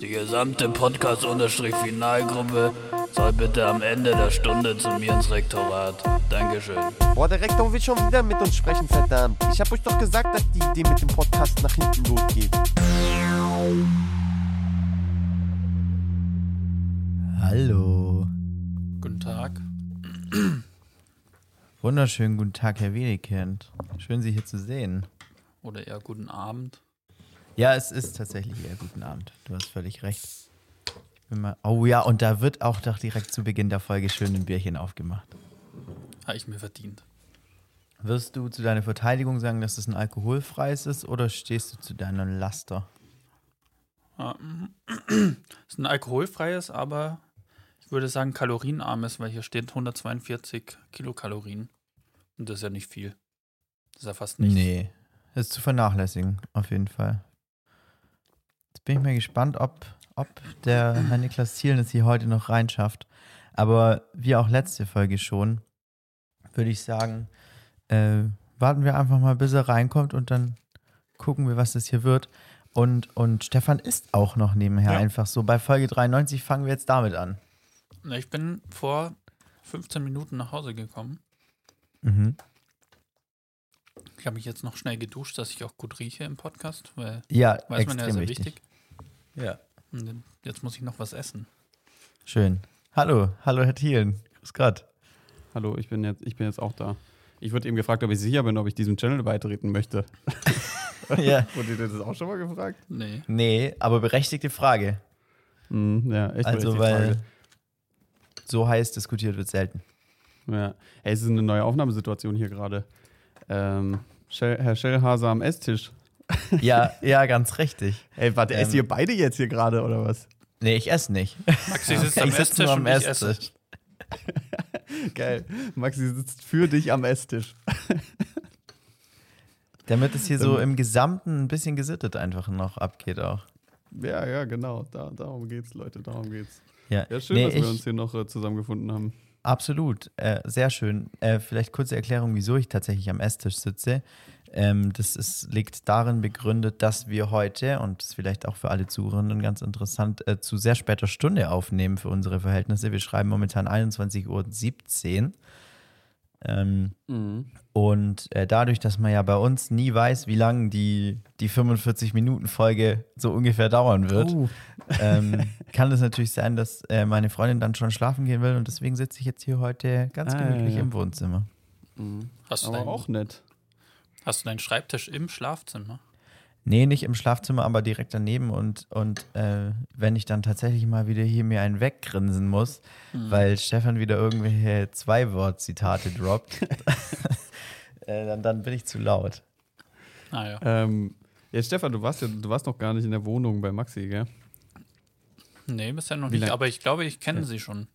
Die gesamte Podcast-Finalgruppe soll bitte am Ende der Stunde zu mir ins Rektorat. Dankeschön. Boah, der Rektor will schon wieder mit uns sprechen, verdammt. Ich hab euch doch gesagt, dass die Idee mit dem Podcast nach hinten losgeht. Hallo. Guten Tag. Wunderschönen guten Tag, Herr Wedekind. Schön, Sie hier zu sehen. Oder eher guten Abend. Ja, es ist tatsächlich eher guten Abend. Du hast völlig recht. Ich bin mal, oh ja, und da wird auch doch direkt zu Beginn der Folge schön ein Bierchen aufgemacht. Habe ich mir verdient. Wirst du zu deiner Verteidigung sagen, dass es ein alkoholfreies ist oder stehst du zu deiner Laster? Ja, Es ist ein alkoholfreies, aber ich würde sagen kalorienarmes, weil hier steht 142 Kilokalorien. Und das ist ja nicht viel. Das ist ja fast nichts. Nee, das ist zu vernachlässigen, auf jeden Fall. Jetzt bin ich mal gespannt, ob, ob der Herr Niklas Thielen es hier heute noch reinschafft. Aber wie auch letzte Folge schon, würde ich sagen, äh, warten wir einfach mal, bis er reinkommt und dann gucken wir, was das hier wird. Und, und Stefan ist auch noch nebenher Ja. einfach so. Bei Folge 93 fangen wir jetzt damit an. Na, Ich bin vor 15 Minuten nach Hause gekommen. Mhm. Ich habe mich jetzt noch schnell geduscht, dass ich auch gut rieche im Podcast, weil Ja, weiß man ja, ja wichtig. wichtig. Ja. Jetzt muss ich noch was essen. Schön. Hallo, hallo Herr Thielen. Grüß Gott. Hallo, ich bin jetzt, ich bin jetzt auch da. Ich wurde eben gefragt, ob ich sicher bin, ob ich diesem Channel beitreten möchte. ja. Wurde dir das auch schon mal gefragt? Nee. Nee, aber berechtigte Frage. Hm, ja, echt Also, berechtigte weil Frage. so heiß diskutiert wird selten. Ja. Hey, es ist eine neue Aufnahmesituation hier gerade. Ähm, Herr Schellhase am Esstisch. Ja, ja, ganz richtig. Ey, warte, Ähm, esst ihr beide jetzt hier gerade oder was? Nee, ich esse nicht. Maxi sitzt Okay, am Esstisch nur und am ich esse. Esstisch. Geil. Maxi sitzt für dich am Esstisch. Damit es hier so im Gesamten ein bisschen gesittet einfach noch abgeht auch. Ja, ja, genau. Da, darum geht's, Leute, darum geht's. Ja, Ja, schön, Nee, dass wir uns hier noch äh, zusammengefunden haben. Absolut, äh, sehr schön. Äh, vielleicht kurze Erklärung, wieso ich tatsächlich am Esstisch sitze. Ähm, das ist, liegt darin begründet, dass wir heute, und das ist vielleicht auch für alle Zuhörenden ganz interessant, äh, zu sehr später Stunde aufnehmen für unsere Verhältnisse. Wir schreiben momentan 21.17 Uhr. Ähm, und äh, dadurch, dass man ja bei uns nie weiß, wie lang die, die 45-Minuten-Folge so ungefähr dauern wird, Oh. ähm, kann es natürlich sein, dass äh, meine Freundin dann schon schlafen gehen will und deswegen sitze ich jetzt hier heute ganz Ah, gemütlich ja. im Wohnzimmer. Hast du, Aber auch nett. Hast du deinen Schreibtisch im Schlafzimmer? Nee, nicht im Schlafzimmer, aber direkt daneben und, und äh, wenn ich dann tatsächlich mal wieder hier mir einen weggrinsen muss, weil Stefan wieder irgendwelche Zwei-Wort-Zitate droppt, äh, dann, dann bin ich zu laut. Ah ja. Ähm, ja, Stefan, du warst ja, du warst noch gar nicht in der Wohnung bei Maxi, gell? Nee, bisher noch Wie nicht, lang- aber ich glaube, ich kenne sie schon.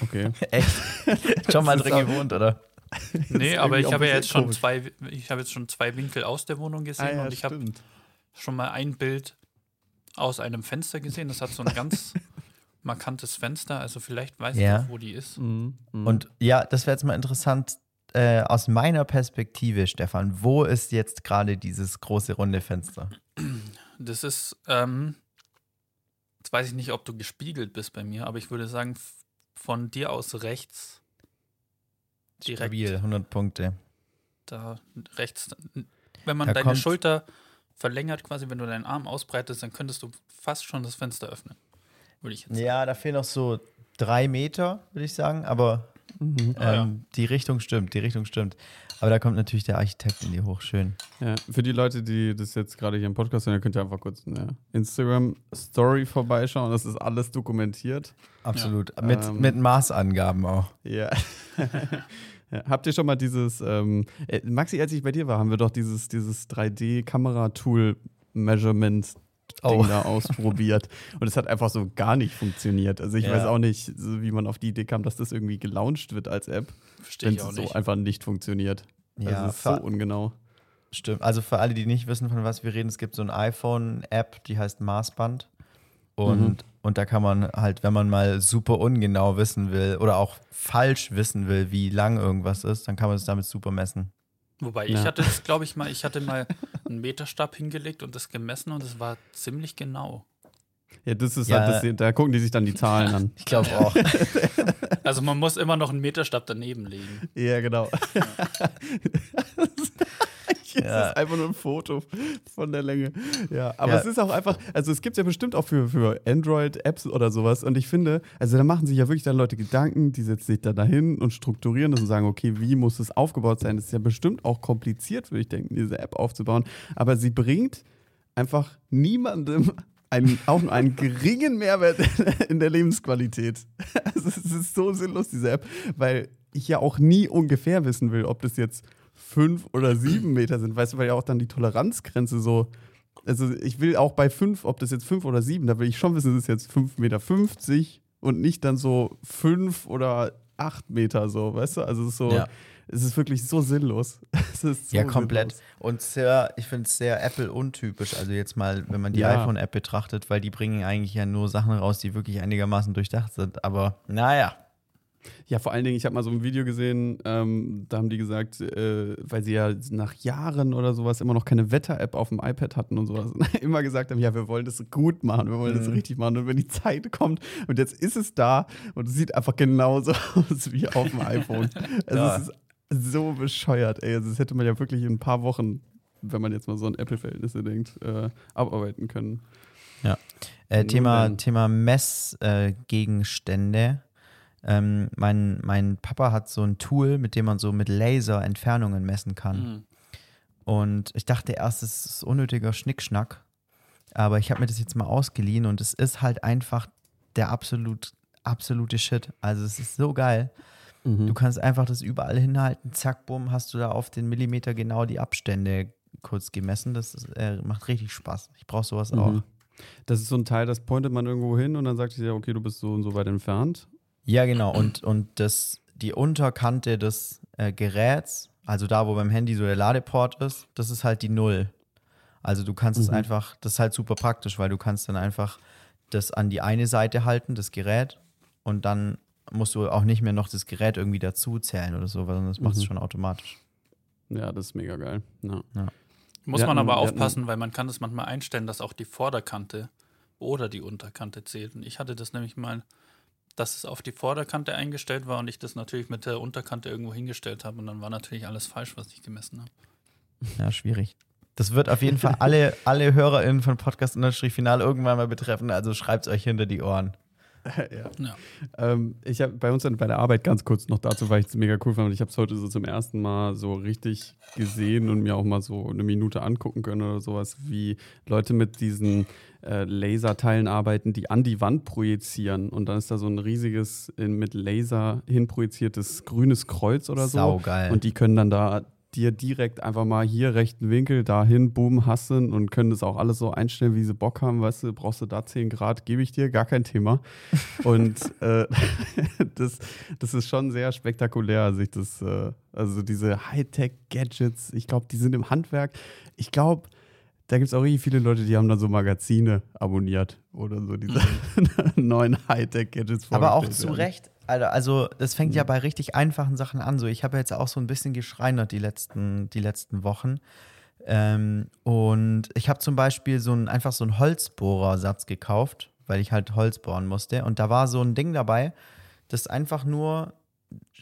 Okay. Echt? Schon mal drin gewohnt, oder? Nee, aber ich habe ja jetzt schon zwei, ich habe jetzt schon zwei Winkel aus der Wohnung gesehen und ich habe schon mal ein Bild aus einem Fenster gesehen. Das hat so ein ganz markantes Fenster, also vielleicht weiß Ja. ich auch, wo die ist. Mhm. Mhm. Und ja, das wäre jetzt mal interessant, äh, aus meiner Perspektive, Stefan, wo ist jetzt gerade dieses große runde Fenster? Das ist, ähm, jetzt weiß ich nicht, ob du gespiegelt bist bei mir, aber ich würde sagen, von dir aus rechts, direkt Stabil, 100 Punkte. da rechts, wenn man Da deine kommt- Schulter verlängert, quasi, wenn du deinen Arm ausbreitest, dann könntest du fast schon das Fenster öffnen. Würde ich jetzt sagen. Ja, da fehlen noch so drei Meter, würde ich sagen, aber ähm, Ah, ja. die Richtung stimmt, die Richtung stimmt. Aber da kommt natürlich der Architekt in die hoch, schön. Ja, für die Leute, die das jetzt gerade hier im Podcast hören, könnt ihr einfach kurz eine Instagram-Story vorbeischauen. Das ist alles dokumentiert. Absolut. Mit, Ähm. mit Maßangaben auch. Ja. ja. Habt ihr schon mal dieses, ähm, äh, Maxi, als ich bei dir war, haben wir doch dieses, dieses 3D-Kamera-Tool-Measurement Ding Oh. da ausprobiert. Und es hat einfach so gar nicht funktioniert. Also ich Ja. weiß auch nicht, wie man auf die Idee kam, dass das irgendwie gelauncht wird als App, Verstehe wenn ich auch es so einfach nicht funktioniert. Ja, also es ist so ungenau. Stimmt. Also für alle, die nicht wissen, von was wir reden, es gibt so eine iPhone-App, die heißt Maßband. Und, Mhm. und da kann man halt, wenn man mal super ungenau wissen will oder auch falsch wissen will, wie lang irgendwas ist, dann kann man es damit super messen. Wobei, ich Ja. hatte es, glaube ich, mal, ich hatte mal einen Meterstab hingelegt und das gemessen und es war ziemlich genau. Ja, das ist Ja. halt, das, da gucken die sich dann die Zahlen an. Ich glaube auch. Also man muss immer noch einen Meterstab daneben legen. Ja, genau. Hier Ja. ist einfach nur ein Foto von der Länge. Ja, aber Ja. es ist auch einfach, also es gibt ja bestimmt auch für, für Android-Apps oder sowas. Und ich finde, also da machen sich ja wirklich dann Leute Gedanken, die setzen sich da dahin und strukturieren das und sagen, okay, wie muss es aufgebaut sein? Das ist ja bestimmt auch kompliziert, würde ich denken, diese App aufzubauen. Aber sie bringt einfach niemandem einen, auch nur einen geringen Mehrwert in der Lebensqualität. Also es ist so sinnlos, diese App, weil ich ja auch nie ungefähr wissen will, ob das jetzt fünf oder sieben Meter sind, weißt du, weil ja auch dann die Toleranzgrenze so. Also ich will auch bei fünf, ob das jetzt fünf oder sieben, da will ich schon wissen, das ist jetzt fünf Meter fünfzig und nicht dann so fünf oder acht Meter so, weißt du? Also es ist so, Ja. es ist wirklich so sinnlos. Es ist so Ja, komplett. sinnlos. Und sehr, ich finde es sehr Apple-untypisch. Also jetzt mal, wenn man die Ja. iPhone-App betrachtet, weil die bringen eigentlich ja nur Sachen raus, die wirklich einigermaßen durchdacht sind. Aber naja. Ja, vor allen Dingen, ich habe mal so ein Video gesehen, ähm, da haben die gesagt, äh, weil sie ja nach Jahren oder sowas immer noch keine Wetter-App auf dem iPad hatten und sowas, immer gesagt haben, ja, wir wollen das gut machen, wir wollen das Mhm. richtig machen. Und wenn die Zeit kommt und jetzt ist es da und es sieht einfach genauso aus wie auf dem iPhone. Also Ja. es ist so bescheuert, ey. Also das hätte man ja wirklich in ein paar Wochen, wenn man jetzt mal so an Apple-Verhältnisse denkt, äh, abarbeiten können. Äh, Nun Thema. Thema Messgegenstände. Äh, ähm, mein, mein Papa hat so ein Tool, mit dem man so mit Laser Entfernungen messen kann. Mhm. Und ich dachte erst, es ist unnötiger Schnickschnack. Aber ich habe mir das jetzt mal ausgeliehen und es ist halt einfach der absolut, absolute Shit. Also es ist so geil. Du kannst einfach das überall hinhalten, zack, bumm, hast du da auf den Millimeter genau die Abstände kurz gemessen. Das ist, äh, macht richtig Spaß. Ich brauche sowas auch. Mhm. Das ist so ein Teil, das pointet man irgendwo hin und dann sagt sie ja, okay, du bist so und so weit entfernt. Ja, genau. Und, und das, die Unterkante des äh, Geräts, also da, wo beim Handy so der Ladeport ist, das ist halt die Null. Also du kannst es Mhm. einfach, das ist halt super praktisch, weil du kannst dann einfach das an die eine Seite halten, das Gerät, und dann musst du auch nicht mehr noch das Gerät irgendwie dazu zählen oder so, sondern das macht es Mhm. schon automatisch. Ja, das ist mega geil. Ja. Muss Wir man hatten- aber hatten- aufpassen, weil man kann das manchmal einstellen, dass auch die Vorderkante oder die Unterkante zählt. Und ich hatte das nämlich mal, dass es auf die Vorderkante eingestellt war und ich das natürlich mit der Unterkante irgendwo hingestellt habe. Und dann war natürlich alles falsch, was ich gemessen habe. Ja, schwierig. Das wird auf jeden Fall alle, alle HörerInnen von Podcast Final irgendwann mal betreffen, also schreibt es euch hinter die Ohren. ja. Ja. Ähm, ich habe bei uns dann bei der Arbeit ganz kurz noch dazu, weil ich es mega cool fand. Ich habe es heute so zum ersten Mal so richtig gesehen und mir auch mal so eine Minute angucken können oder sowas, wie Leute mit diesen äh, Laserteilen arbeiten, die an die Wand projizieren. Und dann ist da so ein riesiges, in, mit Laser hinprojiziertes grünes Kreuz oder so. Saugeil. Und die können dann da dir direkt einfach mal hier rechten Winkel, dahin, boom, hassen und können das auch alles so einstellen, wie sie Bock haben. Weißt du, brauchst du da 10 Grad, gebe ich dir, gar kein Thema. Und äh, das, das ist schon sehr spektakulär, sich das, äh, also diese Hightech-Gadgets, ich glaube, die sind im Handwerk. Ich glaube, da gibt es auch richtig viele Leute, die haben dann so Magazine abonniert oder so diese neuen Hightech-Gadgets Aber auch zu. Recht. Also das fängt ja bei richtig einfachen Sachen an. So, ich habe jetzt auch so ein bisschen geschreinert die letzten, die letzten Wochen. Ähm, und ich habe zum Beispiel so ein, einfach so einen Holzbohrersatz gekauft, weil ich halt Holz bohren musste. Und da war so ein Ding dabei, das einfach nur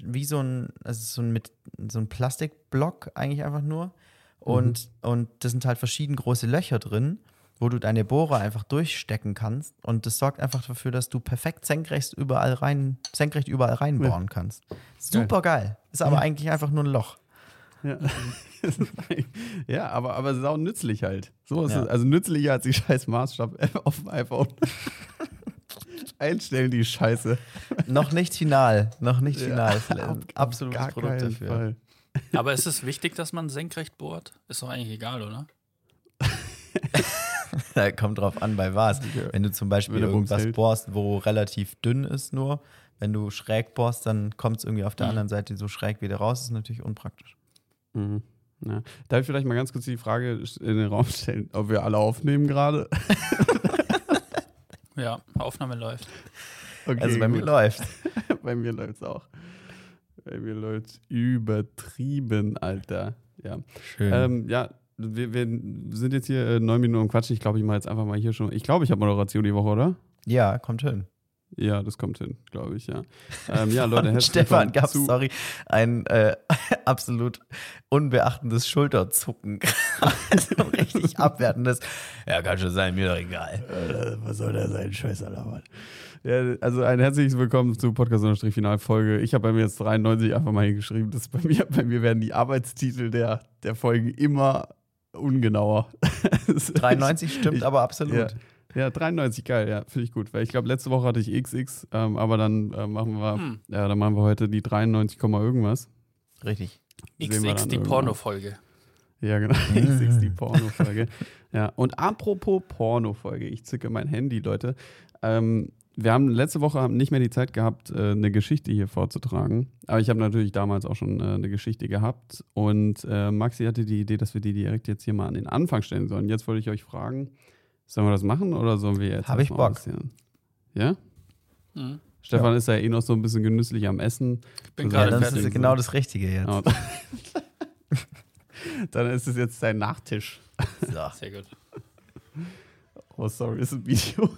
wie so ein, also so ein, mit, so ein Plastikblock eigentlich einfach nur. Und, und das sind halt verschieden große Löcher drin, wo du deine Bohrer einfach durchstecken kannst. Und das sorgt einfach dafür, dass du perfekt senkrecht überall rein, senkrecht überall reinbohren kannst. Super geil. Ist aber eigentlich einfach nur ein Loch. Ja, ja aber, aber sau nützlich halt. So ist Ja. es. Also nützlicher als die scheiß Maßstab auf dem iPhone. Einstellen die Scheiße. Noch nicht final. Noch nicht Ja, final. auf Absolutes Gar Produkt dafür. Fall. Aber ist es wichtig, dass man senkrecht bohrt? Ist doch eigentlich egal, oder? Da kommt drauf an, bei was. Wenn du zum Beispiel irgendwas hält. bohrst, wo relativ dünn ist nur, wenn du schräg bohrst, dann kommt es irgendwie auf der Mhm. anderen Seite so schräg wieder raus. Das ist natürlich unpraktisch. Mhm. Ja. Darf ich vielleicht mal ganz kurz die Frage in den Raum stellen, ob wir alle aufnehmen gerade? Ja, Aufnahme läuft. Okay, also bei mir gut. läuft. Bei mir läuft es auch. Bei mir läuft übertrieben, Alter. Ja. Schön. Ähm, ja, wir, wir sind jetzt hier äh, neun Minuten Quatsch. Ich glaube, ich mache jetzt einfach mal hier schon. Ich glaube, ich habe Moderation die Woche, oder? Ja, kommt hin. Ja, das kommt hin, glaube ich, ja. Ähm, ja, Leute, herzlich Stefan gab zu- sorry, ein äh, absolut unbeachtendes Schulterzucken. also richtig abwertendes. Ja, kann schon sein, mir doch egal. Äh, was soll da sein? Scheiß Mann. Ja, also ein herzliches Willkommen zu Podcast Finalfolge. Ich habe bei mir jetzt 93 einfach mal hingeschrieben. Das ist bei mir, bei mir werden die Arbeitstitel der, der Folgen immer ungenauer. 93 stimmt ich- aber absolut. Ja, ja 93, geil, ja, finde ich gut. Weil ich glaube, letzte Woche hatte ich XX, ähm, aber dann äh, machen wir, Hm. ja, dann machen wir heute die 93, Komma irgendwas. Richtig. Sehen XX, die. Pornofolge. Ja, genau. XX, die Pornofolge. ja, und apropos Pornofolge, ich zücke mein Handy, Leute. Ähm, wir haben letzte Woche haben nicht mehr die Zeit gehabt, äh, eine Geschichte hier vorzutragen. Aber ich habe natürlich damals auch schon äh, eine Geschichte gehabt. Und äh, Maxi hatte die Idee, dass wir die direkt jetzt hier mal an den Anfang stellen sollen. Jetzt wollte ich euch fragen, sollen wir das machen oder sollen wir jetzt Hab ich Bock. Ja? Mhm. Stefan ist ja eh noch so ein bisschen genüsslich am Essen. Ich bin Ja, gerade dann das ist genau das Richtige jetzt. Ja. Dann ist es jetzt dein Nachtisch. So. Sehr gut. Oh, sorry, ist ein Video.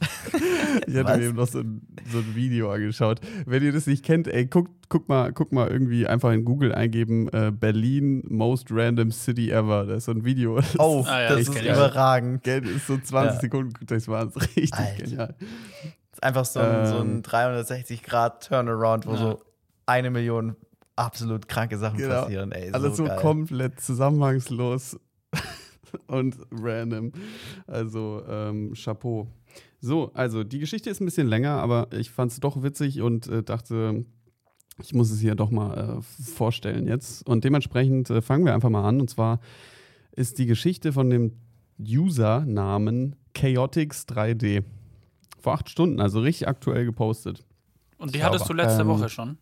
ich hatte Was? mir eben noch so ein, so ein Video angeschaut. Wenn ihr das nicht kennt, ey, guckt, guck, mal, guck mal irgendwie einfach in Google eingeben, äh, Berlin Most Random City Ever. Das ist so ein Video. Das Oh, Ah, ja, das das ist überragend. Geld ist so 20 Ja. Sekunden, guckt euch mal an. Das ist richtig Alter. genial. Das ist einfach so ein, so Ähm. ein 360-Grad-Turnaround, wo Ja. so eine Million absolut kranke Sachen Genau. passieren. Ey, Alles so, geil. komplett zusammenhangslos und random. Also, ähm, Chapeau. So, also die Geschichte ist ein bisschen länger, aber ich fand es doch witzig und äh, dachte, ich muss es hier doch mal äh, vorstellen jetzt. Und dementsprechend äh, fangen wir einfach mal an. Und zwar ist die Geschichte von dem User-Namen Chaotix3D. Vor acht Stunden, also richtig aktuell gepostet. Und die hattest du letzte Ähm, Woche schon?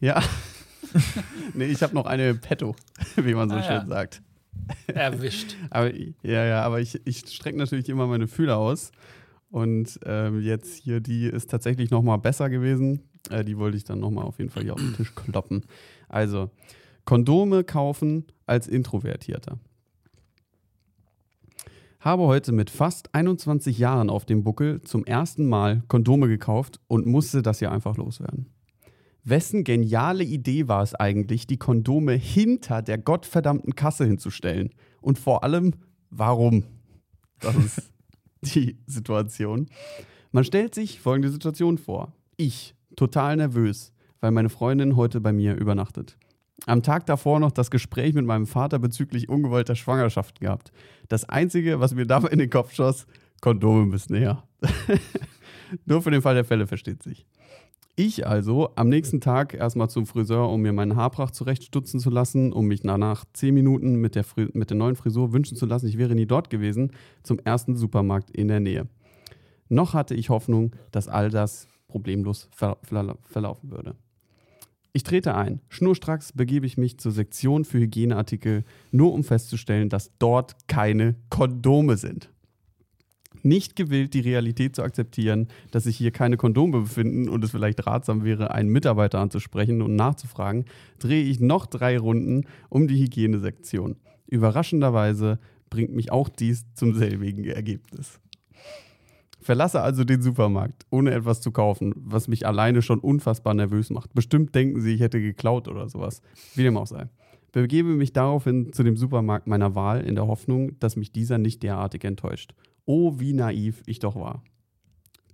Ja. nee, ich habe noch eine Petto, wie man so Ah, schön ja. sagt. Erwischt. Aber ja, ja, aber ich, ich strecke natürlich immer meine Fühler aus. Und ähm, jetzt hier, die ist tatsächlich noch mal besser gewesen. Äh, die wollte ich dann noch mal auf jeden Fall hier auf den Tisch kloppen. Also, Kondome kaufen als Introvertierter. Habe heute mit fast 21 Jahren auf dem Buckel zum ersten Mal Kondome gekauft und musste das hier einfach loswerden. Wessen geniale Idee war es eigentlich, die Kondome hinter der gottverdammten Kasse hinzustellen? Und vor allem, warum? Das ist die Situation. Man stellt sich folgende Situation vor. Ich, total nervös, weil meine Freundin heute bei mir übernachtet. Am Tag davor noch das Gespräch mit meinem Vater bezüglich ungewollter Schwangerschaft gehabt. Das Einzige, was mir dabei in den Kopf schoss, Kondome müssen her. Nur für den Fall der Fälle versteht sich. Ich also am nächsten Tag erstmal zum Friseur, um mir meinen Haarpracht zurechtstutzen zu lassen, um mich danach zehn Minuten mit der, mit der neuen Frisur wünschen zu lassen. Ich wäre nie dort gewesen, zum ersten Supermarkt in der Nähe. Noch hatte ich Hoffnung, dass all das problemlos ver verla verlaufen würde. Ich trete ein. Schnurstracks begebe ich mich zur Sektion für Hygieneartikel, nur um festzustellen, dass dort keine Kondome sind nicht gewillt, die Realität zu akzeptieren, dass sich hier keine Kondome befinden und es vielleicht ratsam wäre, einen Mitarbeiter anzusprechen und nachzufragen, drehe ich noch drei Runden um die Hygienesektion. Überraschenderweise bringt mich auch dies zum selbigen Ergebnis. Verlasse also den Supermarkt, ohne etwas zu kaufen, was mich alleine schon unfassbar nervös macht. Bestimmt denken sie, ich hätte geklaut oder sowas. Wie dem auch sei. Begebe mich daraufhin zu dem Supermarkt meiner Wahl in der Hoffnung, dass mich dieser nicht derartig enttäuscht. Oh, wie naiv ich doch war.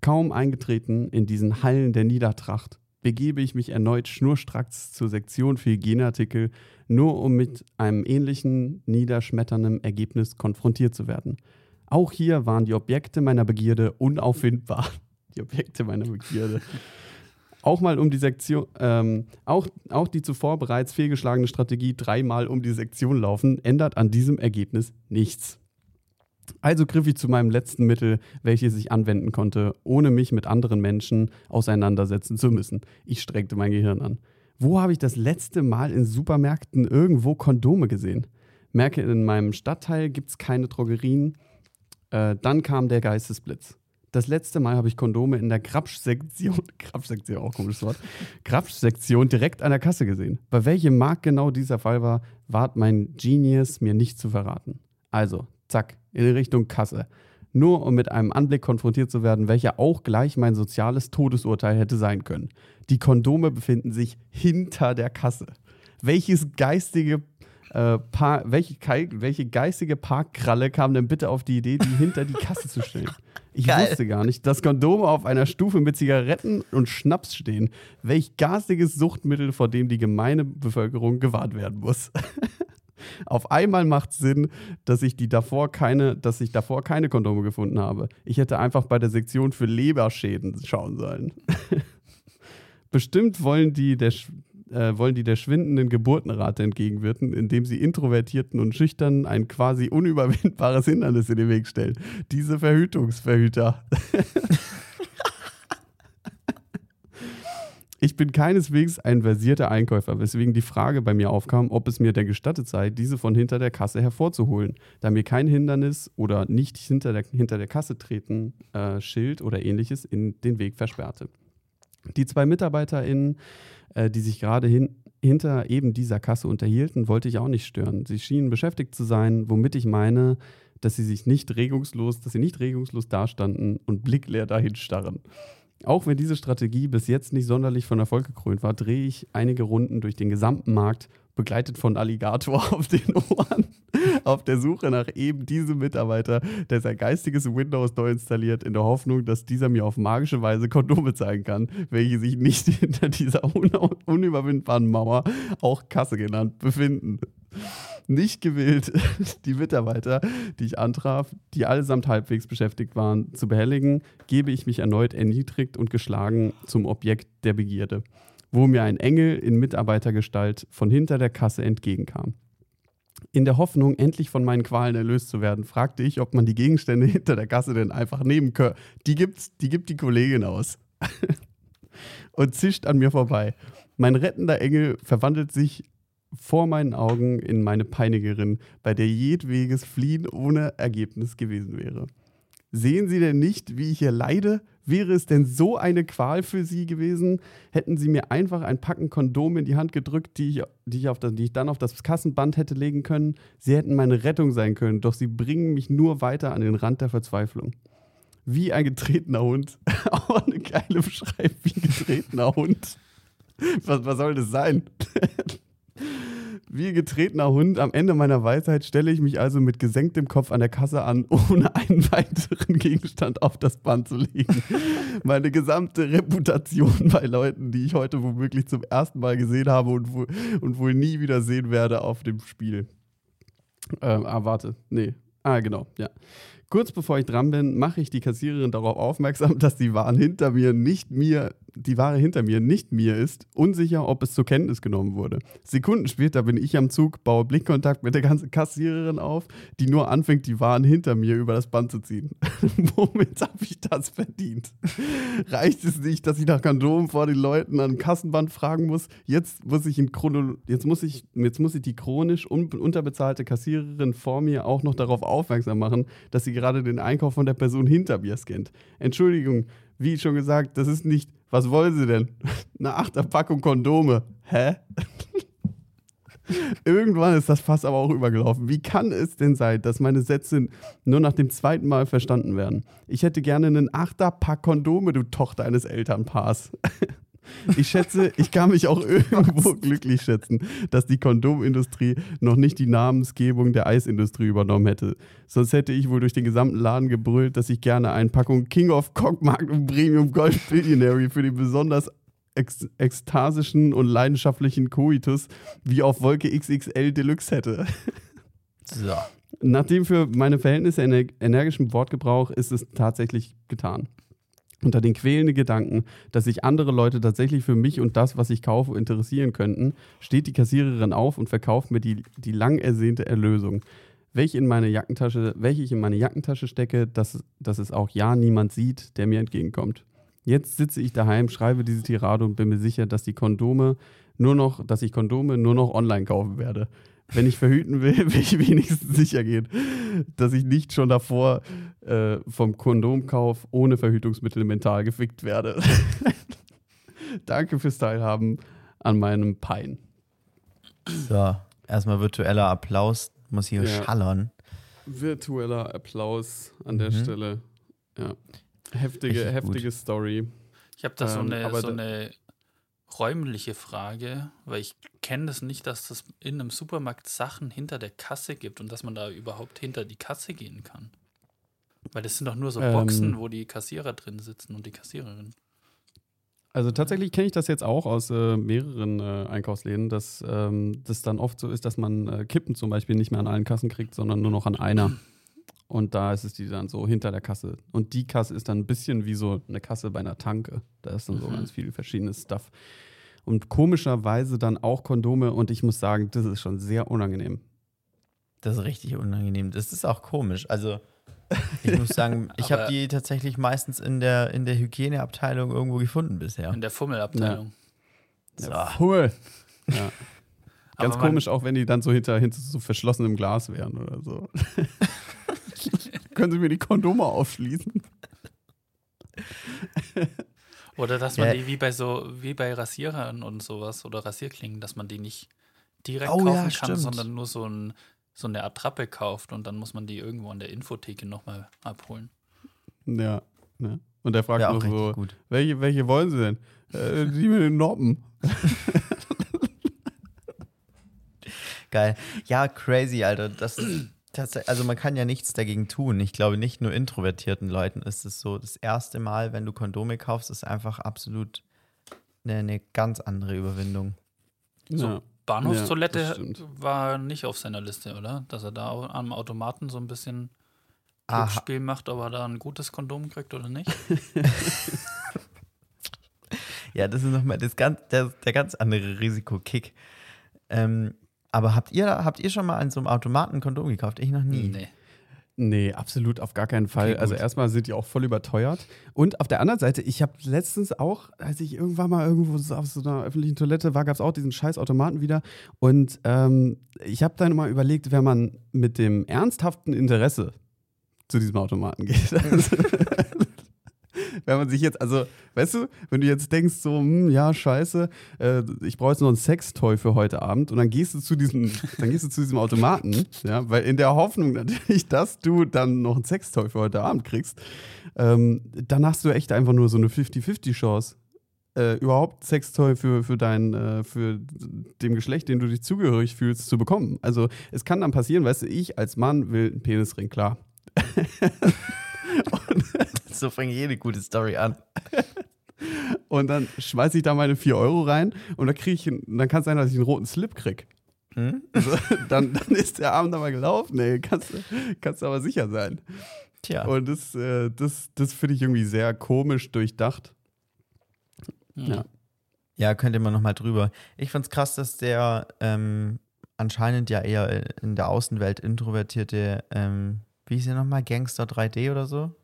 Kaum eingetreten in diesen Hallen der Niedertracht, begebe ich mich erneut schnurstracks zur Sektion für Hygieneartikel, nur um mit einem ähnlichen niederschmetternden Ergebnis konfrontiert zu werden. Auch hier waren die Objekte meiner Begierde unauffindbar. Die Objekte meiner Begierde. Auch mal um die Sektion, ähm, auch, auch die zuvor bereits fehlgeschlagene Strategie dreimal um die Sektion laufen, ändert an diesem Ergebnis nichts. Also griff ich zu meinem letzten Mittel, welches ich anwenden konnte, ohne mich mit anderen Menschen auseinandersetzen zu müssen. Ich strengte mein Gehirn an. Wo habe ich das letzte Mal in Supermärkten irgendwo Kondome gesehen? Merke, in meinem Stadtteil gibt es keine Drogerien. Äh, dann kam der Geistesblitz. Das letzte Mal habe ich Kondome in der Grapsch-Sektion, Grapsch-Sektion, auch komisches Wort, Grapsch-Sektion direkt an der Kasse gesehen. Bei welchem Markt genau dieser Fall war, ward mein Genius mir nicht zu verraten. Also, zack, in Richtung Kasse. Nur um mit einem Anblick konfrontiert zu werden, welcher auch gleich mein soziales Todesurteil hätte sein können. Die Kondome befinden sich hinter der Kasse. Welches geistige äh, Par welche, welche geistige Parkkralle kam denn bitte auf die Idee, die hinter die Kasse zu stellen? Ich Geil. wusste gar nicht, dass Kondome auf einer Stufe mit Zigaretten und Schnaps stehen. Welch garstiges Suchtmittel, vor dem die gemeine Bevölkerung gewahrt werden muss. Auf einmal macht Sinn, dass ich die davor keine, dass ich davor keine Kondome gefunden habe. Ich hätte einfach bei der Sektion für Leberschäden schauen sollen. Bestimmt wollen die der, äh, wollen die der schwindenden Geburtenrate entgegenwirken, indem sie Introvertierten und Schüchternen ein quasi unüberwindbares Hindernis in den Weg stellen. Diese Verhütungsverhüter. Ich bin keineswegs ein versierter Einkäufer, weswegen die Frage bei mir aufkam, ob es mir denn gestattet sei, diese von hinter der Kasse hervorzuholen, da mir kein Hindernis oder nicht hinter der, hinter der Kasse treten, äh, Schild oder ähnliches in den Weg versperrte. Die zwei MitarbeiterInnen, äh, die sich gerade hin, hinter eben dieser Kasse unterhielten, wollte ich auch nicht stören. Sie schienen beschäftigt zu sein, womit ich meine, dass sie sich nicht regungslos, dass sie nicht regungslos dastanden und blickleer dahin starren. Auch wenn diese Strategie bis jetzt nicht sonderlich von Erfolg gekrönt war, drehe ich einige Runden durch den gesamten Markt, begleitet von Alligator auf den Ohren, auf der Suche nach eben diesem Mitarbeiter, der sein geistiges Windows neu installiert, in der Hoffnung, dass dieser mir auf magische Weise Kondome zeigen kann, welche sich nicht hinter dieser un unüberwindbaren Mauer, auch Kasse genannt, befinden. Nicht gewillt, die Mitarbeiter, die ich antraf, die allesamt halbwegs beschäftigt waren, zu behelligen, gebe ich mich erneut erniedrigt und geschlagen zum Objekt der Begierde, wo mir ein Engel in Mitarbeitergestalt von hinter der Kasse entgegenkam. In der Hoffnung, endlich von meinen Qualen erlöst zu werden, fragte ich, ob man die Gegenstände hinter der Kasse denn einfach nehmen könne. Die gibt's, die gibt die Kollegin aus. und zischt an mir vorbei. Mein rettender Engel verwandelt sich vor meinen Augen in meine Peinigerin, bei der jedweges Fliehen ohne Ergebnis gewesen wäre. Sehen Sie denn nicht, wie ich hier leide? Wäre es denn so eine Qual für Sie gewesen? Hätten Sie mir einfach ein Packen Kondome in die Hand gedrückt, die ich, die ich, das, die ich dann auf das Kassenband hätte legen können? Sie hätten meine Rettung sein können, doch Sie bringen mich nur weiter an den Rand der Verzweiflung. Wie ein getretener Hund. Auch eine geile Beschreibung, wie ein getretener Hund. Was, was soll das sein? Wie getretener Hund am Ende meiner Weisheit stelle ich mich also mit gesenktem Kopf an der Kasse an, ohne einen weiteren Gegenstand auf das Band zu legen. Meine gesamte Reputation bei Leuten, die ich heute womöglich zum ersten Mal gesehen habe und, wohl- und wohl nie wieder sehen werde auf dem Spiel. Ähm, ah, warte. Nee. Ah, genau, ja. Kurz bevor ich dran bin, mache ich die Kassiererin darauf aufmerksam, dass die Waren hinter mir nicht mir, die Ware hinter mir nicht mir ist, unsicher, ob es zur Kenntnis genommen wurde. Sekunden später bin ich am Zug, baue Blickkontakt mit der ganzen Kassiererin auf, die nur anfängt, die Waren hinter mir über das Band zu ziehen. Womit habe ich das verdient? Reicht es nicht, dass ich nach Kondomen vor den Leuten an Kassenband fragen muss? Jetzt muss ich in Chrono jetzt muss ich jetzt muss ich die chronisch un unterbezahlte Kassiererin vor mir auch noch darauf aufmerksam machen, dass sie gerade den Einkauf von der Person hinter mir scannt. Entschuldigung, wie schon gesagt, das ist nicht. Was wollen Sie denn? Eine Achterpackung Kondome. Hä? Irgendwann ist das Fass aber auch übergelaufen. Wie kann es denn sein, dass meine Sätze nur nach dem zweiten Mal verstanden werden? Ich hätte gerne einen Achterpack Kondome, du Tochter eines Elternpaars. Ich schätze, ich kann mich auch irgendwo glücklich schätzen, dass die Kondomindustrie noch nicht die Namensgebung der Eisindustrie übernommen hätte. Sonst hätte ich wohl durch den gesamten Laden gebrüllt, dass ich gerne eine Packung King of Cockmark und Premium Gold Billionary für den besonders ex ekstasischen und leidenschaftlichen Koitus wie auf Wolke XXL Deluxe hätte. So. Nachdem für meine Verhältnisse ener energischen Wortgebrauch ist es tatsächlich getan. Unter den quälenden Gedanken, dass sich andere Leute tatsächlich für mich und das, was ich kaufe, interessieren könnten, steht die Kassiererin auf und verkauft mir die, die lang ersehnte Erlösung, welche, in meine Jackentasche, welche ich in meine Jackentasche stecke, dass, dass es auch ja niemand sieht, der mir entgegenkommt. Jetzt sitze ich daheim, schreibe diese Tirade und bin mir sicher, dass die Kondome nur noch, dass ich Kondome nur noch online kaufen werde. Wenn ich verhüten will, will ich wenigstens sicher gehen, dass ich nicht schon davor äh, vom Kondomkauf ohne Verhütungsmittel mental gefickt werde. Danke fürs Teilhaben an meinem Pein. So, erstmal virtueller Applaus. Muss hier Ja. schallern. Virtueller Applaus an der Mhm. Stelle. Ja. Heftige, Richtig gut. heftige Story. Ich habe da so, Ähm, eine, aber so eine räumliche Frage, weil ich kenne das nicht, dass es in einem Supermarkt Sachen hinter der Kasse gibt und dass man da überhaupt hinter die Kasse gehen kann. Weil das sind doch nur so Ähm. Boxen, wo die Kassierer drin sitzen und die Kassiererin. Also tatsächlich kenne ich das jetzt auch aus äh, mehreren äh, Einkaufsläden, dass ähm, das dann oft so ist, dass man äh, Kippen zum Beispiel nicht mehr an allen Kassen kriegt, sondern nur noch an einer. Und da ist es die dann so hinter der Kasse. Und die Kasse ist dann ein bisschen wie so eine Kasse bei einer Tanke. Da ist dann so Mhm. ganz viel verschiedenes Stuff. Und komischerweise dann auch Kondome. Und ich muss sagen, das ist schon sehr unangenehm. Das ist richtig unangenehm. Das ist auch komisch. Also, ich muss sagen, ich habe die tatsächlich meistens in der, in der Hygieneabteilung irgendwo gefunden bisher. In der Fummelabteilung. So. Cool. Ja. Ganz komisch, auch wenn die dann so hinter, hinter so verschlossenem Glas wären oder so. Können Sie mir die Kondome aufschließen? Oder dass man Ja. die wie bei so, wie bei Rasierern und sowas oder Rasierklingen, dass man die nicht direkt Oh kaufen ja, kann, stimmt. sondern nur so, ein, so eine Attrappe kauft und dann muss man die irgendwo an der Infotheke nochmal abholen. Ja. ja. Und der fragt Ja, noch so, gut. welche, welche wollen Sie denn? Äh, die mit den Noppen. Geil. Ja, crazy, Alter. Das ist tatsächlich, also man kann ja nichts dagegen tun. Ich glaube, nicht nur introvertierten Leuten ist es so. Das erste Mal, wenn du Kondome kaufst, ist einfach absolut eine, eine ganz andere Überwindung. So, Ja. Bahnhofstoilette Ja, war nicht auf seiner Liste, oder? Dass er da am Automaten so ein bisschen. Glücksspiel macht, ob er da ein gutes Kondom kriegt oder nicht. Ja, das ist nochmal das ganz, der, der ganz andere Risikokick. Ähm, aber habt ihr, habt ihr schon mal an so einem Automaten ein Kondom gekauft? Ich noch nie. Nee. Nee, absolut auf gar keinen Fall. Okay, also erstmal sind die auch voll überteuert. Und auf der anderen Seite, ich habe letztens auch, als ich irgendwann mal irgendwo auf so einer öffentlichen Toilette war, gab es auch diesen scheiß Automaten wieder. Und ähm, ich habe dann mal überlegt, wenn man mit dem ernsthaften Interesse zu diesem Automaten geht. Also, wenn man sich jetzt, also, weißt du, wenn du jetzt denkst, so, hm, ja, scheiße, äh, ich brauche jetzt noch ein Sextoy für heute Abend und dann gehst du zu diesem, dann gehst du zu diesem Automaten, ja, weil in der Hoffnung natürlich, dass du dann noch ein Sextoy für heute Abend kriegst, ähm, dann hast du echt einfach nur so eine 50-50-Chance. Äh, überhaupt Sextoy für, für dein, äh, für dem Geschlecht, dem du dich zugehörig fühlst, zu bekommen. Also es kann dann passieren, weißt du, ich als Mann will einen Penisring, klar. So fängt jede gute Story an. Und dann schmeiße ich da meine 4 Euro rein und dann kriege ich, dann kann es sein, dass ich einen roten Slip krieg. Hm? Also, dann, dann ist der Abend aber gelaufen, ey. Kannst, du- kannst aber sicher sein. Tja. Und das, äh, das, das finde ich irgendwie sehr komisch durchdacht. Hm. Ja. Ja, könnte man nochmal drüber. Ich find's krass, dass der ähm, anscheinend ja eher in der Außenwelt introvertierte, ähm, wie hieß er nochmal, Gangster 3D oder so?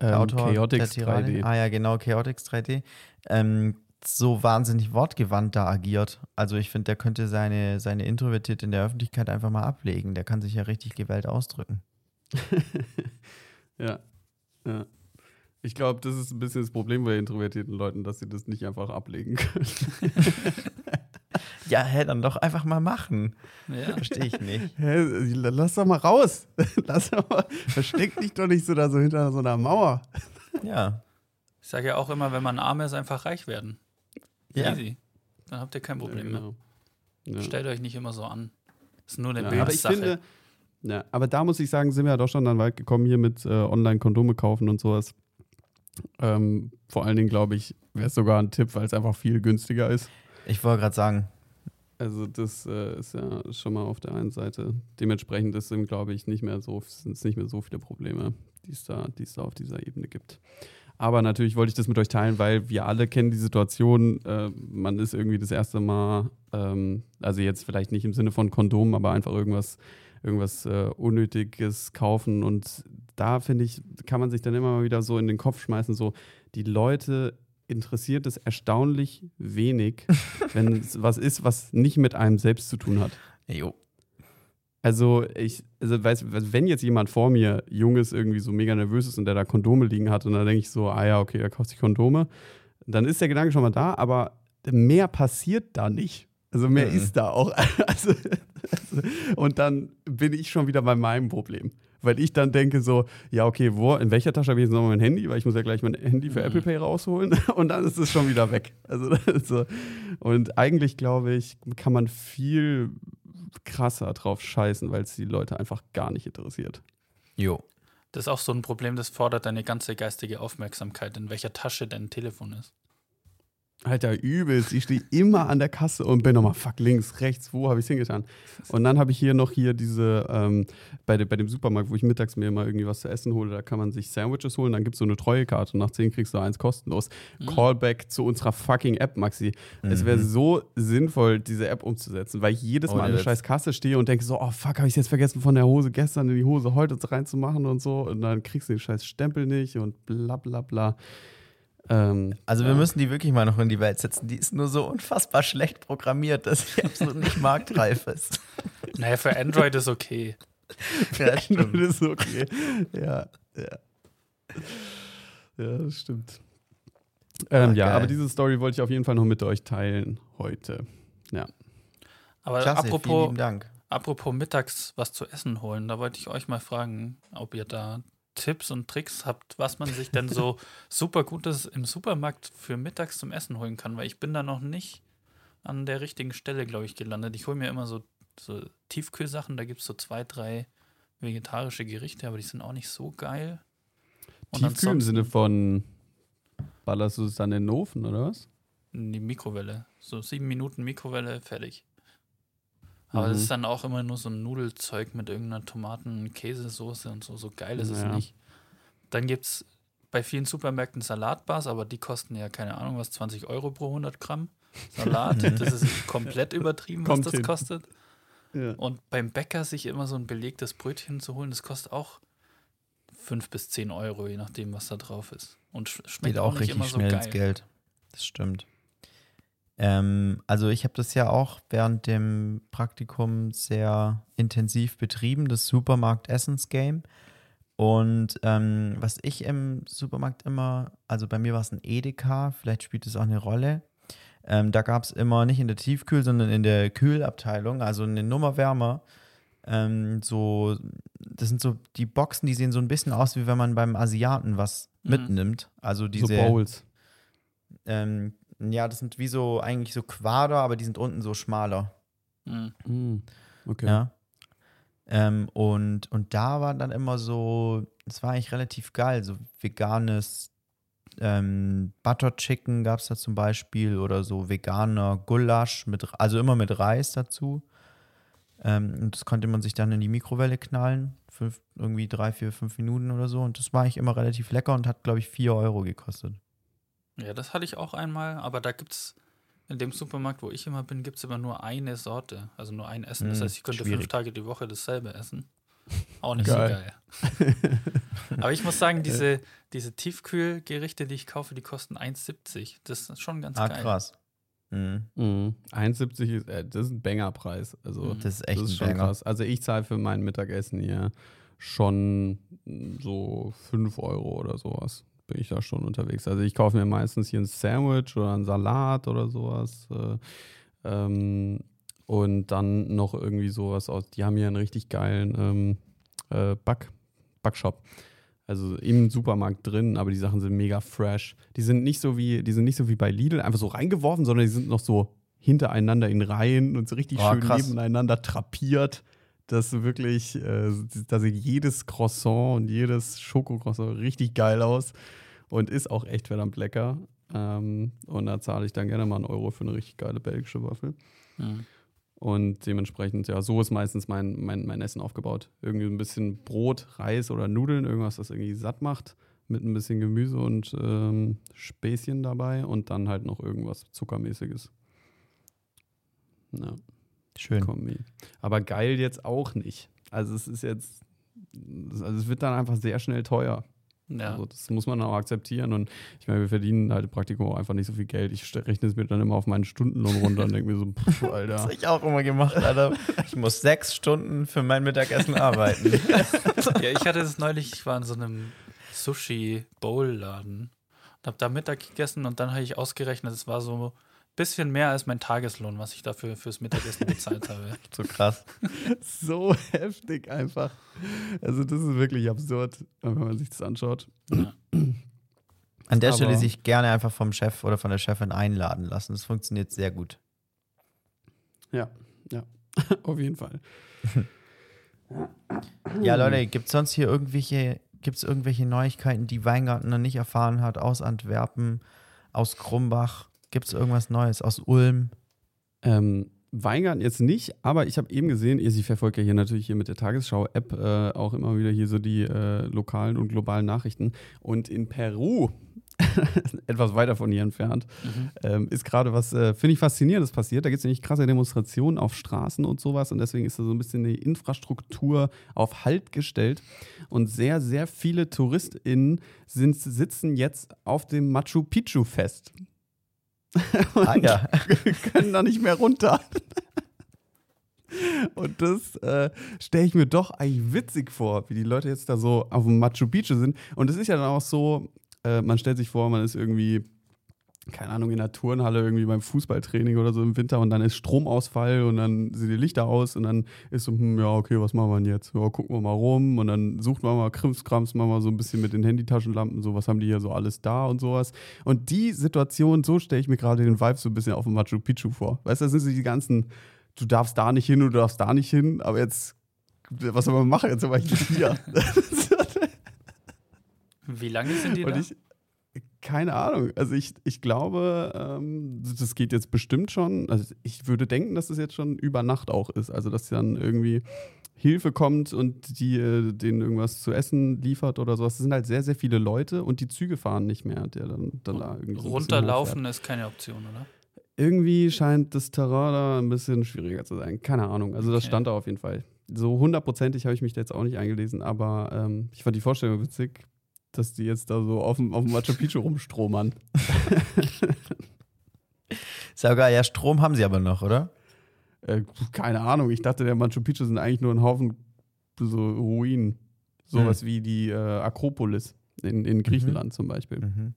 Ähm, Autor Chaotix der Tyrannin. 3D. Ah ja, genau, Chaotix 3D. Ähm, so wahnsinnig wortgewandt da agiert. Also ich finde, der könnte seine, seine Introvertiert in der Öffentlichkeit einfach mal ablegen. Der kann sich ja richtig gewählt ausdrücken. ja. ja. Ich glaube, das ist ein bisschen das Problem bei introvertierten Leuten, dass sie das nicht einfach ablegen können. Ja, hä, dann doch einfach mal machen. Ja. Verstehe ich nicht. Hä, lass doch mal raus. Lass doch mal, versteck dich doch nicht so da so hinter so einer Mauer. Ja. Ich sage ja auch immer, wenn man arm ist, einfach reich werden. Ja. Easy. Dann habt ihr kein Problem mehr. genau. Ja. Stellt euch nicht immer so an. ist nur eine Ja, aber ich finde, ja, aber da muss ich sagen, sind wir ja doch schon dann weit gekommen hier mit äh, Online-Kondome kaufen und sowas. Ähm, vor allen Dingen, glaube ich, wäre es sogar ein Tipp, weil es einfach viel günstiger ist. Ich wollte gerade sagen, Also das äh, ist ja schon mal auf der einen Seite. Dementsprechend sind, glaube ich, nicht mehr so, sind es nicht mehr so viele Probleme, die es da, die es da auf dieser Ebene gibt. Aber natürlich wollte ich das mit euch teilen, weil wir alle kennen die Situation. Äh, man ist irgendwie das erste Mal, ähm, also jetzt vielleicht nicht im Sinne von Kondom, aber einfach irgendwas, irgendwas äh, Unnötiges kaufen. Und da finde ich, kann man sich dann immer mal wieder so in den Kopf schmeißen, so die Leute interessiert es erstaunlich wenig, wenn es was ist, was nicht mit einem selbst zu tun hat. Jo. Also ich, also weiß, wenn jetzt jemand vor mir jung ist, irgendwie so mega nervös ist und der da Kondome liegen hat und dann denke ich so, ah ja, okay, er kauft sich Kondome, dann ist der Gedanke schon mal da, aber mehr passiert da nicht. Also mehr Mhm. ist da auch. Also, also, und dann bin ich schon wieder bei meinem Problem. Weil ich dann denke so, ja, okay, wo, in welcher Tasche habe ich jetzt nochmal mein Handy? Weil ich muss ja gleich mein Handy für Mhm. Apple Pay rausholen und dann ist es schon wieder weg. Also, so. Und eigentlich glaube ich, kann man viel krasser drauf scheißen, weil es die Leute einfach gar nicht interessiert. Jo. Das ist auch so ein Problem, das fordert deine ganze geistige Aufmerksamkeit, in welcher Tasche dein Telefon ist. Alter, übelst. Ich stehe immer an der Kasse und bin nochmal, fuck, links, rechts, wo habe ich es hingetan? Und dann habe ich hier noch hier diese, ähm, bei, de, bei dem Supermarkt, wo ich mittags mir mal irgendwie was zu essen hole, da kann man sich Sandwiches holen, dann gibt es so eine Treuekarte und nach 10 kriegst du eins kostenlos. Mhm. Callback zu unserer fucking App, Maxi. Es wäre Mhm. so sinnvoll, diese App umzusetzen, weil ich jedes Mal Ohne an der scheiß Kasse stehe und denke so, oh fuck, habe ich jetzt vergessen von der Hose gestern in die Hose heute reinzumachen und so und dann kriegst du den scheiß Stempel nicht und bla bla bla. Ähm, Also wir ja. müssen die wirklich mal noch in die Welt setzen. Die ist nur so unfassbar schlecht programmiert, dass sie absolut nicht marktreif ist. Naja, für Android ist okay. Ja, Das ist okay. Ja, ja. Ja, das stimmt. Ähm, Ah, ja, geil. aber diese Story wollte ich auf jeden Fall noch mit euch teilen heute. Aber Klasse, apropos, apropos mittags was zu essen holen, da wollte ich euch mal fragen, ob ihr da Tipps und Tricks habt, was man sich denn so super Gutes im Supermarkt für mittags zum Essen holen kann, weil ich bin da noch nicht an der richtigen Stelle, glaube ich, gelandet. Ich hole mir immer so, so Tiefkühlsachen, da gibt es so zwei, drei vegetarische Gerichte, aber die sind auch nicht so geil. Und Tiefkühl im Sinne von, ballerst du es dann in den Ofen oder was? in die Mikrowelle. So sieben Minuten Mikrowelle, fertig. Aber Mhm. das ist dann auch immer nur so ein Nudelzeug mit irgendeiner Tomaten-Käsesoße und so. So geil ist es Ja. nicht. Dann gibt es bei vielen Supermärkten Salatbars, aber die kosten ja, keine Ahnung, was, 20 Euro pro 100 Gramm Salat. das ist komplett übertrieben, was Kommt das hin. kostet. Ja. Und beim Bäcker sich immer so ein belegtes Brötchen zu holen, das kostet auch 5 bis 10 Euro, je nachdem, was da drauf ist. Und sch- schmeckt Geht auch, auch nicht richtig immer so geil. ins Geld. Das stimmt. Ähm, also ich habe das ja auch während dem Praktikum sehr intensiv betrieben, das Supermarkt-Essens-Game. Und ähm, was ich im Supermarkt immer, also bei mir war es ein Edeka, vielleicht spielt es auch eine Rolle. Ähm, da gab es immer nicht in der Tiefkühl, sondern in der Kühlabteilung, also eine Nummer wärmer. Ähm, so, das sind so die Boxen, die sehen so ein bisschen aus, wie wenn man beim Asiaten was Mhm. mitnimmt. Also diese. so Bowls. Ähm, ja, das sind wie so eigentlich so Quader, aber die sind unten so schmaler. Mhm. Okay. Ja. Ähm, und, und da war dann immer so, das war eigentlich relativ geil, so veganes ähm, Butter Chicken gab es da zum Beispiel oder so veganer Gulasch, mit, also immer mit Reis dazu. Ähm, und das konnte man sich dann in die Mikrowelle knallen, fünf, irgendwie drei, vier, fünf Minuten oder so. Und das war eigentlich immer relativ lecker und hat, glaube ich, vier Euro gekostet. Ja, das hatte ich auch einmal, aber da gibt es in dem Supermarkt, wo ich immer bin, gibt es immer nur eine Sorte, also nur ein Essen. Das Hm, heißt, ich könnte schwierig. fünf Tage die Woche dasselbe essen. Auch nicht Geil. so geil. aber ich muss sagen, diese, diese Tiefkühlgerichte, die ich kaufe, die kosten 1,70. Das ist schon ganz Ah, geil. krass. Mhm. Mhm. 1,70 ist, äh, das ist ein Bangerpreis. Also, Mhm. Das ist echt das ist ein schon Banger. krass. Also, ich zahle für mein Mittagessen hier schon so 5 Euro oder sowas. Bin ich da schon unterwegs. Also, ich kaufe mir meistens hier ein Sandwich oder einen Salat oder sowas. Äh, ähm, und dann noch irgendwie sowas aus. Die haben hier einen richtig geilen ähm, äh, Back, Backshop. Also im Supermarkt drin, aber die Sachen sind mega fresh. Die sind nicht so wie, die sind nicht so wie bei Lidl, einfach so reingeworfen, sondern die sind noch so hintereinander in Reihen und so richtig Oh, schön krass. nebeneinander trapiert. Dass wirklich, äh, da sieht jedes Croissant und jedes Schokocroissant richtig geil aus und ist auch echt verdammt lecker. Ähm, und da zahle ich dann gerne mal einen Euro für eine richtig geile belgische Waffel. Mhm. Und dementsprechend, ja, so ist meistens mein, mein, mein Essen aufgebaut. Irgendwie ein bisschen Brot, Reis oder Nudeln, irgendwas, das irgendwie satt macht, mit ein bisschen Gemüse und ähm, Späßchen dabei und dann halt noch irgendwas Zuckermäßiges. Ja, Schön. Kombi. Aber geil jetzt auch nicht. Also es ist jetzt, also es wird dann einfach sehr schnell teuer. Ja. Also das muss man auch akzeptieren. Und ich meine, wir verdienen halt im Praktikum auch einfach nicht so viel Geld. Ich rechne es mir dann immer auf meinen Stundenlohn runter und denke mir so, pff, Das Alter. habe ich auch immer gemacht, Alter. Ich muss sechs Stunden für mein Mittagessen arbeiten. ja, ich hatte es neulich, ich war in so einem Sushi-Bowl-Laden und habe da Mittag gegessen und dann habe ich ausgerechnet, es war so bisschen mehr als mein Tageslohn, was ich dafür fürs Mittagessen bezahlt habe. So krass. So heftig einfach. Also das ist wirklich absurd, wenn man sich das anschaut. An der Aber- Stelle sich gerne einfach vom Chef oder von der Chefin einladen lassen. Das funktioniert sehr gut. Ja, ja, auf jeden Fall. Ja, Leute, gibt es sonst hier irgendwelche, gibt's irgendwelche Neuigkeiten, die Weingarten noch nicht erfahren hat, aus Antwerpen, aus Krumbach? Gibt es irgendwas Neues aus Ulm? Ähm, Weingarten jetzt nicht, aber ich habe eben gesehen, ich verfolge ja hier natürlich hier mit der Tagesschau-App äh, auch immer wieder hier so die äh, lokalen und globalen Nachrichten. Und in Peru, etwas weiter von hier entfernt, ähm, ist gerade was, äh, finde ich, faszinierendes passiert. Da gibt es nämlich krasse Demonstrationen auf Straßen und sowas und deswegen ist da so ein bisschen die Infrastruktur auf Halt gestellt. Und sehr, sehr viele TouristInnen sind, sitzen jetzt auf dem Machu Picchu fest. Ah ja. können da nicht mehr runter. Und das äh, stelle ich mir doch eigentlich witzig vor, wie die Leute jetzt da so auf dem Machu Picchu sind. Und es ist ja dann auch so, äh, man stellt sich vor, man ist irgendwie, keine Ahnung, in der Turnhalle irgendwie beim Fußballtraining oder so im Winter und dann ist Stromausfall und dann sind die Lichter aus und dann ist so, hm, ja, okay, was machen wir denn jetzt? Ja, gucken wir mal rum und dann sucht man mal Krimskrams, machen wir so ein bisschen mit den Handytaschenlampen, so, was haben die hier so alles da und sowas. Und die Situation, so stelle ich mir gerade den Vibe so ein bisschen auf dem Machu Picchu vor. Weißt du, das sind so die ganzen, du darfst da nicht hin, du darfst da nicht hin, aber jetzt, was soll man machen? Jetzt sind wir hier. Wie lange sind die Und da? ich, keine Ahnung. Also ich, ich glaube, ähm, das geht jetzt bestimmt schon. Also ich würde denken, dass es jetzt schon über Nacht auch ist. Also dass dann irgendwie Hilfe kommt und die äh, denen irgendwas zu essen liefert oder sowas. Es sind halt sehr, sehr viele Leute und die Züge fahren nicht mehr, der dann, dann da irgendwie so Runterlaufen ist keine Option, oder? Irgendwie scheint das Terrain da ein bisschen schwieriger zu sein. Keine Ahnung. Also das Okay. stand da auf jeden Fall. So hundertprozentig habe ich mich da jetzt auch nicht eingelesen, aber ähm, ich fand die Vorstellung witzig, dass die jetzt da so auf dem, auf dem Machu Picchu rumstromern. Sogar, ja, Strom haben sie aber noch, oder? Äh, keine Ahnung, ich dachte, der Machu Picchu sind eigentlich nur ein Haufen so Ruinen. Sowas wie die äh, Akropolis in, in Griechenland zum Beispiel. Mhm.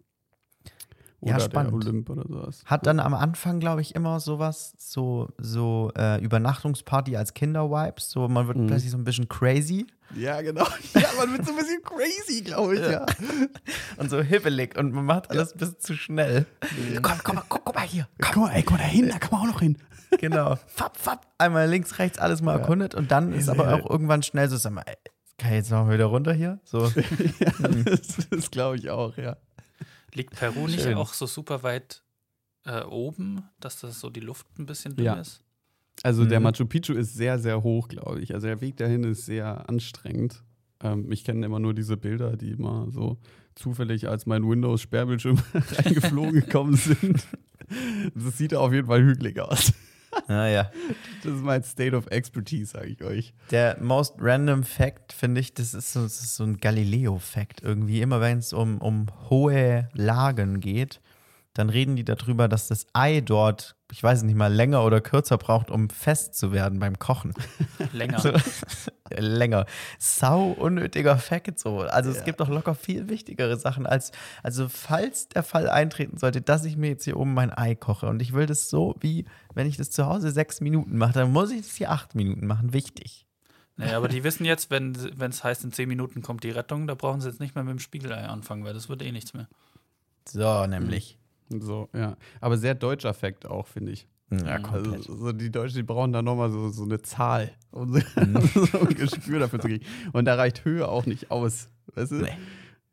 Oder Ja, spannend. Olymp oder sowas. Hat dann am Anfang, glaube ich, immer sowas, so, so äh, Übernachtungsparty als Kinder-Vibes. So, man wird Mhm. plötzlich so ein bisschen crazy Ja, genau. Ja, man wird so ein bisschen crazy, glaube ich, ja. und so hibbelig und man macht alles ein bisschen zu schnell. Komm, komm mal, guck, guck mal hier. Guck mal, ey, guck mal da hin, da kann man auch noch hin. Genau. Fapp, fapp. Einmal links, rechts alles mal erkundet und dann ist aber auch irgendwann schnell so, sag mal, ey, kann ich jetzt noch wieder runter hier? So. ja, das, das glaube ich auch, ja. Liegt Peru nicht Schön. auch so super weit äh, oben, dass das so die Luft ein bisschen dünn Ja. ist? Also der Mhm. Machu Picchu ist sehr, sehr hoch, glaube ich. Also der Weg dahin ist sehr anstrengend. Ähm, ich kenne immer nur diese Bilder, die immer so zufällig als mein Windows-Sperrbildschirm reingeflogen gekommen sind. Das sieht auf jeden Fall hügelig aus. Naja. Das ist mein State of Expertise, sage ich euch. Der most random Fact, finde ich, das ist so, das ist so ein Galileo-Fact irgendwie. Immer wenn es um, um hohe Lagen geht, dann reden die darüber, dass das Ei dort, ich weiß nicht mal, länger oder kürzer braucht, um fest zu werden beim Kochen. Länger. So, länger. Sau unnötiger Fact so. Also es gibt doch locker viel wichtigere Sachen als, also falls der Fall eintreten sollte, dass ich mir jetzt hier oben mein Ei koche und ich will das so wie, wenn ich das zu Hause sechs Minuten mache, dann muss ich das hier acht Minuten machen. Wichtig. Naja, aber die wissen jetzt, wenn es heißt, in zehn Minuten kommt die Rettung, da brauchen sie jetzt nicht mehr mit dem Spiegelei anfangen, weil das wird eh nichts mehr. So, nämlich. So, ja. Aber sehr deutscher Fact auch, finde ich. Ja, komplett. Also, so die Deutschen, die brauchen da nochmal so, so eine Zahl, um so, Mhm. so ein Gespür dafür zu kriegen. Und da reicht Höhe auch nicht aus. Weißt du? Nee.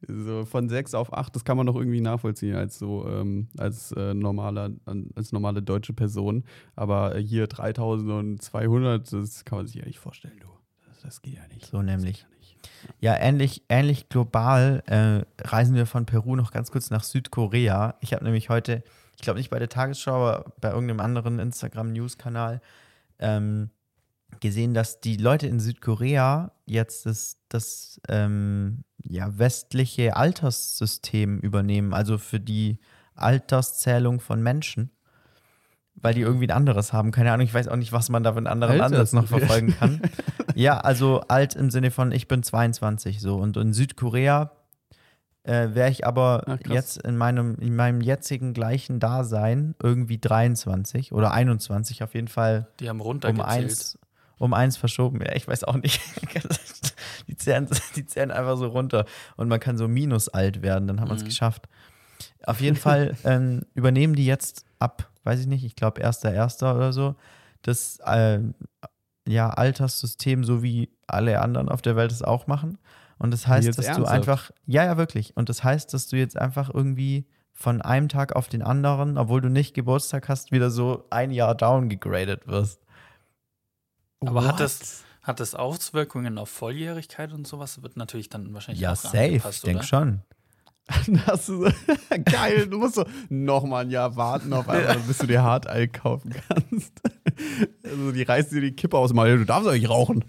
So von 6 auf 8, das kann man noch irgendwie nachvollziehen als so, ähm, als, äh, normaler, als normale deutsche Person. Aber äh, hier 3200, das kann man sich ja nicht vorstellen, du. Das, das geht ja nicht. So nämlich. Ja, ähnlich, ähnlich global äh, reisen wir von Peru noch ganz kurz nach Südkorea. Ich habe nämlich heute, ich glaube nicht bei der Tagesschau, aber bei irgendeinem anderen Instagram-News-Kanal, ähm, gesehen, dass die Leute in Südkorea jetzt das, das ähm, ja, westliche Alterssystem übernehmen, also für die Alterszählung von Menschen. Weil die irgendwie ein anderes haben. Keine Ahnung, ich weiß auch nicht, was man da für einen anderen Ansatz noch verfolgen kann. ja, also alt im Sinne von, ich bin 22 so. Und in Südkorea äh, wäre ich aber Ach, jetzt in meinem, in meinem jetzigen gleichen Dasein irgendwie 23 oder 21 auf jeden Fall Die haben um runtergezählt. eins, um eins verschoben. Ja, ich weiß auch nicht. die, zählen, die zählen einfach so runter und man kann so minus alt werden, dann hat man es Mhm. geschafft. Auf jeden Fall ähm, übernehmen die jetzt ab, weiß ich nicht, ich glaube 1.1. oder so, das äh, ja, Alterssystem, so wie alle anderen auf der Welt es auch machen. Und das heißt, dass du ernsthaft? einfach, ja, ja, wirklich. Und das heißt, dass du jetzt einfach irgendwie von einem Tag auf den anderen, obwohl du nicht Geburtstag hast, wieder so ein Jahr downgegradet wirst. Aber hat What? das, hat das Auswirkungen auf Volljährigkeit und sowas? Wird natürlich dann wahrscheinlich Ja, auch safe, angepasst, ich denke oder? schon. Dann hast du so, geil, du musst so nochmal ein Jahr warten auf einmal, bis du dir Hartalk kaufen kannst. Also die reißen dir die Kippe aus Maul, du darfst doch nicht rauchen.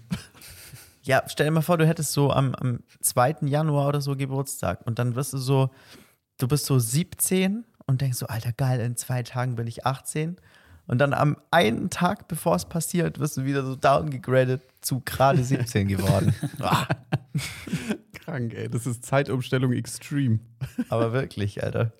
Ja, stell dir mal vor, du hättest so am, am 2. Januar oder so Geburtstag und dann wirst du so, du bist so 17 und denkst so, Alter, geil, in zwei Tagen bin ich 18. Und dann am einen Tag, bevor es passiert, wirst du wieder so downgegradet zu gerade 17 geworden. Krank, ey, das ist Zeitumstellung extrem. Aber wirklich, Alter.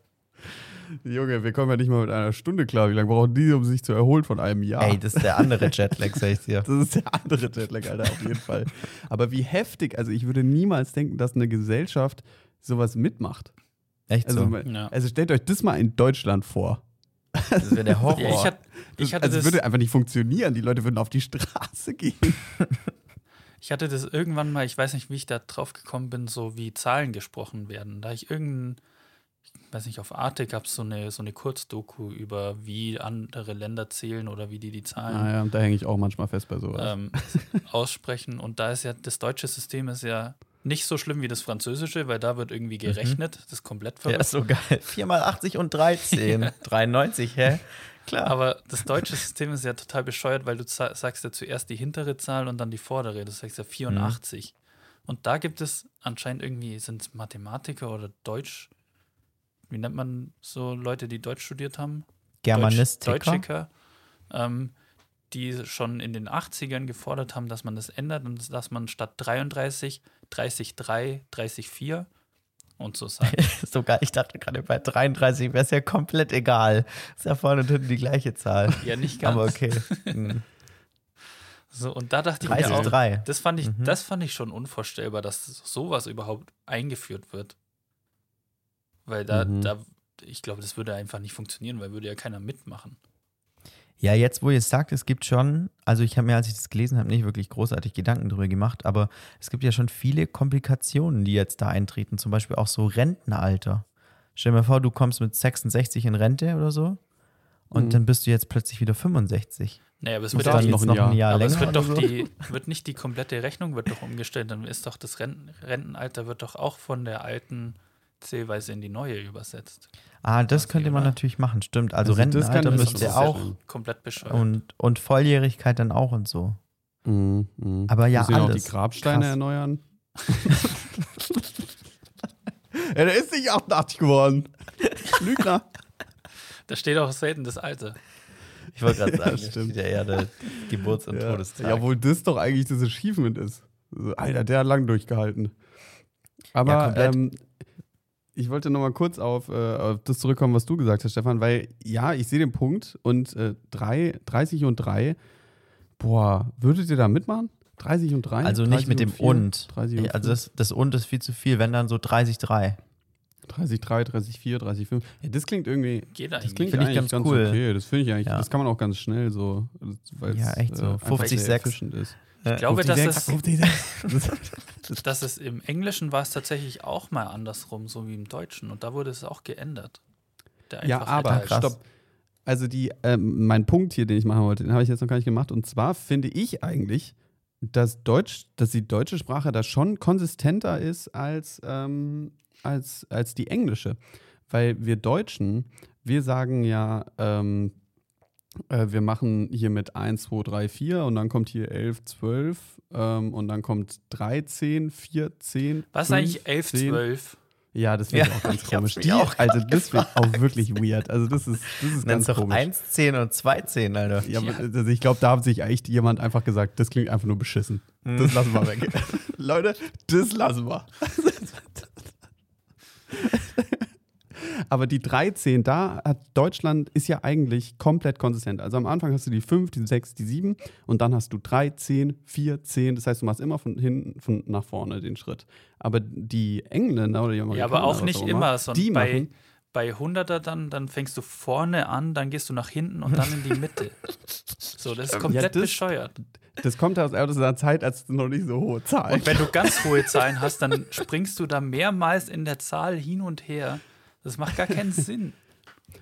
Junge, wir kommen ja nicht mal mit einer Stunde klar. Wie lange brauchen die, um sich zu erholen von einem Jahr? Ey, das ist der andere Jetlag, sag ich dir. Das ist der andere Jetlag, Alter, auf jeden Fall. Aber wie heftig, also ich würde niemals denken, dass eine Gesellschaft sowas mitmacht. Echt Also, so. Ja. also stellt euch das mal in Deutschland vor. Das wäre der Horror. Ja, ich, hat, ich, hatte also es das, würde einfach nicht funktionieren. Die Leute würden auf die Straße gehen. ich hatte das irgendwann mal, ich weiß nicht, wie ich da drauf gekommen bin, so wie Zahlen gesprochen werden. Da ich irgendein, ich weiß nicht, auf Arte gab es so eine, so eine Kurzdoku über, wie andere Länder zählen oder wie die die Zahlen Ah ja, da hänge ich auch manchmal fest bei sowas. ähm, aussprechen. Und da ist ja, das deutsche System ist ja nicht so schlimm wie das französische, weil da wird irgendwie gerechnet. Das ist komplett Ja, verrückt. ist so geil. 4 mal 80 und 13. 93, hä? Klar. Aber das deutsche System ist ja total bescheuert, weil du sagst ja zuerst die hintere Zahl und dann die vordere. Das heißt ja 84. Und da gibt es anscheinend irgendwie, sind es Mathematiker oder Deutsch, wie nennt man so Leute, die Deutsch studiert haben? Germanistiker. Deutsch, Deutschiker, ähm, die schon in den 80ern gefordert haben, dass man das ändert und dass man statt 33, 30, 3, 30, 4 und so sagt. so geil. Ich dachte gerade bei 33 wäre es ja komplett egal. Ist ja vorne und hinten die gleiche Zahl. ja, nicht ganz. Aber okay. Hm. So, und da dachte ich mir 30 auch, 3. Das fand ich, Mhm. das fand ich schon unvorstellbar, dass sowas überhaupt eingeführt wird. Weil da, Mhm. da, ich glaube, das würde einfach nicht funktionieren, weil würde ja keiner mitmachen. Ja, jetzt, wo ihr es sagt, es gibt schon, also ich habe mir, als ich das gelesen habe, nicht wirklich großartig Gedanken darüber gemacht, aber es gibt ja schon viele Komplikationen, die jetzt da eintreten. Zum Beispiel auch so Rentenalter. Stell dir mal vor, du kommst mit 66 in Rente oder so und Mhm. dann bist du jetzt plötzlich wieder 65. Naja, aber es wird, dann ja noch ein noch ein Jahr aber es länger wird doch so? die, wird nicht die komplette Rechnung wird doch umgestellt, dann ist doch das Renten, Rentenalter wird doch auch von der alten Zählweise in die neue übersetzt. Ah, das könnte man oder? natürlich machen, stimmt. Also, Also Rentenalter müsste auch. Komplett bescheuert. und, und Volljährigkeit dann auch und so. Mhm, mhm. Aber ja, Müssen wir auch alles. die Grabsteine Krass. erneuern. ja, der ist nicht 88 geworden. Lügner. da steht auch selten das Alter. Ich wollte gerade sagen, das das stimmt. steht ja eher der Geburts- und Ja. Todestag. ja, obwohl das doch eigentlich das Achievement ist. Also, Alter, der hat lang durchgehalten. Aber Ja, komplett. ähm, ich wollte noch mal kurz auf, äh, auf das zurückkommen, was du gesagt hast, Stefan, weil ja, ich sehe den Punkt und äh, drei, 30 und 3, boah, würdet ihr da mitmachen? 30 und 3? Also nicht mit dem vier? und. 30 und Also das, das und ist viel zu viel, wenn dann so 30-3. 30, 3, 30, 4, 30, 5. Ja, das klingt irgendwie. Geht Das eigentlich. klingt Finde ich eigentlich ganz ganz, cool. okay. Das finde ich eigentlich. Ja. Das kann man auch ganz schnell so. Weil Ja, echt so. einfach 50, sehr 6. efficient ist. Ich Ich glaube, dass es, 50, 6. dass es im Englischen war es tatsächlich auch mal andersrum, so wie im Deutschen. Und da wurde es auch geändert. Der Ja, aber stopp. Also die, ähm, mein Punkt hier, den ich machen wollte, den habe ich jetzt noch gar nicht gemacht. Und zwar finde ich eigentlich, dass Deutsch, dass die deutsche Sprache da schon konsistenter ist als, ähm, als, als die englische. Weil wir Deutschen, wir sagen ja, ähm, äh, wir machen hier mit 1, 2, 3, 4 und dann kommt hier 11, 12 ähm, und dann kommt 13, 14. Was ist 5, eigentlich 11, 10. 12? Ja, das ich Ja, auch ganz komisch. Die, auch also das wird auch wirklich weird. Also das ist, das ist Nenn's ganz doch komisch. 1, 10 und 2, 10, Alter. Ja, aber, also ich glaube, da hat sich echt jemand einfach gesagt, das klingt einfach nur beschissen. Das lassen wir weg. Leute, das lassen wir. Aber die 13, da hat Deutschland ist ja eigentlich komplett konsistent. Also am Anfang hast du die 5, die 6, die 7 und dann hast du 3, 10, 4, 10. Das heißt, du machst immer von hinten von nach vorne den Schritt. Aber die Engländer oder die Amerikaner, Ja, aber auch nicht immer, immer, sondern die bei, machen, bei 100er dann, dann fängst du vorne an, dann gehst du nach hinten und dann in die Mitte. So, das ist komplett das- bescheuert. das kommt aus einer Zeit, als es noch nicht so hohe Zahlen. Und wenn du ganz hohe Zahlen hast, dann springst du da mehrmals in der Zahl hin und her. Das macht gar keinen Sinn.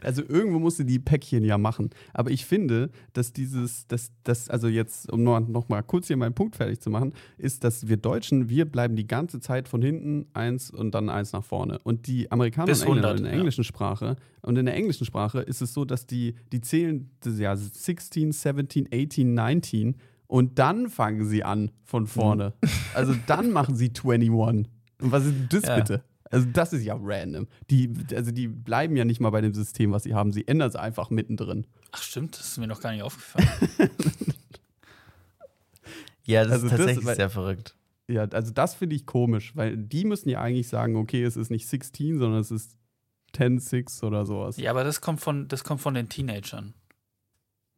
Also irgendwo musste die Päckchen ja machen. Aber ich finde, dass dieses, dass das, also jetzt, um noch, noch mal kurz hier meinen Punkt fertig zu machen, ist, dass wir Deutschen, wir bleiben die ganze Zeit von hinten eins und dann eins nach vorne. Und die Amerikaner Bis und Engländer 100, in der ja. englischen Sprache, und in der englischen Sprache ist es so, dass die, die zählen das ja 16, 17, 18, 19 und dann fangen sie an von vorne. Also dann machen sie 21. Und was ist denn das Ja. bitte? Also das ist ja random. Die, also die bleiben ja nicht mal bei dem System, was sie haben. Sie ändern es einfach mittendrin. Ach stimmt, das ist mir noch gar nicht aufgefallen. Ja, das Also ist das- tatsächlich weil- sehr verrückt. Ja, also das finde ich komisch, weil die müssen ja eigentlich sagen, okay, es ist nicht 16, sondern es ist 10, 6 oder sowas. Ja, aber das kommt von, das kommt von den Teenagern.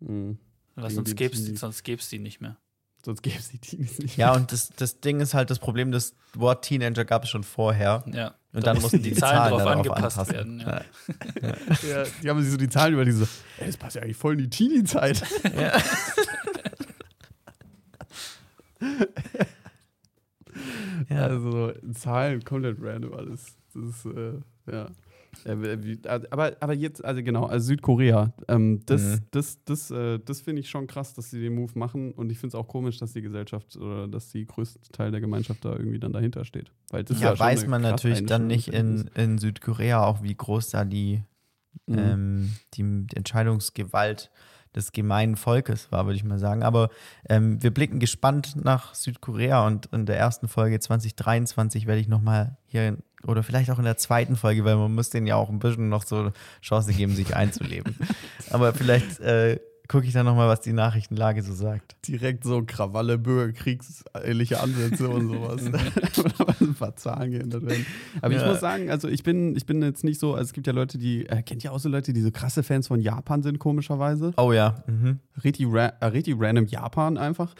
Hm. Weil sonst den gäb's die, sonst gäb's die nicht mehr. Sonst gäbe es die Teenies nicht. Ja, und das, das Ding ist halt das Problem, das Wort Teenager gab es schon vorher. Ja. Und Da dann mussten die, Zahlen, drauf darauf angepasst anpassen. werden. Ja. Ja, die haben sich so die Zahlen über diese, ey, das passt ja eigentlich voll in die Teenie-Zeit. Ja. Also Zahlen komplett random alles. Das ist, äh, ja. Ja, Aber, aber jetzt, also genau, also Südkorea, ähm, das, Mhm. das, das, äh, das finde ich schon krass, dass sie den Move machen und ich finde es auch komisch, dass die Gesellschaft oder dass die größte Teil der Gemeinschaft da irgendwie dann dahinter steht. Ja, schon weiß man natürlich dann nicht in, in Südkorea auch, wie groß da die, Mhm. ähm, die Entscheidungsgewalt des gemeinen Volkes war, würde ich mal sagen. Aber ähm, wir blicken gespannt nach Südkorea und in der ersten Folge 2023 werde ich nochmal hier, oder vielleicht auch in der zweiten Folge, weil man muss denen ja auch ein bisschen noch so Chance geben, sich einzuleben. Aber vielleicht äh, gucke ich dann nochmal, was die Nachrichtenlage so sagt. direkt so Krawalle, Bürgerkriegsähnliche Ansätze und sowas. Oder ein paar Zahlen geändert werden. Aber ich Ja. muss sagen, also ich bin, ich bin jetzt nicht so, also es gibt ja Leute, die, äh, kennt ihr auch so Leute, die so krasse Fans von Japan sind, komischerweise? Oh ja. Mhm. Richtig, ra äh, richtig random Japan einfach.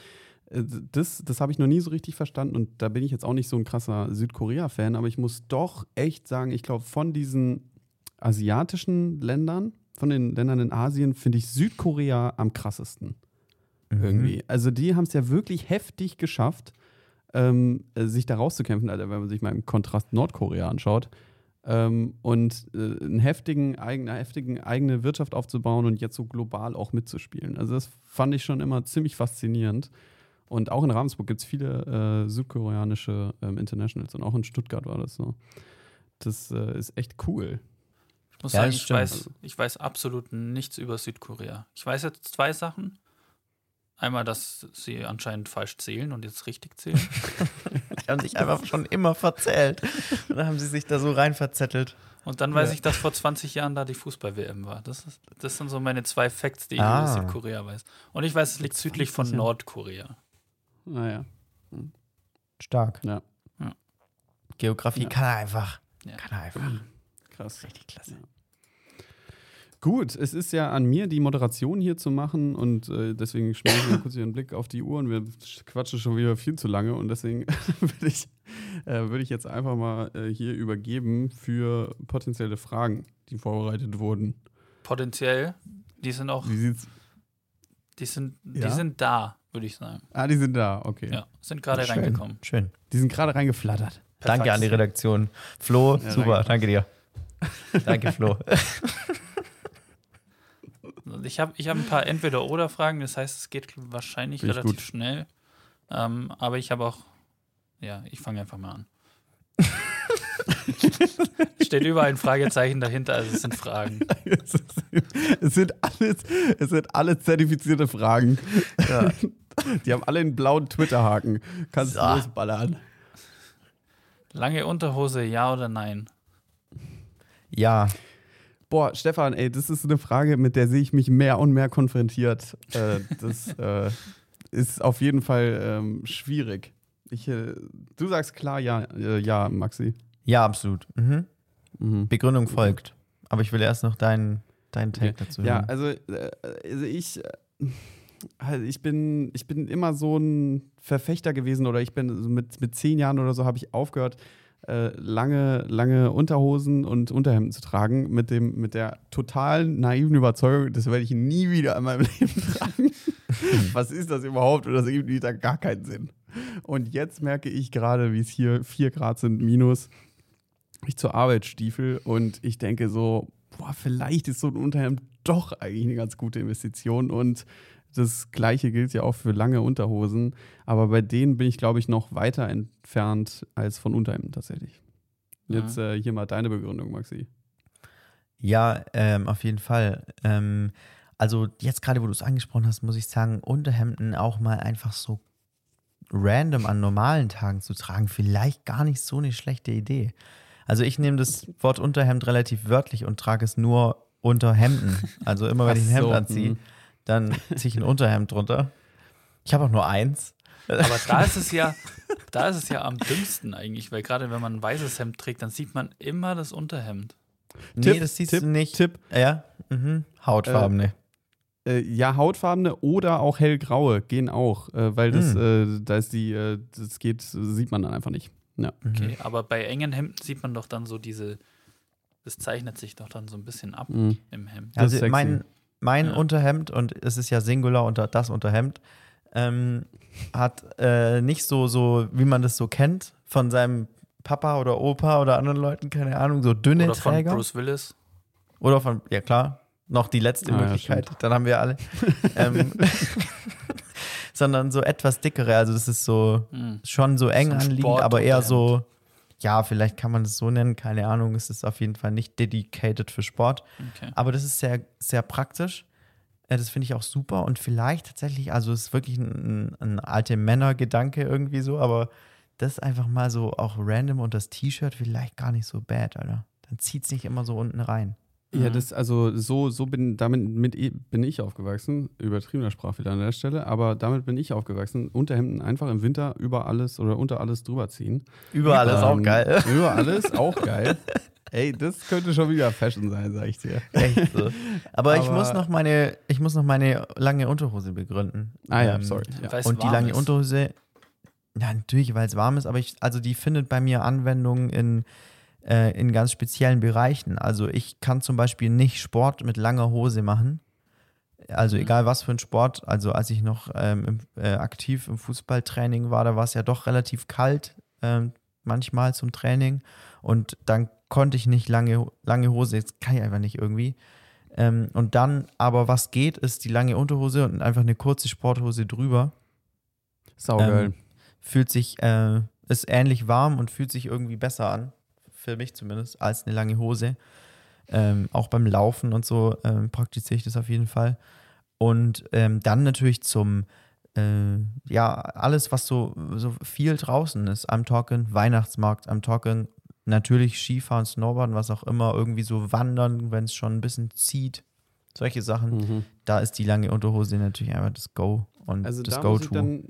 Äh, Das, das habe ich noch nie so richtig verstanden und da bin ich jetzt auch nicht so ein krasser Südkorea-Fan, aber ich muss doch echt sagen, ich glaube, von diesen asiatischen Ländern, von den Ländern in Asien, finde ich Südkorea am krassesten Mhm. irgendwie. Also die haben es ja wirklich heftig geschafft, ähm, äh, sich da rauszukämpfen, Alter, wenn man sich mal im Kontrast Nordkorea anschaut. Ähm, und äh, einen heftigen, eigene, heftigen eigene Wirtschaft aufzubauen und jetzt so global auch mitzuspielen. Also das fand ich schon immer ziemlich faszinierend. Und auch in Ravensburg gibt es viele äh, südkoreanische ähm, Internationals und auch in Stuttgart war das so. Das äh, ist echt cool. Ich muss Ja, sagen, ich weiß, ich weiß absolut nichts über Südkorea. Ich weiß jetzt zwei Sachen. Einmal, dass sie anscheinend falsch zählen und jetzt richtig zählen. Die haben sich einfach schon immer verzählt. Und dann haben sie sich da so rein verzettelt. Und dann weiß Ja. ich, dass vor 20 Jahren da die Fußball-WM war. Das, ist, das sind so meine zwei Facts, die ich Ah. über Südkorea weiß. Und ich weiß, es liegt südlich von 20 Jahre. Nordkorea. Naja, Stark. ja, Geografie Ja. kann er einfach. Ja. Kann er einfach. Krass. Richtig klasse. Gut, es ist ja an mir, die Moderation hier zu machen und äh, deswegen schmeiße ich mal kurz hier einen Blick auf die Uhr und wir quatschen schon wieder viel zu lange und deswegen würde ich, äh, würde ich jetzt einfach mal äh, hier übergeben für potenzielle Fragen, die vorbereitet wurden. Potenziell, die sind auch, Wie sieht's? die sind, Ja? die sind da, würde ich sagen. Ah, die sind da, okay. Ja, sind gerade reingekommen. Schön. Die sind gerade reingeflattert. Danke an die Redaktion. Flo, Ja, super, danke. danke, dir. danke, Flo. Ich habe ich hab ein paar Entweder-Oder-Fragen, das heißt, es geht wahrscheinlich Finde relativ schnell. Ähm, aber ich habe auch, ja, ich fange einfach mal an. Steht überall ein Fragezeichen dahinter, also es sind Fragen. es, ist, es, sind alles, es sind alles zertifizierte Fragen. Ja. Die haben alle einen blauen Twitter-Haken. Kannst du So. losballern. Lange Unterhose, ja oder nein? Ja, Boah, Stefan, ey, das ist eine Frage, mit der sehe ich mich mehr und mehr konfrontiert. Äh, das äh, ist auf jeden Fall ähm, schwierig. Ich, äh, du sagst klar, ja, äh, ja, Maxi. ja, absolut. Mhm. Mhm. Begründung folgt. Aber ich will erst noch deinen deinen Take Okay. dazu Ja, hören. also, äh, also ich, äh, also ich bin, ich bin immer so ein Verfechter gewesen oder ich bin so mit, mit zehn Jahren oder so habe ich aufgehört, äh, lange, lange Unterhosen und Unterhemden zu tragen, mit dem, mit der totalen naiven Überzeugung, das werde ich nie wieder in meinem Leben tragen. Was ist das überhaupt? Und das ergibt wieder gar keinen Sinn. Und jetzt merke ich gerade, wie es hier 4 Grad sind, minus, ich zur Arbeit stiefel und ich denke so, boah, vielleicht ist so ein Unterhemd doch eigentlich eine ganz gute Investition und das gleiche gilt ja auch für lange Unterhosen, aber bei denen bin ich, glaube ich, noch weiter entfernt als von Unterhemden tatsächlich. Jetzt äh, hier mal deine Begründung, Maxi. Ja, ähm, auf jeden Fall. Ähm, also jetzt gerade, wo du es angesprochen hast, muss ich sagen, Unterhemden auch mal einfach so random an normalen Tagen zu tragen, vielleicht gar nicht so eine schlechte Idee. Also ich nehme das Wort Unterhemd relativ wörtlich und trage es nur unter Hemden. Also immer wenn ich ein Hemd so, anziehe, mhm. Dann ziehe ich ein Unterhemd drunter. Ich habe auch nur eins. Aber da ist es ja, da ist es ja am dümmsten eigentlich, weil gerade wenn man ein weißes Hemd trägt, dann sieht man immer das Unterhemd. Nee, Tipp, das siehst Tipp, du nicht. Tipp, Ja, mhm. Hautfarbene. äh, ja, hautfarbene oder auch hellgraue gehen auch, äh, weil das, Hm. äh, da ist die, äh, das geht, sieht man dann einfach nicht. Ja. Okay, aber bei engen Hemden sieht man doch dann so diese, das zeichnet sich doch dann so ein bisschen ab Mhm. im Hemd. Das ist Also mein, mein Ja. Unterhemd, und es ist ja Singular unter das Unterhemd, ähm, hat äh, nicht so, so, wie man das so kennt, von seinem Papa oder Opa oder anderen Leuten, keine Ahnung, so dünne Oder von Träger. Bruce Willis. Oder von, ja klar, noch die letzte Ah, ja, Möglichkeit, dann haben wir alle. ähm, sondern so etwas dickere, also das ist so Hm. schon so eng So anliegend, aber eher so, ja, vielleicht kann man das so nennen, keine Ahnung, es ist auf jeden Fall nicht dedicated für Sport. Okay. Aber das ist sehr, sehr praktisch. Äh, Das finde ich auch super. Und vielleicht tatsächlich, also es ist wirklich ein, ein alte Männergedanke irgendwie so, aber das einfach mal so auch random und das T-Shirt vielleicht gar nicht so bad, Alter. Dann zieht es nicht immer so unten rein. Ja, Mhm. das, also so, so bin, damit mit, bin ich aufgewachsen. Übertriebener Sprachfehler an der Stelle, aber damit bin ich aufgewachsen. Unterhemden einfach im Winter über alles oder unter alles drüber ziehen. Überall ist auch Ähm, geil. Über alles, auch geil. Ey, das könnte schon wieder Fashion sein, sag ich dir. Echt so. Aber, ich Aber- muss noch meine, ich muss noch meine lange Unterhose begründen. Ah ja, Ähm, sorry. Ja. Und die lange ist. Unterhose, ja, natürlich, weil es warm ist, aber ich, also die findet bei mir Anwendung in, äh, in ganz speziellen Bereichen. Also ich kann zum Beispiel nicht Sport mit langer Hose machen. Also Mhm. egal was für ein Sport. Also als ich noch ähm, im, äh, aktiv im Fußballtraining war, da war es ja doch relativ kalt ähm, manchmal zum Training. Und dann konnte ich nicht lange, lange Hose, jetzt kann ich einfach nicht irgendwie. Ähm, und dann, aber was geht, ist die lange Unterhose und einfach eine kurze Sporthose drüber Saugeil. ähm, fühlt sich, äh, ist ähnlich warm und fühlt sich irgendwie besser an, für mich zumindest, als eine lange Hose. Ähm, auch beim Laufen und so ähm, praktiziere ich das auf jeden Fall. Und ähm, dann natürlich zum, äh, ja, alles, was so, so viel draußen ist. I'm talking Weihnachtsmarkt, I'm talking natürlich Skifahren, Snowboarden, was auch immer, irgendwie so wandern, wenn es schon ein bisschen zieht. Solche Sachen. Mhm. Da ist die lange Unterhose natürlich einfach das Go und Also das da Go-To.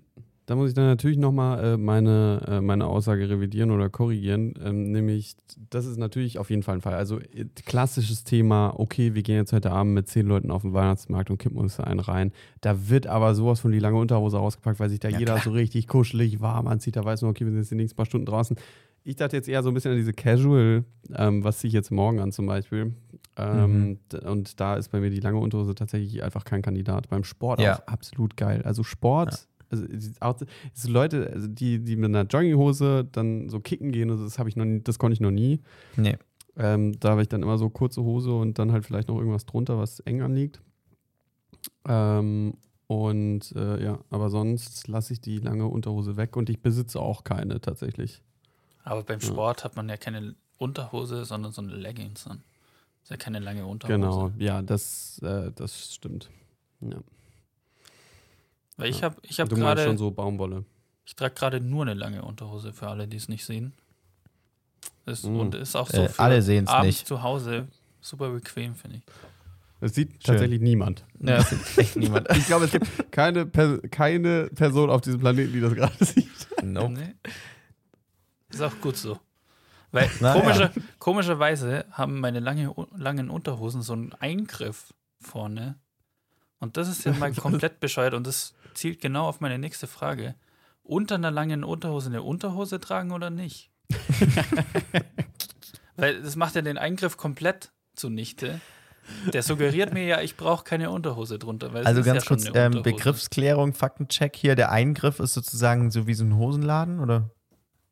Da muss ich dann natürlich nochmal äh, meine, äh, meine Aussage revidieren oder korrigieren. Ähm, nämlich, das ist natürlich auf jeden Fall ein Fall. Also äh, klassisches Thema, okay, wir gehen jetzt heute Abend mit zehn Leuten auf den Weihnachtsmarkt und kippen uns da einen rein. Da wird aber sowas von die lange Unterhose ausgepackt, weil sich da Ja, jeder klar. so richtig kuschelig warm anzieht. Da weiß man, okay, wir sind jetzt die nächsten paar Stunden draußen. Ich dachte jetzt eher so ein bisschen an diese Casual, ähm, was ziehe ich jetzt morgen an zum Beispiel. Ähm, Mhm. Und da ist bei mir die lange Unterhose tatsächlich einfach kein Kandidat. Beim Sport Ja. auch absolut geil. Also Sport, also die- auch so Leute, also die, die mit einer Jogginghose dann so kicken gehen, also das habe ich noch nie, das konnte ich noch nie. Nee. Ähm, da habe ich dann immer so kurze Hose und dann halt vielleicht noch irgendwas drunter, was eng anliegt. Ähm, und äh, ja, aber sonst lasse ich die lange Unterhose weg und ich besitze auch keine tatsächlich. Aber beim Sport hat man ja keine Unterhose, sondern so eine Leggings an. Ist ja keine lange Unterhose. Genau, ja, das, äh, das stimmt. Ja. Weil ich habe ich hab du meinst gerade, schon so Baumwolle. ich trage gerade nur eine lange Unterhose für alle, die es nicht sehen. Ist, Mm. Und ist auch so Äh, für alle sehen's abends nicht. zu Hause super bequem, finde ich. Das sieht tatsächlich niemand. Ja, das sieht echt niemand. Ich glaube, es gibt keine, per keine Person auf diesem Planeten, die das gerade sieht. Nope. Nee. Ist auch gut so. Weil Na ja. komischer, komischerweise haben meine lange, langen Unterhosen so einen Eingriff vorne. Und das ist ja mal komplett bescheuert und das zielt genau auf meine nächste Frage. Unter einer langen Unterhose eine Unterhose tragen oder nicht? Weil das macht ja den Eingriff komplett zunichte. Der suggeriert mir ja, ich brauche keine Unterhose drunter. Also ganz ja kurz, ähm. Begriffsklärung, Faktencheck hier. Der Eingriff ist sozusagen so wie so ein Hosenladen, oder?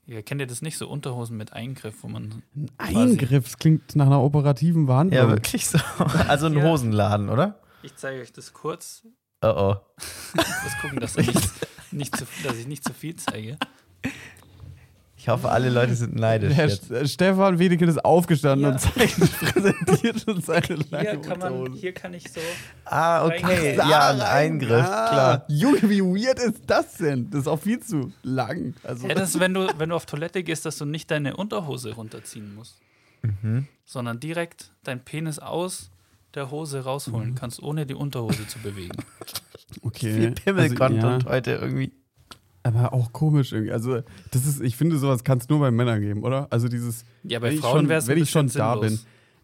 Ja, kennt ihr das nicht? So Unterhosen mit Eingriff, wo man. Eingriff, das klingt nach einer operativen Behandlung. Ja, wirklich so. Also ein Ja. Hosenladen, oder? Ich zeige euch das kurz. Oh oh. Ich muss gucken, dass, ich nicht, nicht zu, dass ich nicht zu viel zeige. Ich hoffe, alle Leute sind neidisch Herr jetzt. St- Stefan Wedekind ist aufgestanden Ja. und zeigt, präsentiert uns seine lange Hier kann, man, Unterhose. hier kann ich so. Ah, okay. Ach, Ja, ein Eingriff, Ah, klar. Junge, wie weird ist das denn? Das ist auch viel zu lang. Also, Ja, das ist, wenn du, wenn du auf Toilette gehst, dass du nicht deine Unterhose runterziehen musst, Mhm. sondern direkt deinen Penis aus der Hose rausholen kannst, ohne die Unterhose zu bewegen. okay. Viel Pimmel-Content Also, ja, heute irgendwie. aber auch komisch irgendwie. Also, das ist, ich finde, sowas kann es nur bei Männern geben, oder? Also dieses, Ja, bei wenn ich Frauen schon, wäre es wenn ich schon da bin.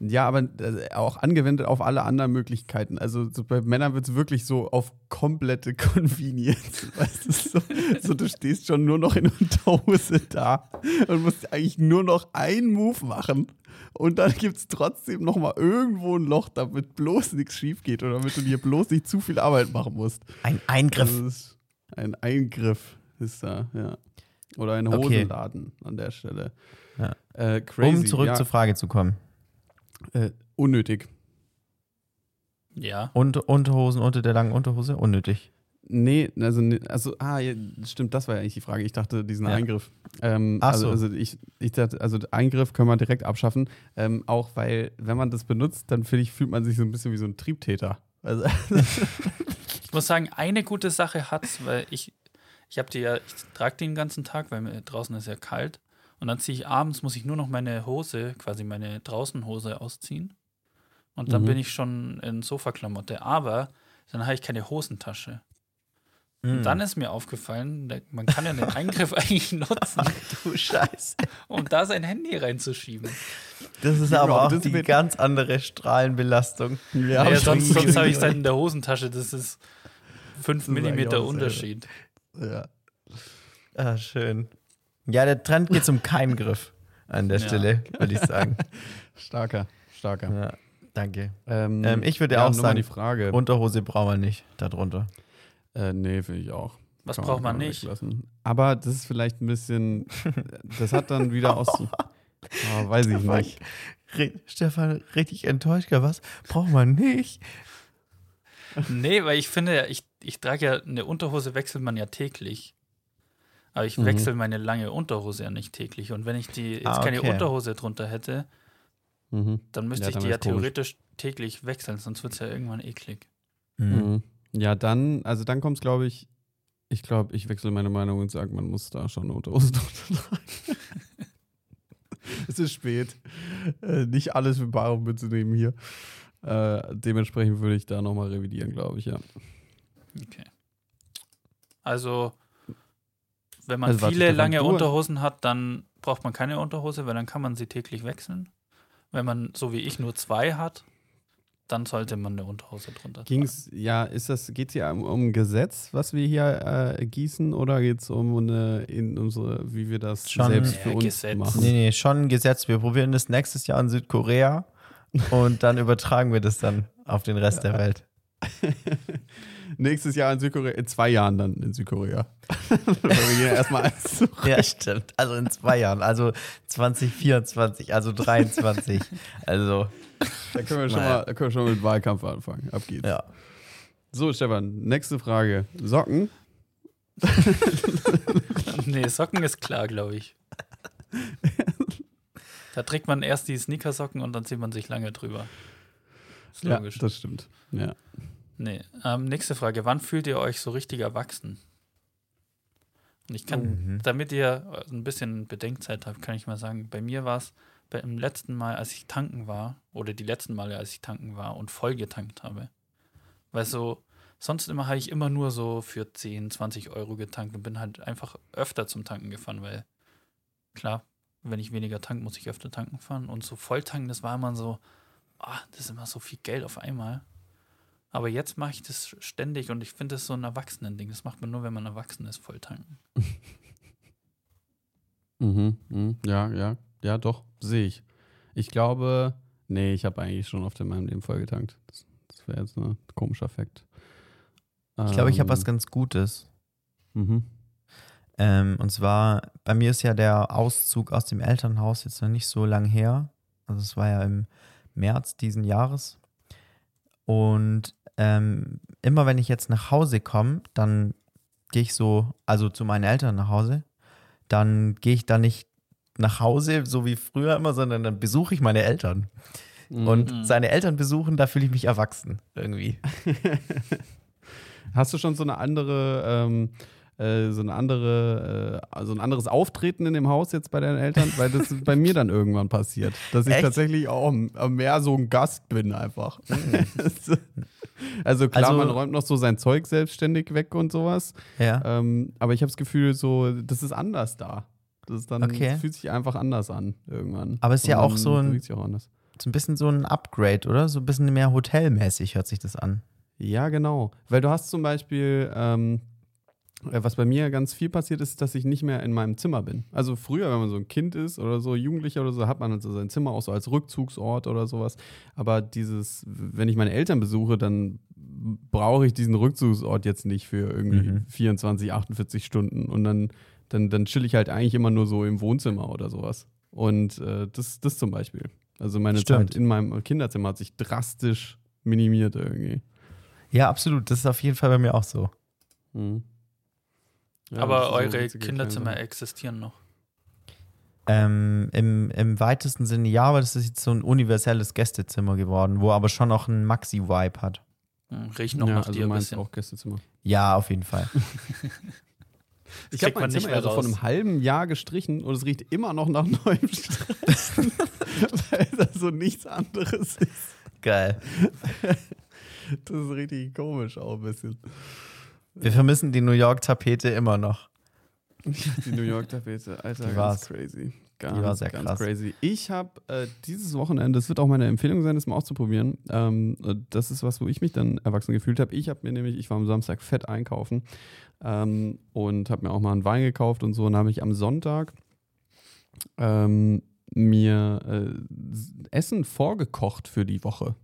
Ja, aber äh, auch angewendet auf alle anderen Möglichkeiten. Also so bei Männern wird es wirklich so auf komplette Convenience. Weißt du, so, so, du stehst schon nur noch in Unterhose da und musst eigentlich nur noch einen Move machen. Und dann gibt es trotzdem noch mal irgendwo ein Loch, damit bloß nichts schief geht oder damit du dir bloß nicht zu viel Arbeit machen musst. Ein Eingriff. Also ein Eingriff ist da, ja. Oder ein Okay. Hosenladen an der Stelle. Ja. Äh, um zurück ja, zur Frage zu kommen. Äh, unnötig. Ja. Und Unterhosen unter der langen Unterhose? Unnötig. Nee, also, nee, also ah, ja, stimmt, das war ja eigentlich die Frage. Ich dachte, diesen Ja. Eingriff. Ähm, Ach also, so. also ich, ich dachte, also Eingriff können wir direkt abschaffen. Ähm, auch weil, wenn man das benutzt, dann finde ich, fühlt man sich so ein bisschen wie so ein Triebtäter. Also, Ich muss sagen, eine gute Sache hat's, weil ich, ich habe die ja, ich trage den ganzen Tag, weil mir draußen ist ja kalt. Und dann ziehe ich abends, muss ich nur noch meine Hose, quasi meine Draußenhose ausziehen. Und dann Mhm. bin ich schon in Sofaklamotte. Aber dann habe ich keine Hosentasche. Hm. Und dann ist mir aufgefallen, man kann ja den Eingriff eigentlich nutzen, du Scheiße. um da sein Handy reinzuschieben. Das ist aber auch das die ganz andere Strahlenbelastung. ja, Ja, sonst, sonst habe ich es dann in der Hosentasche. Das ist 5 Das ist eigentlich auch Millimeter dasselbe. Unterschied. ja. Ah, schön. Ja, der Trend geht zum Keimgriff an der Ja. Stelle, würde ich sagen. Starker, starker. Ja, danke. Ähm, Ähm, ich würde ja, auch sagen, die Frage. Unterhose brauchen wir nicht darunter. Äh, nee, finde ich auch. Was Kann braucht man kann nicht? weglassen. Aber das ist vielleicht ein bisschen, das hat dann wieder aus. Oh, weiß ich Stefan, nicht. Re Stefan, richtig enttäuscht, was? Braucht man nicht. Nee, weil ich finde, ja, ich, ich trage ja, eine Unterhose wechselt man ja täglich. Aber ich Mhm. wechsle meine lange Unterhose ja nicht täglich. Und wenn ich die jetzt Ah, keine okay. Unterhose drunter hätte, Mhm. dann müsste Ja, ich dann die ja komisch. theoretisch täglich wechseln, sonst wird es ja irgendwann eklig. Mhm. Ja, dann, also dann kommt es, glaube ich, ich glaube, ich wechsle meine Meinung und sage, man muss da schon eine Unterhose drunter tragen. es ist spät. Äh, nicht alles für bare Münze nehmen hier. Äh, dementsprechend würde ich da nochmal revidieren, glaube ich, ja. Okay. Also, wenn man Also warte, viele Stefan, lange Unterhosen hat, dann braucht man keine Unterhose, weil dann kann man sie täglich wechseln. Wenn man, so wie ich, nur zwei hat, dann sollte man eine Unterhose drunter tragen. Ging's, ja, ist das, geht es hier um, um ein Gesetz, was wir hier äh, gießen, oder geht es um eine, in unsere, wie wir das Schon- selbst für Ja, uns Gesetz. machen? Nee, nee, schon ein Gesetz. Wir probieren das nächstes Jahr in Südkorea und dann übertragen wir das dann auf den Rest der Welt. Nächstes Jahr in Südkorea, in zwei Jahren dann in Südkorea. Weil wir gehen ja erstmal eins zurück. Ja, stimmt. Also in zwei Jahren. Also 2024, also 23. Also, Da können wir schon, Naja. mal, da können wir schon mit Wahlkampf anfangen. Ab geht's. ja. So, Stefan, nächste Frage. Socken? nee, Socken ist klar, glaube ich. Da trägt man erst die Sneakersocken und dann zieht man sich lange drüber. Ist Ja, logisch. das stimmt. Ja. Nee. Ähm, nächste Frage. Wann fühlt ihr euch so richtig erwachsen? Und ich kann, Mhm. damit ihr äh, ein bisschen Bedenkzeit habt, kann ich mal sagen, bei mir war es beim letzten Mal, als ich tanken war, oder die letzten Male, als ich tanken war und voll getankt habe. Weil so, sonst immer habe ich immer nur so für 10, 20 Euro getankt und bin halt einfach öfter zum Tanken gefahren, weil klar, wenn ich weniger tank, muss ich öfter tanken fahren. Und so voll tanken, das war immer so, ah, das ist immer so viel Geld auf einmal. Aber jetzt mache ich das ständig und ich finde das so ein Erwachsenen-Ding. Das macht man nur, wenn man erwachsen ist, voll tanken. Mhm, mhm. Ja, ja, ja, doch, sehe ich. Ich glaube, nee, ich habe eigentlich schon oft in meinem Leben voll getankt. Das, das wäre jetzt ein komischer Fakt. Ich glaube, ich habe was Ähm, ganz Gutes. Mhm. Ähm, und zwar, bei mir ist ja der Auszug aus dem Elternhaus jetzt noch nicht so lang her. Also es war ja im März diesen Jahres. Und ähm, immer wenn ich jetzt nach Hause komme, dann gehe ich so, also zu meinen Eltern nach Hause, dann gehe ich da nicht nach Hause, so wie früher immer, sondern dann besuche ich meine Eltern. Mhm. Und seine Eltern besuchen, da fühle ich mich erwachsen irgendwie. Hast du schon so eine andere, ähm, äh, so eine andere, äh, also ein anderes Auftreten in dem Haus jetzt bei deinen Eltern? Weil das bei mir dann irgendwann passiert. Dass ich Echt? tatsächlich auch m- mehr so ein Gast bin einfach. also klar, Also- man räumt noch so sein Zeug selbstständig weg und sowas. Ja. Ähm, aber ich habe das Gefühl, so, das ist anders da. Das ist dann Okay. das fühlt sich einfach anders an irgendwann. Aber es ist ja auch so ein- auch anders. So ein bisschen so ein Upgrade, oder? So ein bisschen mehr hotelmäßig hört sich das an. Ja, genau. Weil du hast zum Beispiel, ähm, äh, was bei mir ganz viel passiert ist, dass ich nicht mehr in meinem Zimmer bin. Also früher, wenn man so ein Kind ist oder so, Jugendlicher oder so, hat man also sein Zimmer auch so als Rückzugsort oder sowas. Aber dieses, wenn ich meine Eltern besuche, dann brauche ich diesen Rückzugsort jetzt nicht für irgendwie Mhm. 24, 48 Stunden. Und dann, dann, dann chill ich halt eigentlich immer nur so im Wohnzimmer oder sowas. Und äh, das, das zum Beispiel. Also meine Stimmt. Zeit in meinem Kinderzimmer hat sich drastisch minimiert irgendwie. Ja, absolut. Das ist auf jeden Fall bei mir auch so. Mhm. Ja, Aber so eure Kinderzimmer kleine existieren noch. Ähm, im, Im weitesten Sinne ja, aber das ist jetzt so ein universelles Gästezimmer geworden, wo aber schon noch ein Maxi-Vibe hat. Hm, Riecht noch ja, nach also dir ein bisschen. auch Gästezimmer. Ja, auf jeden Fall. Ich habe mein Zimmer mehr also vor raus. einem halben Jahr gestrichen und es riecht immer noch nach neuem Streichen, weil das so nichts anderes ist. Geil. Das ist richtig komisch auch ein bisschen. Wir vermissen die New York-Tapete immer noch. Die New York Tapete, Alter, Die ganz war's. crazy. Ganz, war sehr ganz krass. crazy. Ich habe äh, dieses Wochenende, das wird auch meine Empfehlung sein, das mal auszuprobieren. Ähm, äh, das ist was, wo ich mich dann erwachsen gefühlt habe. Ich habe mir nämlich, ich war am Samstag fett einkaufen ähm, und habe mir auch mal einen Wein gekauft und so. Und habe ich am Sonntag ähm, mir äh, Essen vorgekocht für die Woche.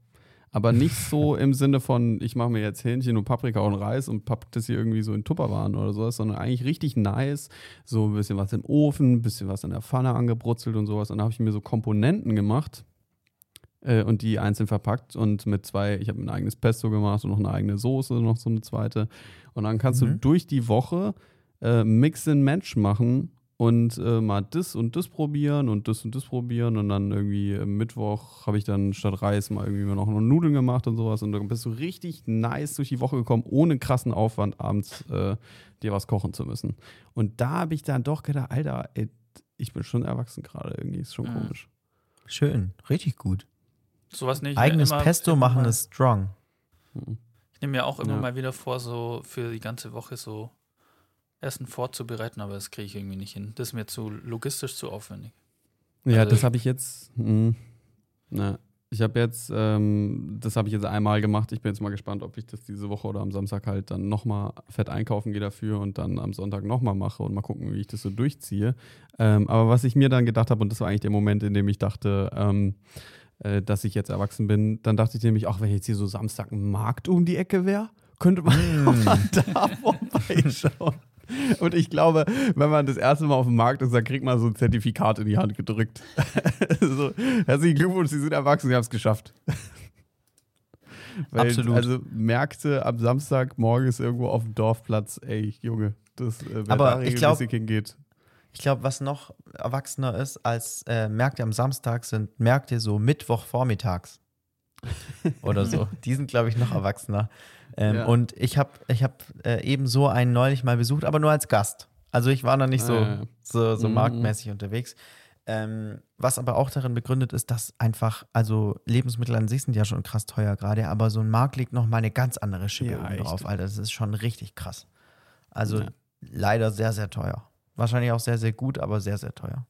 Aber nicht so im Sinne von, ich mache mir jetzt Hähnchen und Paprika und Reis und pack das hier irgendwie so in Tupperwaren oder sowas, sondern eigentlich richtig nice. So ein bisschen was im Ofen, ein bisschen was in der Pfanne angebrutzelt und sowas. Und da habe ich mir so Komponenten gemacht äh, und die einzeln verpackt und mit zwei, ich habe ein eigenes Pesto gemacht und noch eine eigene Soße, noch so eine zweite. Und dann kannst du Mhm. durch die Woche äh, Mix and Match machen und äh, mal das und das probieren und das und das probieren und dann irgendwie äh, Mittwoch habe ich dann statt Reis mal irgendwie noch Nudeln gemacht und sowas und dann bist du richtig nice durch die Woche gekommen, ohne krassen Aufwand abends äh, dir was kochen zu müssen. Und da habe ich dann doch gedacht, Alter, ey, ich bin schon erwachsen gerade irgendwie, ist schon Mhm. komisch. Schön. Richtig gut. Sowas nicht. Eigenes immer- Pesto immer machen ist strong. Mhm. Ich nehme mir auch immer Ja. mal wieder vor, so für die ganze Woche so Essen vorzubereiten, aber das kriege ich irgendwie nicht hin. Das ist mir zu logistisch zu aufwendig. Ja, Also- das habe ich jetzt. Mh, na, ich habe jetzt, ähm, das habe ich jetzt einmal gemacht. Ich bin jetzt mal gespannt, ob ich das diese Woche oder am Samstag halt dann nochmal fett einkaufen gehe dafür und dann am Sonntag nochmal mache und mal gucken, wie ich das so durchziehe. Ähm, aber was ich mir dann gedacht habe, und das war eigentlich der Moment, in dem ich dachte, ähm, äh, dass ich jetzt erwachsen bin, dann dachte ich nämlich, auch wenn jetzt hier so Samstag ein Markt um die Ecke wäre, könnte man mal da vorbeischauen. Und ich glaube, wenn man das erste Mal auf dem Markt ist, dann kriegt man so ein Zertifikat in die Hand gedrückt. so, herzlichen Glückwunsch, Sie sind erwachsen, Sie haben es geschafft. Weil, Absolut. Also Märkte am Samstag morgens irgendwo auf dem Dorfplatz, ey, Junge, das, äh, Aber da ich glaub- regelmäßig hingeht. Ich glaube, was noch erwachsener ist als äh, Märkte am Samstag, sind Märkte so Mittwochvormittags. Oder so. Die sind, glaube ich, noch erwachsener. Ähm, Ja. Und ich habe ich hab, äh, ebenso einen neulich mal besucht, aber nur als Gast. Also ich war noch nicht so, ja. so, so Mhm. marktmäßig unterwegs. Ähm, was aber auch darin begründet ist, dass einfach, also Lebensmittel an sich sind ja schon krass teuer gerade, aber so ein Markt legt noch mal eine ganz andere Schippe Ja, drauf, Alter. Das ist schon richtig krass. Also Ja. leider sehr, sehr teuer. Wahrscheinlich auch sehr, sehr gut, aber sehr, sehr teuer.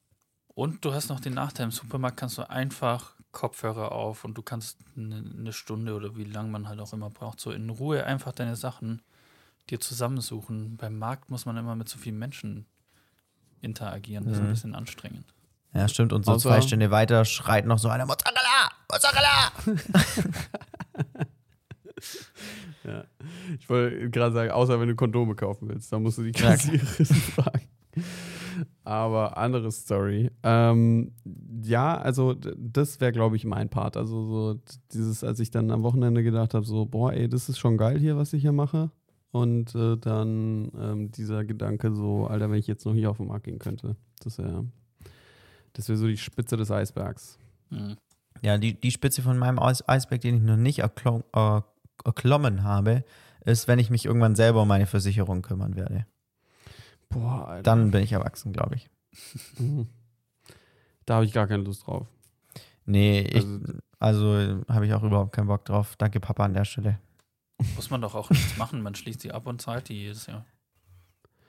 Und du hast noch den Nachteil, im Supermarkt kannst du einfach Kopfhörer auf und du kannst eine, eine Stunde oder wie lange man halt auch immer braucht, so in Ruhe einfach deine Sachen dir zusammensuchen. Beim Markt muss man immer mit so vielen Menschen interagieren. Das ist ein Mhm. bisschen anstrengend. Ja, stimmt. Und so Außer- zwei Stunden weiter schreit noch so einer Mozzarella! Mozzarella! Ja. Ich wollte gerade sagen, außer wenn du Kondome kaufen willst, dann musst du die Kassiererin fragen. Aber andere Story. Ähm, ja, also das wäre, glaube ich, mein Part. Also so dieses, als ich dann am Wochenende gedacht habe, so, boah, ey, das ist schon geil hier, was ich hier mache. Und äh, dann ähm, dieser Gedanke so, Alter, wenn ich jetzt noch hier auf den Markt gehen könnte. Das wäre das wär so die Spitze des Eisbergs. Mhm. Ja, die, die Spitze von meinem Eis Eisberg, den ich noch nicht erklo äh, erklommen habe, ist, wenn ich mich irgendwann selber um meine Versicherung kümmern werde. Boah, Alter. Dann bin ich erwachsen, glaube ich. Mhm. Da habe ich gar keine Lust drauf. Nee, ich, Also- also habe ich auch überhaupt keinen Bock drauf. Danke, Papa, an der Stelle. Muss man doch auch nichts machen. Man schließt die ab und zahlt die jedes Jahr.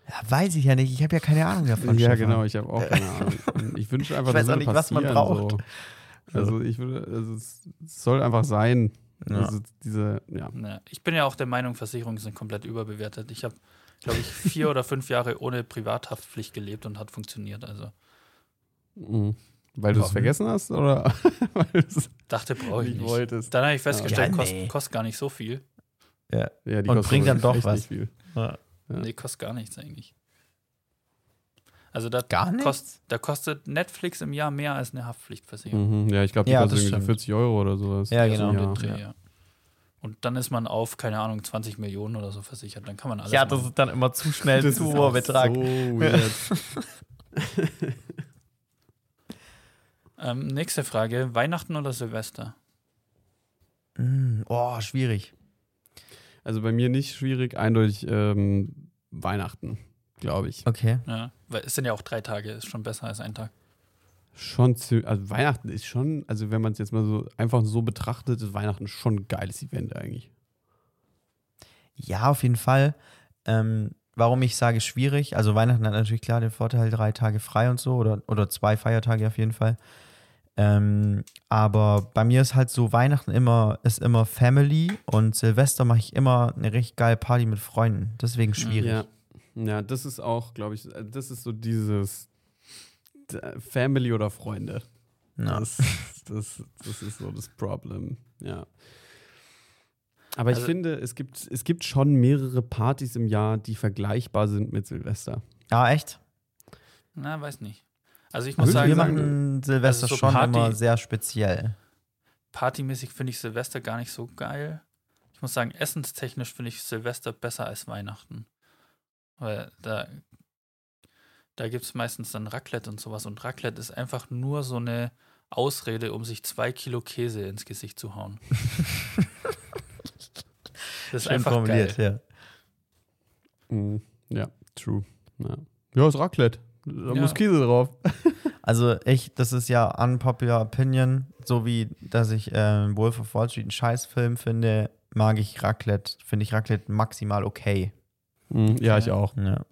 Ja, weiß ich ja nicht. Ich habe ja keine Ahnung davon. ja, Stefan. genau, ich habe auch keine Ahnung. Ich wünsche einfach, Ich weiß auch nicht, was man braucht. So. Also ich würde, also es es soll einfach sein. Ja. Also diese, ja. Ja, ich bin ja auch der Meinung, Versicherungen sind komplett überbewertet. Ich habe, glaube ich, vier oder fünf Jahre ohne Privathaftpflicht gelebt und hat funktioniert. Also Mhm. Weil du es vergessen hast oder weil dachte, brauche ich nicht wolltest? Dann habe ich festgestellt, Ja, kost, nee. kostet gar nicht so viel. Ja. Ja, die Und bringt dann doch nicht was. viel. Ja. Nee, kostet gar nichts eigentlich. Also da, kost, da kostet Netflix im Jahr mehr als eine Haftpflichtversicherung. Mhm. Ja, ich glaube, die Ja, kostet irgendwie so stimmt. 40 Euro oder sowas. Ja, So genau. Dreh, ja. Und dann ist man auf, keine Ahnung, 20 Millionen oder so versichert. Dann kann man alles Ja, das machen. ist dann immer zu schnell Das zu ist hoher Betrag. so weird. Ähm, nächste Frage: Weihnachten oder Silvester? Mm, oh, schwierig. Also bei mir nicht schwierig, eindeutig ähm, Weihnachten, glaube ich. Okay. Ja, weil es sind ja auch drei Tage, ist schon besser als ein Tag. Schon, zu, also Weihnachten ist schon, also wenn man es jetzt mal so einfach so betrachtet, ist Weihnachten schon ein geiles Event eigentlich. Ja, auf jeden Fall. Ähm, warum ich sage schwierig, also Weihnachten hat natürlich klar den Vorteil, drei Tage frei und so oder, oder zwei Feiertage auf jeden Fall. Ähm, aber bei mir ist halt so, Weihnachten immer, ist immer Family und Silvester mache ich immer eine richtig geile Party mit Freunden. Deswegen schwierig. Ja, ja das ist auch, glaube ich, das ist so dieses Family oder Freunde. Ja. Das, das, das ist so das Problem, ja. Aber ich Also- finde, es gibt, es gibt schon mehrere Partys im Jahr, die vergleichbar sind mit Silvester. Ah, echt? Na, weiß nicht. Also ich muss ich Wir sagen, sagen, machen Silvester also so schon Party- immer sehr speziell. partymäßig finde ich Silvester gar nicht so geil. Ich muss sagen, essenstechnisch finde ich Silvester besser als Weihnachten. Weil da, da gibt es meistens dann Raclette und sowas. Und Raclette ist einfach nur so eine Ausrede, um sich zwei Kilo Käse ins Gesicht zu hauen. das ist Schön einfach formuliert, geil. ja. Mhm. Ja, true. Ja, ja ist Raclette. Da Ja. muss Käse drauf. Also ich, das ist ja unpopular opinion, so wie, dass ich äh, Wolf of Wall Street einen Scheißfilm finde, mag ich Raclette, finde ich Raclette maximal okay. Mhm, ja, ich auch. Ja.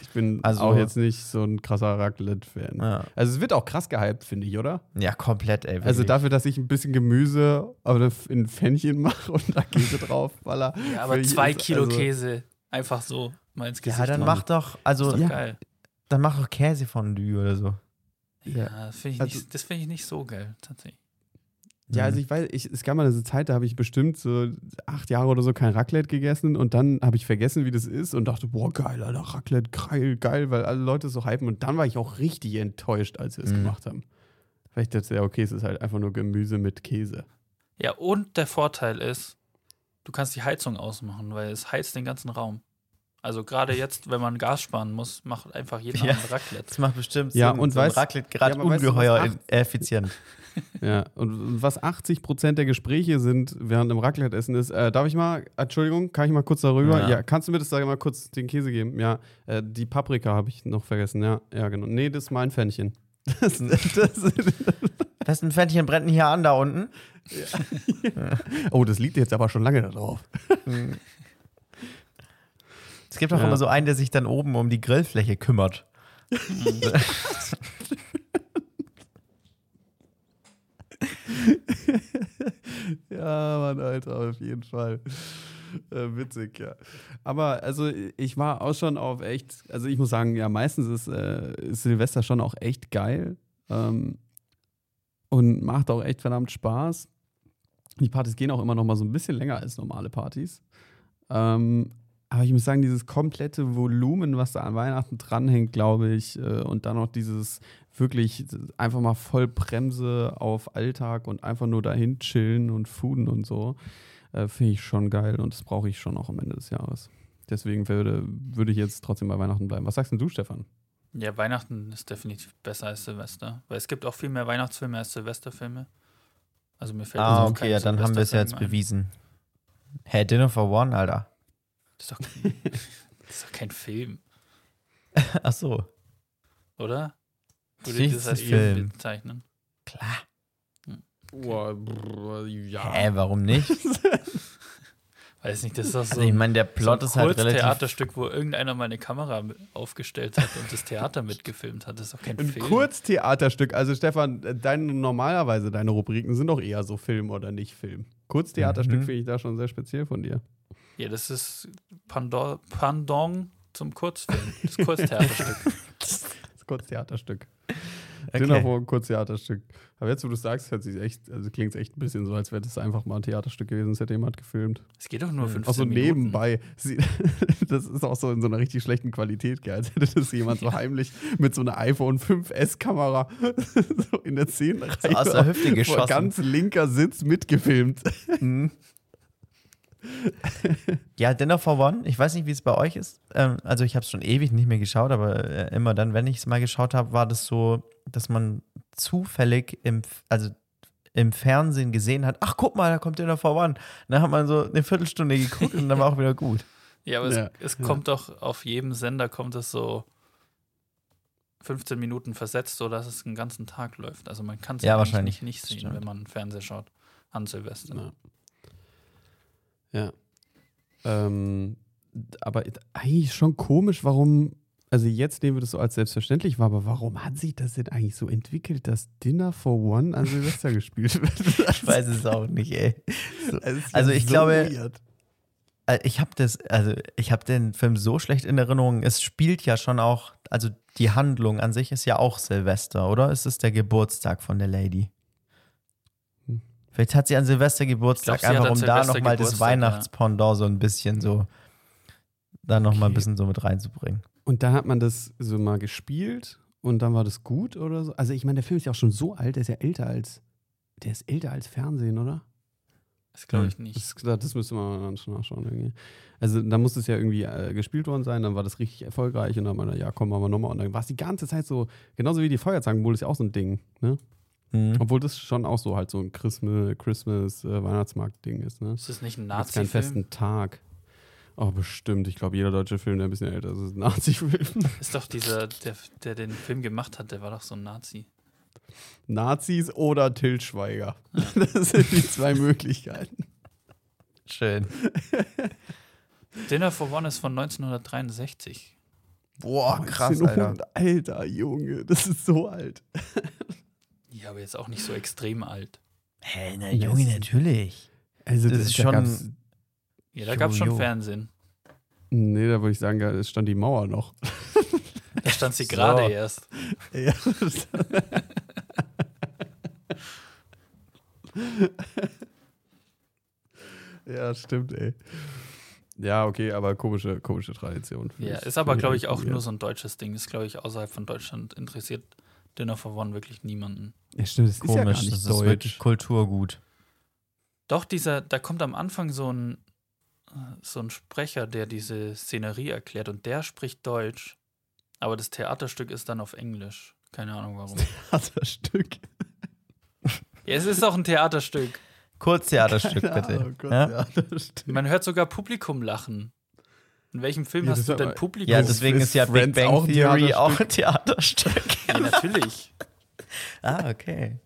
Ich bin Also- auch jetzt nicht so ein krasser Raclette-Fan. Ja, Also es wird auch krass gehypt, finde ich, oder? ja komplett, ey. Also wirklich. dafür, dass ich ein bisschen Gemüse in Fännchen mache und da Käse drauf, baller. Ja, aber zwei jedes- Kilo also- Käse einfach so mal ins Gesicht Ja, dann mach doch, also, ist doch Ja. geil. dann mach doch Käsefondue oder so. Ja, das finde ich, Also- nicht- das find ich nicht so geil, tatsächlich. Ja, also ich weiß, ich, es gab mal eine Zeit, da habe ich bestimmt so acht Jahre oder so kein Raclette gegessen und dann habe ich vergessen, wie das ist und dachte, boah, geil, Alter, Raclette, geil, geil, weil alle Leute so hypen und dann war ich auch richtig enttäuscht, als wir es Mhm. gemacht haben. Weil ich dachte, ja, okay, es ist halt einfach nur Gemüse mit Käse. Ja, und der Vorteil ist, du kannst die Heizung ausmachen, weil es heizt den ganzen Raum. Also gerade jetzt, wenn man Gas sparen muss, macht einfach jeden Ja. Raclette. Das macht bestimmt Ja, Sinn. und so ein weißt- Raclette gerade Ja, aber weißt du, ungeheuer effizient. Ja, und was 80 Prozent der Gespräche sind während dem Raclette-Essen ist, äh, darf ich mal, Entschuldigung, kann ich mal kurz darüber? Ja. Ja, kannst du mir das da mal kurz den Käse geben? Ja, äh, die Paprika habe ich noch vergessen, ja, ja, genau. Nee, das ist mein Pfännchen. Das, das, Das ein Pfännchen brennt hier an da unten. oh, das liegt jetzt aber schon lange da drauf. Es gibt auch Ja. immer so einen, der sich dann oben um die Grillfläche kümmert. Ja, Mann, Alter, auf jeden Fall. Äh, witzig, ja. Aber also ich war auch schon auf echt, also ich muss sagen, ja, meistens ist, äh, ist Silvester schon auch echt geil. Ähm, und macht auch echt verdammt Spaß. Die Partys gehen auch immer noch mal so ein bisschen länger als normale Partys. Ähm, aber ich muss sagen, dieses komplette Volumen, was da an Weihnachten dranhängt, glaube ich, äh, und dann noch dieses wirklich einfach mal voll Bremse auf Alltag und einfach nur dahin chillen und fooden und so, äh, finde ich schon geil und das brauche ich schon auch am Ende des Jahres. Deswegen würde, würde ich jetzt trotzdem bei Weihnachten bleiben. Was sagst denn du, Stefan? Ja, Weihnachten ist definitiv besser als Silvester. Weil es gibt auch viel mehr Weihnachtsfilme als Silvesterfilme. Also mir fällt Ah, auch okay, ja, dann haben wir es ja jetzt ein. bewiesen. Hey, Dinner for One, Alter. Das ist, doch, das ist doch kein Film, Ach so. oder? Würde das als ist es Film. Bezeichnen? Klar. ja. Hä, warum nicht? Weiß nicht, das ist doch so, Also ich meine, der so Plot ein ist halt relativ... Kurztheaterstück, wo irgendeiner mal eine Kamera aufgestellt hat und das Theater mitgefilmt hat. Das ist doch kein Ein Film. Kurztheaterstück. Also Stefan, deine, normalerweise deine Rubriken sind doch eher so Film oder nicht Film. Kurztheaterstück Mhm. finde ich da schon sehr speziell von dir. Ja, das ist Pandor Pendant zum Kurzfilm. Das Kurztheaterstück. Das Kurztheaterstück. Okay. Dinner vor Kurztheaterstück. Aber jetzt, wo du es sagst, hört sich echt, also klingt es echt ein bisschen so, als wäre das einfach mal ein Theaterstück gewesen, das hätte jemand gefilmt. Es geht doch nur 15 Auch so Minuten. nebenbei. Sie- Das ist auch so in so einer richtig schlechten Qualität, gell? als hätte das jemand so heimlich mit so einer iPhone 5S-Kamera so in der Szenenreihe So aus der Hüfte vor geschossen. ganz linker Sitz mitgefilmt. Mhm. Ja, Dinner for One. Ich weiß nicht, wie es bei euch ist. Ähm, also ich habe es schon ewig nicht mehr geschaut, aber äh, immer dann, wenn ich es mal geschaut habe, war das so, dass man zufällig im, also im Fernsehen gesehen hat, ach guck mal, da kommt Dinner for One. Dann hat man so eine Viertelstunde geguckt und dann war auch wieder gut. Ja, aber Ja, es, es ja. kommt doch auf jedem Sender kommt es so 15 Minuten versetzt, so dass es einen ganzen Tag läuft. Also man kann es Ja, wahrscheinlich. nicht, sehen, stimmt. wenn man Fernseher schaut an Silvester. Ja. Ja. Ähm, aber eigentlich schon komisch, warum, also jetzt nehmen wir das so als selbstverständlich wahr, aber warum hat sich das denn eigentlich so entwickelt, dass Dinner for One an Silvester gespielt wird? Ich weiß es auch nicht, ey. So. Also ich so glaube- weird. Äh, Ich habe das, also ich habe den Film so schlecht in Erinnerung. Es spielt ja schon auch, also die Handlung an sich ist ja auch Silvester, oder? Es ist der Geburtstag von der Lady. Vielleicht hat sie an Silvester Geburtstag, glaub, einfach um da nochmal das Geburtstag, ja. Weihnachtspendant so ein bisschen so, da nochmal ein Okay. bisschen so mit reinzubringen. Und dann hat man das so mal gespielt und dann war das gut oder so. Also ich meine, der Film ist ja auch schon so alt, der ist ja älter als, der ist älter als Fernsehen, oder? Das glaube ich nicht. Das, das müsste man dann schon nachschauen irgendwie. Also da muss es ja irgendwie äh, gespielt worden sein, dann war das richtig erfolgreich und dann haben wir, ja komm, machen wir nochmal. Und dann war es die ganze Zeit so, genauso wie die Feuerzangenbowle ist ja auch so ein Ding, ne? Mhm. Obwohl das schon auch so halt so ein Christmas, Christmas äh, Weihnachtsmarkt-Ding ist, ne? Ist das nicht ein Hat's keinen Nazi-Film? festen Tag. Oh, bestimmt. Ich glaube, jeder deutsche Film, der ein bisschen älter ist, ist ein Nazi-Film. Ist doch dieser, der, der den Film gemacht hat, der war doch so ein Nazi. Nazis oder Til Schweiger. Das sind die zwei Möglichkeiten. Schön. Dinner for One ist von 1963. Boah, krass, Alter. 1900, Alter, Junge, das ist so alt. Ja, aber jetzt auch nicht so extrem alt. Hä, na Ja, Junge, natürlich. Also, Das ist da schon- gab's- Ja, da gab es schon. Fernsehen. Nee, da würde ich sagen, es stand die Mauer noch. Da stand sie So. gerade erst. Ja. ja, stimmt, ey. Ja, okay, aber komische, komische Tradition. Ja, ist aber, glaube ich, auch weird. nur so ein deutsches Ding. Ist, glaube ich, außerhalb von Deutschland interessiert Dinner for One wirklich niemanden. Ja, stimmt, das ist ja gar Komisch, nicht das ist wirklich deutsch. Kulturgut. Doch, dieser, da kommt am Anfang so ein, so ein Sprecher, der diese Szenerie erklärt und der spricht Deutsch. Aber das Theaterstück ist dann auf Englisch. Keine Ahnung warum. Das Stück. ja, es ist auch ein Theaterstück. Kurztheaterstück, bitte. ja? Man hört sogar Publikum lachen. In welchem Film Ja, hast du aber- Publikum? Ja, deswegen ist ja Big Friends Bang auch Theory Theaterstück? auch ein Theaterstück. Ja, natürlich. ah, okay.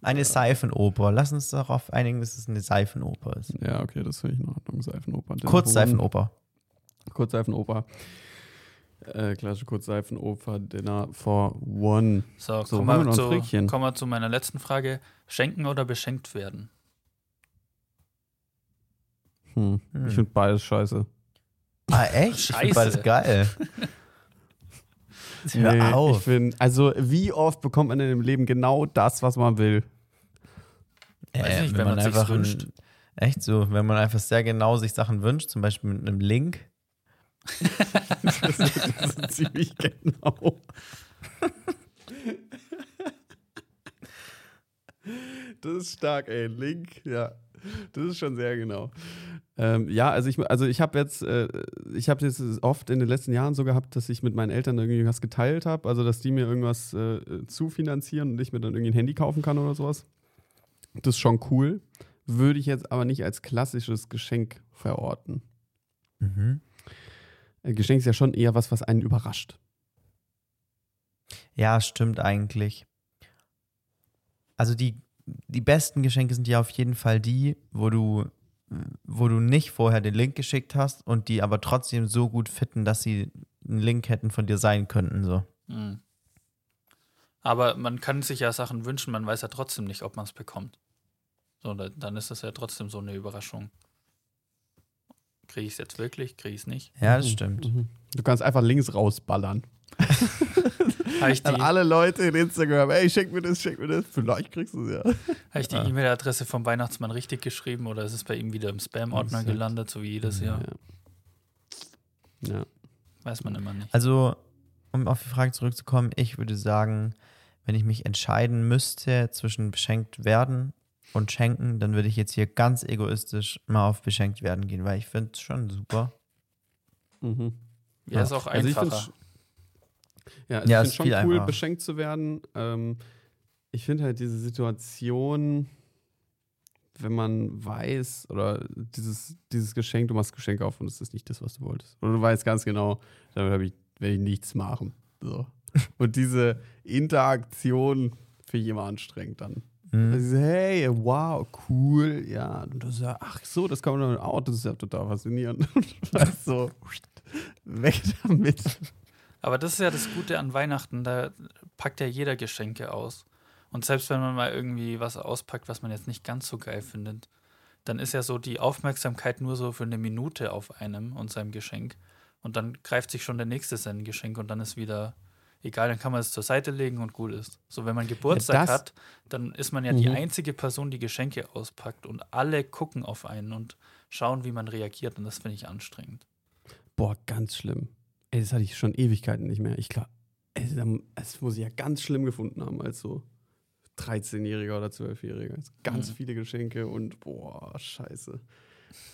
Eine Seifenoper. Lass uns darauf einigen, dass es eine Seifenoper ist. Ja, okay, das finde ich in Ordnung. Seifenoper. Kurzseifenoper. Kurzseifenoper. Äh, klassische Kurzseifenoper, Dinner for One. So, So, kommen wir zu, kommen wir zu meiner letzten Frage. Schenken oder beschenkt werden? Hm. Hm. Ich finde beides scheiße. Ah, echt? Ich Scheiße. finde beides geil. Hör Nee, auf. Ich find, also, wie oft bekommt man in dem Leben genau das, was man will? Weiß nicht, wenn man sich's einfach ein- wünscht. Echt so, wenn man einfach sehr genau sich Sachen wünscht, zum Beispiel mit einem Link. Das ist ziemlich genau. Das ist stark, ey. Link, ja. Das ist schon sehr genau. Ähm, ja, also ich, also ich habe jetzt, äh, ich habe das oft in den letzten Jahren so gehabt, dass ich mit meinen Eltern irgendwie was geteilt habe, also dass die mir irgendwas äh, zufinanzieren und ich mir dann irgendwie ein Handy kaufen kann oder sowas. Das ist schon cool. Würde ich jetzt aber nicht als klassisches Geschenk verorten. Mhm. Ein Geschenk ist ja schon eher was, was einen überrascht. Ja, stimmt eigentlich. Also die, die besten Geschenke sind ja auf jeden Fall die, wo du, wo du nicht vorher den Link geschickt hast und die aber trotzdem so gut fitten, dass sie ein Link hätten von dir sein könnten. So. Hm. Aber man kann sich ja Sachen wünschen, man weiß ja trotzdem nicht, ob man es bekommt. So, da- dann ist das ja trotzdem so eine Überraschung. Kriege ich es jetzt wirklich? Kriege ich es nicht? Ja, das stimmt. Mhm. Du kannst einfach links rausballern. Habe ich die, An alle Leute in Instagram, ey, schenk mir das, schenk mir das. Vielleicht kriegst du es ja. hab ich die E-Mail-Adresse vom Weihnachtsmann richtig geschrieben oder ist es bei ihm wieder im Spam-Ordner gelandet, so wie jedes Jahr? Ja. ja. Weiß man immer nicht. Also, um auf die Frage zurückzukommen, ich würde sagen, wenn ich mich entscheiden müsste zwischen beschenkt werden und schenken, dann würde ich jetzt hier ganz egoistisch mal auf beschenkt werden gehen, weil ich finde es schon super. Mhm. Ja, ist auch Also ich einfacher. find's- Ja, also Ja, ich ist finde schon cool, einfacher. beschenkt zu werden. Ähm, ich finde halt diese Situation, wenn man weiß, oder dieses, dieses Geschenk, du machst Geschenk auf und es ist nicht das, was du wolltest. Oder du weißt ganz genau, damit ich, werde ich nichts machen. So. Und diese Interaktion finde ich immer anstrengend dann. Mhm. Also, hey, wow, cool, ja. Und du sagst, ach so, das kann man dann auch, das ist ja total faszinierend. Und so, weg damit. Aber das ist ja das Gute an Weihnachten, da packt ja jeder Geschenke aus. Und selbst wenn man mal irgendwie was auspackt, was man jetzt nicht ganz so geil findet, dann ist ja so die Aufmerksamkeit nur so für eine Minute auf einem und seinem Geschenk. Und dann greift sich schon der Nächste sein Geschenk und dann ist wieder egal, dann kann man es zur Seite legen und gut ist. So, wenn man Geburtstag das- hat, dann ist man ja die Mhm. einzige Person, die Geschenke auspackt und alle gucken auf einen und schauen, wie man reagiert und das finde ich anstrengend. Boah, ganz schlimm. Ey, das hatte ich schon Ewigkeiten nicht mehr. Ich glaube, das muss ich ja ganz schlimm gefunden haben als so 13-Jähriger oder 12-Jähriger. Ganz Mhm. viele Geschenke und boah, scheiße.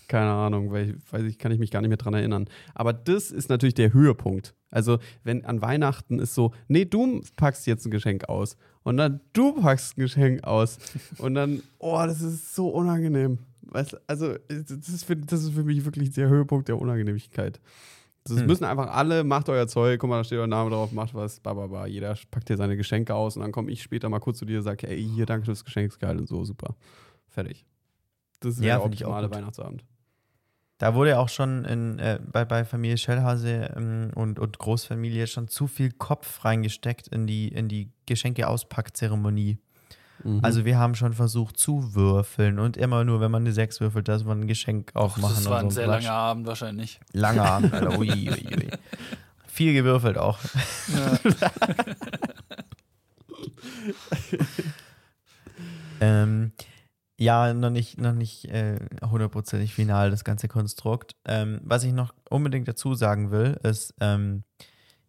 Keine Ahnung, weil ich, weiß ich, kann ich mich gar nicht mehr dran erinnern. Aber das ist natürlich der Höhepunkt. Also, wenn an Weihnachten ist so, nee, du packst jetzt ein Geschenk aus. Und dann du packst ein Geschenk aus. Und dann, oh, das ist so unangenehm. Weißt, also, das ist, für, das ist für mich wirklich der Höhepunkt der Unangenehmigkeit. Das Hm. müssen einfach alle, macht euer Zeug, guck mal, da steht euer Name drauf, macht was, ba, ba, ba. Jeder packt hier seine Geschenke aus und dann komme ich später mal kurz zu dir und sage, ey, hier, danke fürs Geschenk, ist geil und so, super. Fertig. Das ist Ja, der optimale. Weihnachtsabend. Da wurde auch schon in, äh, bei, bei Familie Schellhase ähm, und, und Großfamilie schon zu viel Kopf reingesteckt in die, in die Geschenke-Auspackzeremonie. Mhm. Also wir haben schon versucht zu würfeln und immer nur, wenn man eine 6 würfelt, dass man ein Geschenk aufmachen das war und ein sehr langer Abend wahrscheinlich. Langer Abend, Alter. Ui, ui, ui. Viel gewürfelt auch. Ähm, ja, noch nicht, noch nicht äh, hundertprozentig final, das ganze Konstrukt. Ähm, was ich noch unbedingt dazu sagen will, ist, ähm,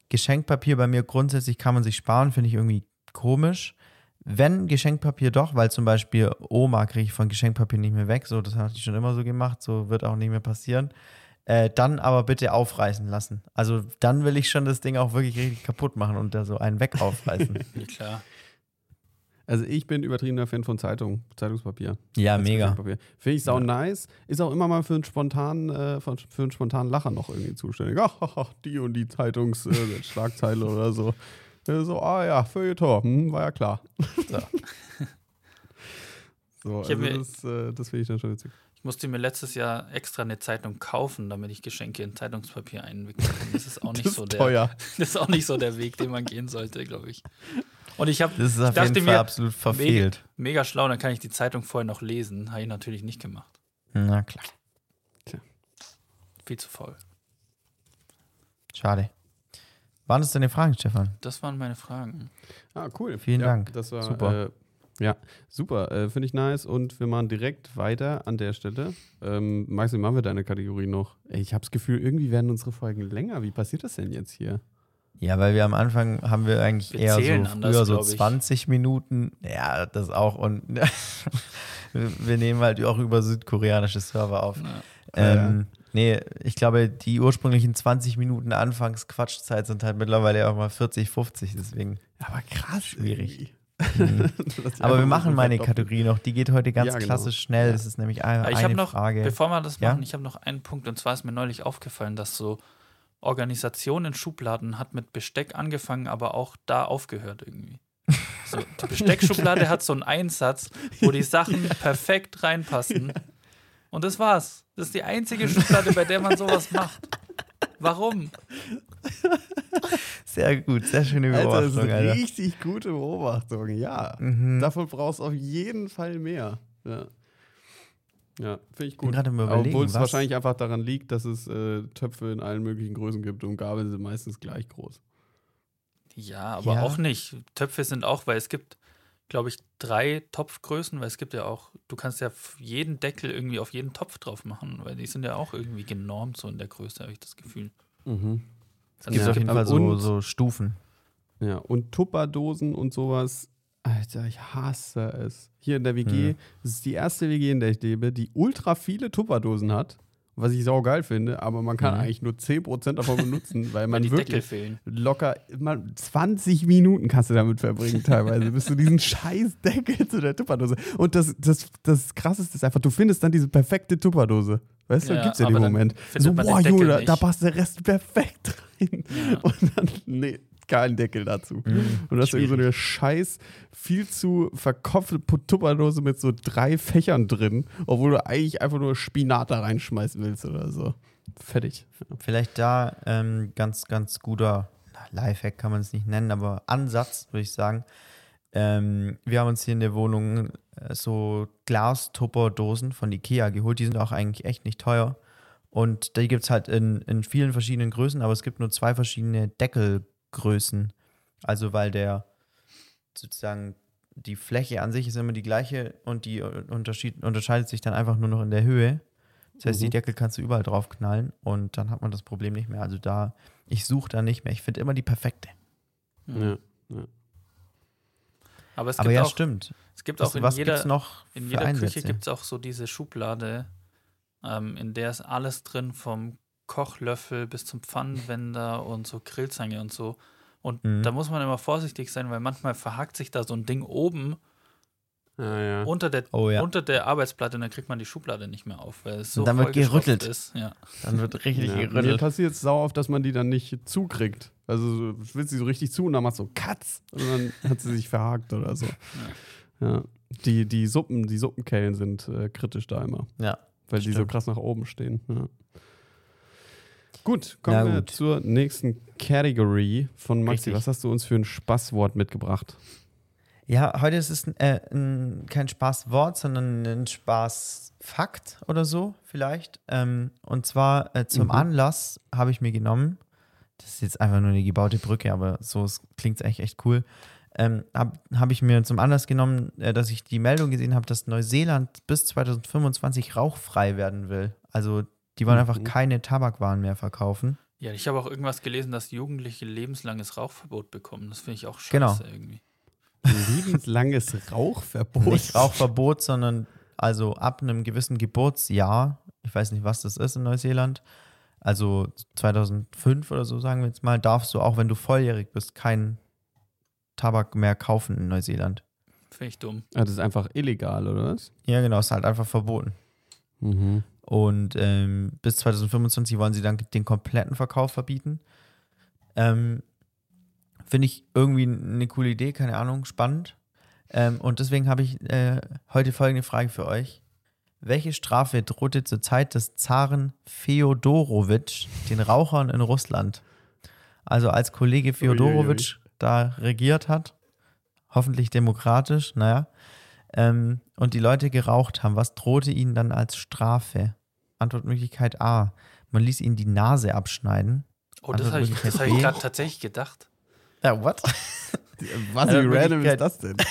Geschenkpapier bei mir grundsätzlich kann man sich sparen, finde ich irgendwie komisch. Wenn Geschenkpapier doch, weil zum Beispiel Oma kriege ich von Geschenkpapier nicht mehr weg, so das hat die schon immer so gemacht, so wird auch nicht mehr passieren. Äh, dann aber bitte aufreißen lassen. Also dann will ich schon das Ding auch wirklich richtig kaputt machen und da so einen weg aufreißen. Ja, klar. Also ich bin übertriebener Fan von Zeitung, Zeitungspapier. ja, als mega. Finde ich sau nice. Ist auch immer mal für einen spontanen, äh, für einen spontanen Lacher noch irgendwie zuständig. Ach, die und die Zeitungsschlagzeile oder so. So, ah ja, Feuilleton, hm, war ja klar. So. so, Ich also mir- das, äh, das finde ich dann schon witzig. Ich musste mir letztes Jahr extra eine Zeitung kaufen, damit ich Geschenke in Zeitungspapier einwickeln kann. Das ist auch nicht so der. Das ist auch nicht so der Weg, den man gehen sollte, glaube ich. Und ich habe Das ist auf dachte jeden Fall mir, absolut verfehlt. mega schlau, dann kann ich die Zeitung vorher noch lesen. Habe ich natürlich nicht gemacht. Na klar. Viel zu faul. Schade. Waren das deine Fragen, Stefan? Das waren meine Fragen. Ah, cool. Vielen ja, Dank. Das war Super. Äh, ja, super. Äh, Finde ich nice. Und wir machen direkt weiter an der Stelle. Ähm, Maxi, machen wir deine Kategorie noch? Ich habe das Gefühl, irgendwie werden unsere Folgen länger. Wie passiert das denn jetzt hier? Ja, weil wir am Anfang haben wir eigentlich Wir eher so früher anders, so glaub ich. 20 Minuten. Ja, das auch. Und wir nehmen halt auch über südkoreanische Server auf. Ja. Ähm, nee, ich glaube, die ursprünglichen 20 Minuten Anfangs-Quatschzeit sind halt mittlerweile auch mal 40, 50. Deswegen. Aber krass. Schwierig. Mhm. Aber wir machen meine. Kategorie noch. Die geht heute ganz Ja, genau. klassisch schnell. Ja. Das ist nämlich eine, Aber ich eine noch, Frage. bevor wir das Ja? machen, ich habe noch einen Punkt und zwar ist mir neulich aufgefallen, dass so Organisation in Schubladen hat mit Besteck angefangen, aber auch da aufgehört irgendwie. So, die Besteckschublade hat so einen Einsatz, wo die Sachen perfekt reinpassen. Und das war's. Das ist die einzige Schublade, bei der man sowas macht. Warum? Sehr gut, sehr schöne Alter, das ist Beobachtung, eine Alter. richtig gute Beobachtung. Ja. Mhm. Davon brauchst du auf jeden Fall mehr. Ja. Ja, finde ich gut. Obwohl es wahrscheinlich einfach daran liegt, dass es äh, Töpfe in allen möglichen Größen gibt und Gabeln sind meistens gleich groß. Ja, aber Ja. auch nicht. Töpfe sind auch, weil es gibt, glaube ich, drei Topfgrößen, weil es gibt ja auch, du kannst ja jeden Deckel irgendwie auf jeden Topf drauf machen, weil die sind ja auch irgendwie genormt so in der Größe, habe ich das Gefühl. Es gibt Ja. auf jeden Fall so, Und- so Stufen. Ja, und Tupperdosen und sowas. Alter, ich hasse es. Hier in der WG, Hm. das ist die erste WG, in der ich lebe, die ultra viele Tupperdosen hat. Was ich saugeil finde, aber man kann Mhm. eigentlich nur 10% davon benutzen, weil Weil man die Deckel wirklich fehlen. locker immer 20 Minuten kannst du damit verbringen, teilweise, bis du diesen scheiß Deckel zu der Tupperdose. Und das, das, das krasseste ist einfach, du findest dann diese perfekte Tupperdose. Weißt du, Ja, gibt's ja den Moment. So, boah, Junge, da, da passt der Rest perfekt rein. Ja. Und dann, nee, kein Deckel dazu. Mhm. Und das ist irgendwie so eine scheiß, viel zu verkopfte Tupperdose mit so drei Fächern drin, obwohl du eigentlich einfach nur Spinat da reinschmeißen willst oder so. Fertig. Vielleicht da ähm, ganz, ganz guter na, Lifehack kann man es nicht nennen, aber Ansatz, würde ich sagen. Ähm, wir haben uns hier in der Wohnung äh, so Glastupperdosen von Ikea geholt. Die sind auch eigentlich echt nicht teuer. Und die gibt es halt in, in vielen verschiedenen Größen, aber es gibt nur zwei verschiedene Deckelgrößen. Also weil der sozusagen die Fläche an sich ist immer die gleiche und die Unterschied, unterscheidet sich dann einfach nur noch in der Höhe. Das heißt, die Mhm. Deckel kannst du überall drauf knallen und dann hat man das Problem nicht mehr. Also da, ich suche da nicht mehr. Ich finde immer die perfekte. Ja. Aber es Aber gibt ja, auch, stimmt. es gibt Was, auch in was jeder, gibt's noch in jeder Einsätze? Küche gibt es auch so diese Schublade, ähm, in der ist alles drin, vom Kochlöffel bis zum Pfannenwender und so Grillzange und so. Und Mhm. da muss man immer vorsichtig sein, weil manchmal verhakt sich da so ein Ding oben Ja, ja. unter der, Oh ja. unter der Arbeitsplatte und dann kriegt man die Schublade nicht mehr auf, weil es so Und dann wird gerüttelt. Ist. Ja. Dann wird richtig Ja, mir gerüttelt. passiert es sau oft, dass man die dann nicht zukriegt. Also so, du willst sie so richtig zu und dann machst du so Katz und dann hat sie sich verhakt oder so. Ja. Die, die Suppen, die Suppenkellen sind äh, kritisch da immer, Ja. weil die so krass nach oben stehen. Ja. Gut, kommen Na wir gut. zur nächsten Category von Maxi. Richtig. Was hast du uns für ein Spaßwort mitgebracht? Ja, heute ist es äh, ein, kein Spaßwort, sondern ein Spaßfakt oder so vielleicht. Ähm, und zwar äh, zum Mhm. Anlass habe ich mir genommen, das ist jetzt einfach nur eine gebaute Brücke, aber so klingt es eigentlich echt cool. Ähm, habe hab ich mir zum Anlass genommen, äh, dass ich die Meldung gesehen habe, dass Neuseeland bis 2025 rauchfrei werden will. Also die wollen einfach Mhm. keine Tabakwaren mehr verkaufen. ja, ich habe auch irgendwas gelesen, dass Jugendliche lebenslanges Rauchverbot bekommen. Das finde ich auch scheiße Genau. irgendwie. Lebenslanges Rauchverbot. Nicht Rauchverbot, sondern also ab einem gewissen Geburtsjahr, ich weiß nicht, was das ist in Neuseeland, also 2005 oder so, sagen wir jetzt mal, darfst du auch, wenn du volljährig bist, keinen Tabak mehr kaufen in Neuseeland. Finde ich dumm. Ah, das ist einfach illegal, oder was? Ja, genau, ist halt einfach verboten. Mhm. Und ähm, bis 2025 wollen sie dann den kompletten Verkauf verbieten. Ähm, Finde ich irgendwie eine coole Idee, keine Ahnung, spannend. Ähm, und deswegen habe ich äh, heute folgende Frage für euch. Welche Strafe drohte zur Zeit des Zaren Feodorowitsch den Rauchern in Russland? Also als Kollege Feodorowitsch da regiert hat, hoffentlich demokratisch, naja, ähm, und die Leute geraucht haben, was drohte ihnen dann als Strafe? Antwortmöglichkeit A. Man ließ ihnen die Nase abschneiden. Oh, das habe ich, das hab ich gerade tatsächlich gedacht. Ja, what? Was, wie random ist das denn?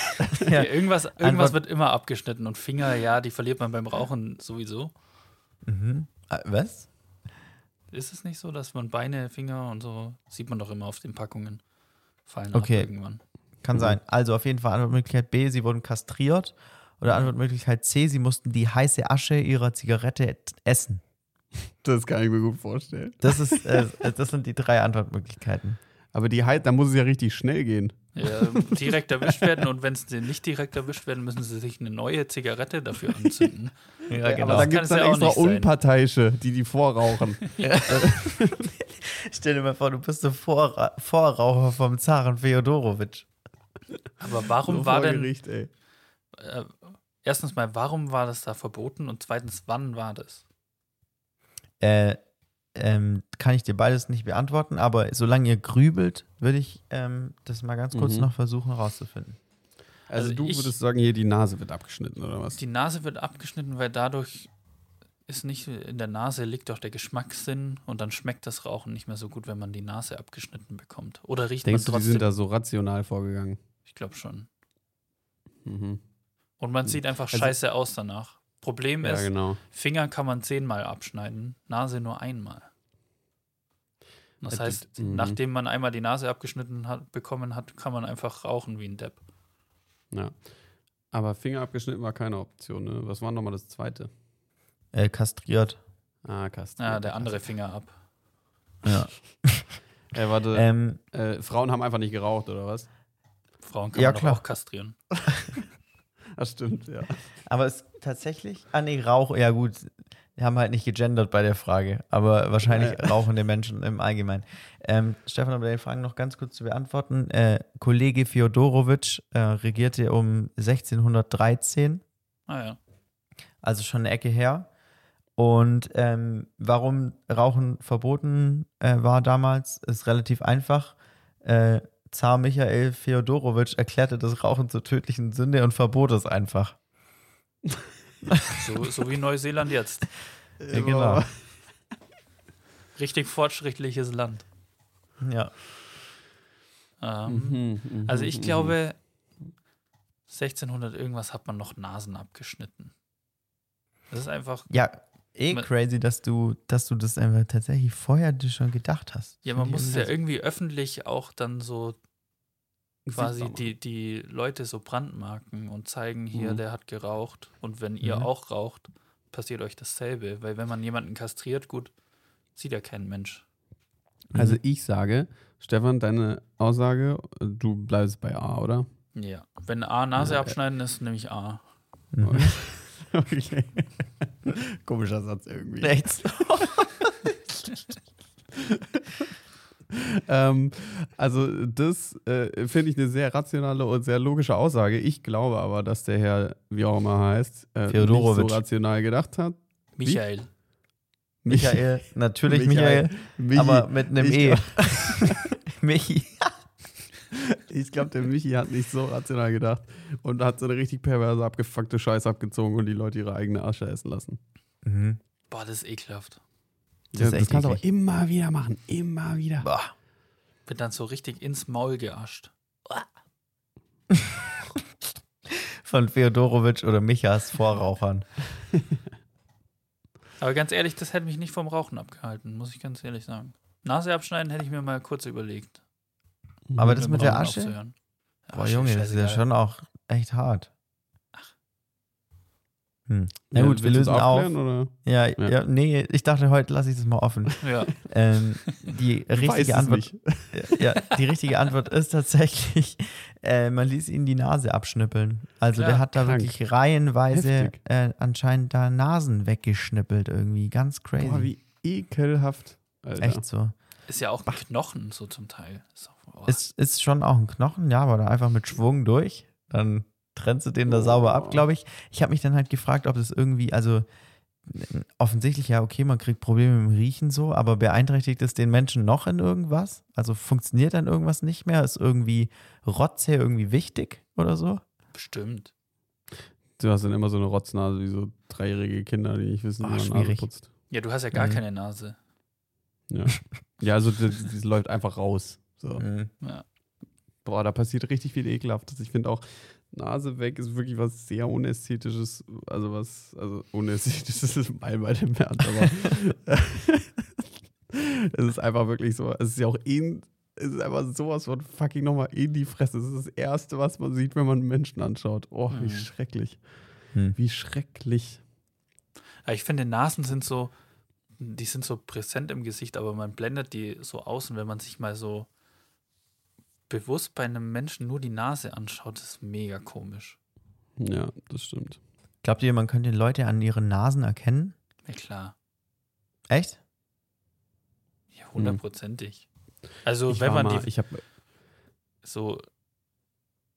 Ja. Irgendwas irgendwas Antwort- wird immer abgeschnitten und Finger, ja, die verliert man beim Rauchen sowieso. Mhm. Äh, Was? Ist es nicht so, dass man Beine, Finger und so, sieht man doch immer auf den Packungen, fallen Okay. ab irgendwann. Kann Mhm. sein. Also auf jeden Fall Antwortmöglichkeit B, sie wurden kastriert. Oder Antwortmöglichkeit C, sie mussten die heiße Asche ihrer Zigarette et- essen. Das kann ich mir gut vorstellen. Das, ist, äh, das sind die drei Antwortmöglichkeiten. Aber die halt, da muss es ja richtig schnell gehen. Ja, direkt erwischt werden und wenn sie nicht direkt erwischt werden, müssen sie sich eine neue Zigarette dafür anzünden. Ja, Aber da Das gibt es ja dann auch extra. Unparteiische, die die vorrauchen. Stell dir mal vor, du bist der Vorra Vorraucher vom Zaren Feodorowitsch. Aber warum So war vor denn, Gericht, ey. Erstens mal, warum war das da verboten und zweitens, wann war das? Äh, ähm, kann ich dir beides nicht beantworten, aber solange ihr grübelt, würde ich ähm, das mal ganz kurz Mhm. noch versuchen herauszufinden. Also, Also du ich- würdest sagen, hier die Nase wird abgeschnitten, oder was? Die Nase wird abgeschnitten, weil dadurch ist nicht in der Nase liegt doch der Geschmackssinn und dann schmeckt das Rauchen nicht mehr so gut, wenn man die Nase abgeschnitten bekommt. Oder riecht Denkst du, man die trotzdem? sind da so rational vorgegangen? ich glaube schon. Mhm. Und man sieht einfach Also- scheiße aus danach. Problem Ja, ist, genau. Finger kann man zehnmal abschneiden, Nase nur einmal. Das Äh, heißt, das- mhm. nachdem man einmal die Nase abgeschnitten hat, bekommen hat, kann man einfach rauchen wie ein Depp. Ja. Aber Finger abgeschnitten war keine Option, ne? Was war nochmal das zweite? Äh, kastriert. Ah, Kasten. Ja, der andere Finger ab. Ja. Äh, warte, ähm, äh, Frauen haben einfach nicht geraucht, oder was? Frauen kann Ja, man klar. auch kastrieren. Das stimmt, ja. aber es tatsächlich, ah nee, Rauch, ja gut, wir haben halt nicht gegendert bei der Frage, aber wahrscheinlich Ja. rauchende Menschen im Allgemeinen. Ähm, Stefan, um deine Fragen noch ganz kurz zu beantworten. Äh, Kollege Feodorowitsch äh, regierte um 1613, Ah ja. also schon eine Ecke her. Und ähm, warum Rauchen verboten äh, war damals, ist relativ einfach. Zar Michael Feodorowitsch erklärte das Rauchen zur tödlichen Sünde und verbot es einfach. So, so wie Neuseeland jetzt. Ja, genau. Richtig fortschrittliches Land. Ja. Ähm, Mhm, mhm, also ich mhm. glaube, 1600 irgendwas hat man noch Nasen abgeschnitten. Das ist einfach, Ja, eh Man- crazy, dass du, dass du das einfach tatsächlich vorher dir schon gedacht hast. ja, man ich muss es ja irgendwie- irgendwie öffentlich auch dann so quasi die, die Leute so brandmarken und zeigen, hier, Mhm. der hat geraucht. Und wenn ihr Mhm. auch raucht, passiert euch dasselbe. Weil wenn man jemanden kastriert, gut, sieht ja kein Mensch. Also Mhm. ich sage, Stefan, deine Aussage, du bleibst bei A, oder? Ja. Wenn A Nase Ja, äh. abschneiden ist, nämlich A. Mhm. Okay. Komischer Satz irgendwie. Rechts. Ähm, also das äh, finde ich eine sehr rationale und sehr logische Aussage. Ich glaube aber, dass der Herr, wie auch immer heißt, äh, nicht so rational gedacht hat. Michael. Michael, natürlich Michael, Michi. aber mit einem Ich E. Michi. Ich glaube, der Michi hat nicht so rational gedacht und hat so eine richtig perverse, abgefuckte Scheiße abgezogen und die Leute ihre eigene Asche essen lassen. Mhm. Boah, das ist ekelhaft. Das Das, ist das kannst du aber eklig. immer wieder machen. Immer wieder. Boah. Wird dann so richtig ins Maul geascht. Von Feodorowitsch oder Michas Vorrauchern. Aber ganz ehrlich, das hätte mich nicht vom Rauchen abgehalten, muss ich ganz ehrlich sagen. Nase abschneiden hätte ich mir mal kurz überlegt. Aber das mit der Asche? aufzuhören. Boah, Ach, Junge, das ist ja schon auch echt hart. Hm. Na Ja, gut, wir willst lösen auf. Oder? Ja, Ja. ja. nee, ich dachte, heute lasse ich das mal offen. Ja. ähm, die richtige Antwort, ja, die richtige Antwort ist tatsächlich, äh, man ließ ihn die Nase abschnippeln. Also Klar, der hat da krank. wirklich reihenweise äh, anscheinend da Nasen weggeschnippelt irgendwie. Ganz crazy. Boah, wie ekelhaft. Alter. Echt so. Ist ja auch ein Knochen so zum Teil. Ist auch, oh. Ist, ist schon auch ein Knochen, ja, aber da einfach mit Schwung durch. Dann trennst du den da sauber ab, Oh. glaube ich. Ich habe mich dann halt gefragt, ob das irgendwie, also offensichtlich ja, okay, man kriegt Probleme mit dem Riechen so, aber beeinträchtigt es den Menschen noch in irgendwas? Also funktioniert dann irgendwas nicht mehr? Ist irgendwie Rotze irgendwie wichtig oder so? bestimmt. Du hast dann immer so eine Rotznase wie so dreijährige Kinder, die nicht wissen, wie Ah, man Nase putzt. Ja, du hast ja gar Mhm. keine Nase. Ja, ja also das, das läuft einfach raus. So. Mhm. Ja. Boah, da passiert richtig viel Ekelhaftes. Ich finde auch, Nase weg ist wirklich was sehr Unästhetisches. Also was, also Unästhetisches ist mal bei dem März, aber es ist einfach wirklich so. Es ist ja auch eh, es ist einfach sowas von fucking nochmal in die Fresse. Es ist das Erste, was man sieht, wenn man Menschen anschaut. Oh, wie Mhm. schrecklich. Hm. Wie schrecklich. Ich finde, Nasen sind so, die sind so präsent im Gesicht, aber man blendet die so aus und wenn man sich mal so bewusst bei einem Menschen nur die Nase anschaut, ist mega komisch. Ja, das stimmt. Glaubt ihr, man könnte Leute an ihren Nasen erkennen? Ja, klar. Echt? Ja, hundertprozentig. Also, Ich wenn man mal, die ich habe so,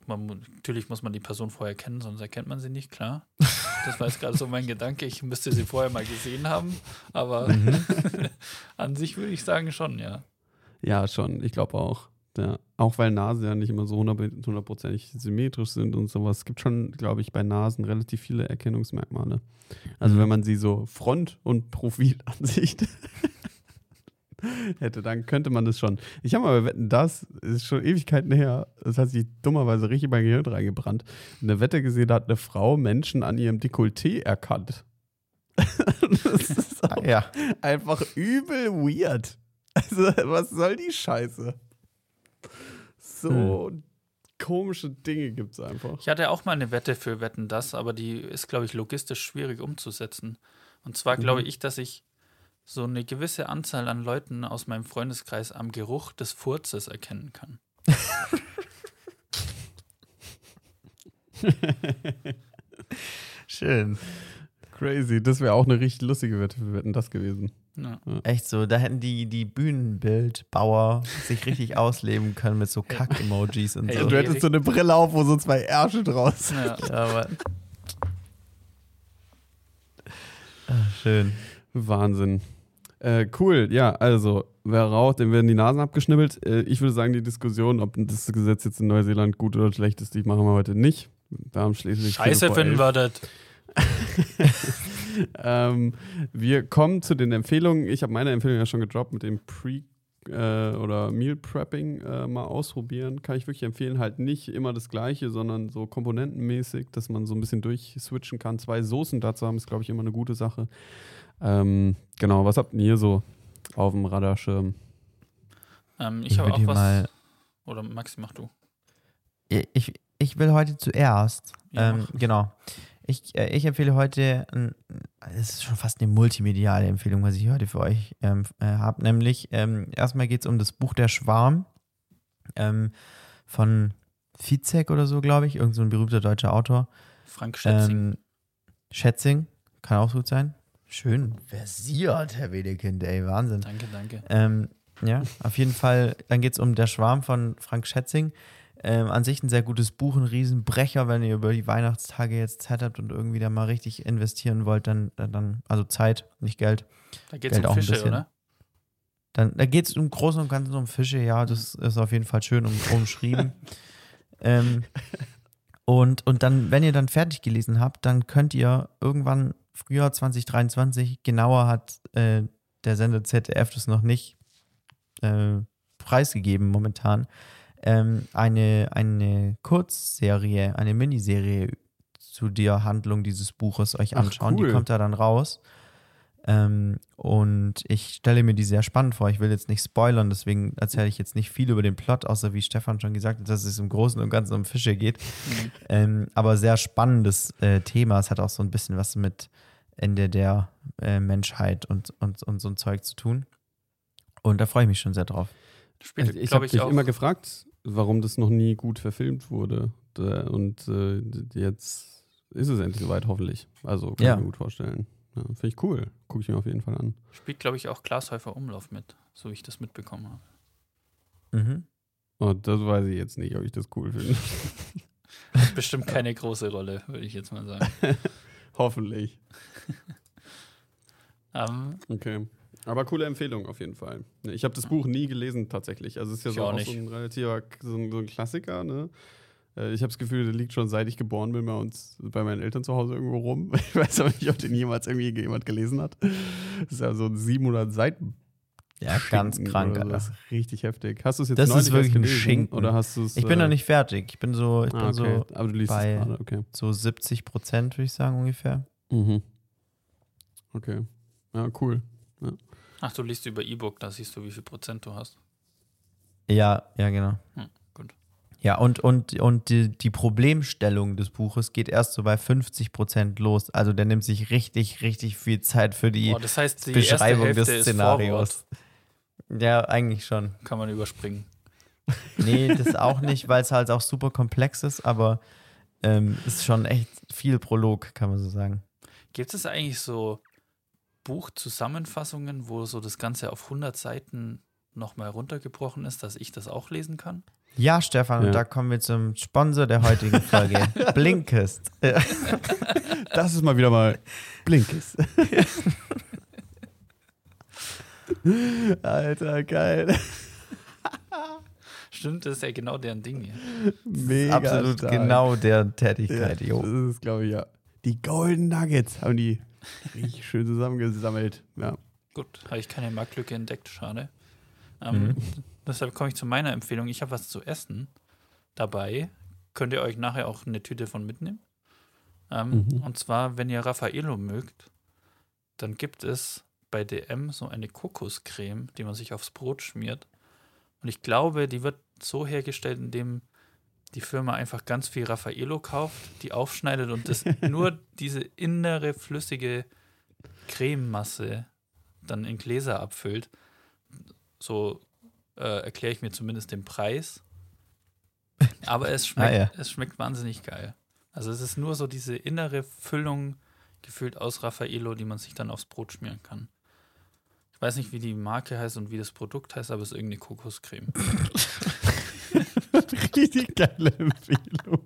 man, natürlich muss man die Person vorher kennen, sonst erkennt man sie nicht, klar. Das war jetzt gerade so mein Gedanke. Ich müsste sie vorher mal gesehen haben, aber Mhm. an sich würde ich sagen schon, ja. Ja, schon. Ich glaube auch. Ja. Auch weil Nasen ja nicht immer so hundert- hundertprozentig symmetrisch sind und sowas. Es gibt schon, glaube ich, bei Nasen relativ viele Erkennungsmerkmale. Also Mhm. wenn man sie so Front- und Profilansicht hätte, dann könnte man das schon. Ich habe mal bei Wetten, das ist schon Ewigkeiten her. Das hat sich dummerweise richtig mein Gehirn reingebrannt. Eine Wette gesehen, da hat eine Frau Menschen an ihrem Dekolleté erkannt. das ist auch Ja. einfach übel weird. Also, was soll die Scheiße? So komische Dinge gibt es einfach. Ich hatte auch mal eine Wette für Wetten das, aber die ist, glaube ich, logistisch schwierig umzusetzen. Und zwar glaube Mhm. ich, dass ich so eine gewisse Anzahl an Leuten aus meinem Freundeskreis am Geruch des Furzes erkennen kann. Schön. Crazy. Das wäre auch eine richtig lustige Wette für Wetten das gewesen. Ja. Echt so, da hätten die, die Bühnenbildbauer sich richtig ausleben können mit so Kack-Emojis und Hey, so. du hättest so eine Brille auf, wo so zwei Ärsche draus. Ja. Ja, aber. Ah, schön. Wahnsinn. Äh, cool, ja, also, wer raucht, dem werden die Nasen abgeschnibbelt. Äh, ich würde sagen, die Diskussion, ob das Gesetz jetzt in Neuseeland gut oder schlecht ist, die machen wir heute nicht. Wir haben schließlich. Scheiße finden elf. würdet. ähm, wir kommen zu den Empfehlungen. Ich habe meine Empfehlung ja schon gedroppt mit dem Pre- äh, oder Meal Prepping äh, mal ausprobieren. Kann ich wirklich empfehlen. Halt nicht immer das Gleiche, sondern so komponentenmäßig, dass man so ein bisschen durchswitchen kann. Zwei Soßen dazu haben ist, glaube ich, immer eine gute Sache. Ähm, genau, was habt ihr hier so auf dem Radarschirm? Ähm, ich Ich habe auch was. mal. Oder Maxi, mach du. Ich, ich will heute zuerst. Ja, ähm, genau. Ich, äh, ich empfehle heute, es ist schon fast eine multimediale Empfehlung, was ich heute für euch ähm, äh, habe. Nämlich, ähm, erstmal geht es um das Buch Der Schwarm ähm, von Fizek oder so, glaube ich. Irgend so ein berühmter deutscher Autor. Frank Schätzing. Ähm, Schätzing, kann auch gut sein. Schön versiert, Herr Wedekind, ey, Wahnsinn. danke, danke. Ähm, ja, auf jeden Fall. Dann geht es um Der Schwarm von Frank Schätzing. Ähm, an sich ein sehr gutes Buch, ein Riesenbrecher, wenn ihr über die Weihnachtstage jetzt Zeit habt und irgendwie da mal richtig investieren wollt, dann, dann also Zeit, nicht Geld. Da geht es auch um ein Fische, bisschen. oder? Dann, da geht es im Großen und Ganzen um Fische, ja, das ist auf jeden Fall schön um, umschrieben. ähm, und, und dann, wenn ihr dann fertig gelesen habt, dann könnt ihr irgendwann Frühjahr 2023, genauer hat äh, der Sender ZDF das noch nicht äh, preisgegeben momentan, ähm, eine, eine Kurzserie, eine Miniserie zu der Handlung dieses Buches euch Ach, anschauen. cool. Die kommt da dann raus. Ähm, und ich stelle mir die sehr spannend vor. Ich will jetzt nicht spoilern, deswegen erzähle ich jetzt nicht viel über den Plot, außer wie Stefan schon gesagt hat, dass es im Großen und Ganzen um Fische geht. Mhm. Ähm, aber sehr spannendes äh, Thema. Es hat auch so ein bisschen was mit Ende der äh, Menschheit und, und, und so ein Zeug zu tun. Und da freue ich mich schon sehr drauf. Spielt, Also ich glaube habe ich, dich auch. immer gefragt, warum das noch nie gut verfilmt wurde. Und äh, jetzt ist es endlich soweit, hoffentlich. Also kann Ja. ich mir gut vorstellen. Ja, Finde ich cool. Gucke ich mir auf jeden Fall an. Spielt, glaube ich, auch Glashäufer Umlauf mit, so wie ich das mitbekommen habe. Mhm. Und das weiß ich jetzt nicht, ob ich das cool finde. Bestimmt keine große Rolle, würde ich jetzt mal sagen. Hoffentlich. Ähm, Okay. Aber coole Empfehlung auf jeden Fall. Ich habe das Buch nie gelesen tatsächlich. Also es ist ja so, auch auch so ein relativer so ein, so ein Klassiker. Ne? Äh, Ich habe das Gefühl, der liegt schon seit ich geboren bin bei uns, bei meinen Eltern zu Hause irgendwo rum. Ich weiß aber nicht, ob den jemals irgendwie jemand gelesen hat. Das ist ja so ein 700 Seiten. Ja, ganz Schinken krank. oder so. Das Alter. ist richtig heftig. Hast du es jetzt Das ist wirklich ein gelesen, Schinken. Oder hast du es? Ich bin äh, noch nicht fertig. Ich bin so, ich Ah, bin okay. so, aber du liest bei- es gerade, okay. so 70 Prozent, würde ich sagen, ungefähr. Mhm. Okay. Ja, cool. ach, du liest über E-Book, da siehst du, wie viel Prozent du hast. Ja, ja, genau. Hm, gut. Ja, und, und, und die, die Problemstellung des Buches geht erst so bei 50 Prozent los. Also der nimmt sich richtig, richtig viel Zeit für die Boah, das heißt, die Beschreibung erste des Szenarios. Ja, eigentlich schon. Kann man überspringen. Nee, das auch nicht, weil es halt auch super komplex ist, aber ähm, ist schon echt viel Prolog, kann man so sagen. Gibt es eigentlich so Buchzusammenfassungen, wo so das Ganze auf 100 Seiten nochmal runtergebrochen ist, dass ich das auch lesen kann? Ja, Stefan, Ja. und da kommen wir zum Sponsor der heutigen Folge. Blinkist. Das ist mal wieder mal Blinkes. Alter, geil. Stimmt, das ist ja genau deren Ding hier. Mega Absolut stark. genau der Ja, Tätigkeit, jo. das ist, glaube ich, ja. Die Golden Nuggets haben die richtig schön zusammengesammelt. Ja. Gut, habe ich keine Marktlücke entdeckt, schade. Ähm, Mhm. Deshalb komme ich zu meiner Empfehlung. Ich habe was zu essen dabei. Könnt ihr euch nachher auch eine Tüte von mitnehmen? Ähm, Mhm. Und zwar, wenn ihr Raffaello mögt, dann gibt es bei DM so eine Kokoscreme, die man sich aufs Brot schmiert. Und ich glaube, die wird so hergestellt, indem die Firma einfach ganz viel Raffaello kauft, die aufschneidet und das nur diese innere flüssige Crememasse dann in Gläser abfüllt. So äh, erkläre ich mir zumindest den Preis. Aber es schmeckt, Ah, ja. es schmeckt wahnsinnig geil. Also es ist nur so diese innere Füllung gefüllt aus Raffaello, die man sich dann aufs Brot schmieren kann. Ich weiß nicht, wie die Marke heißt und wie das Produkt heißt, aber es ist irgendeine Kokoscreme. Richtig geile Empfehlung.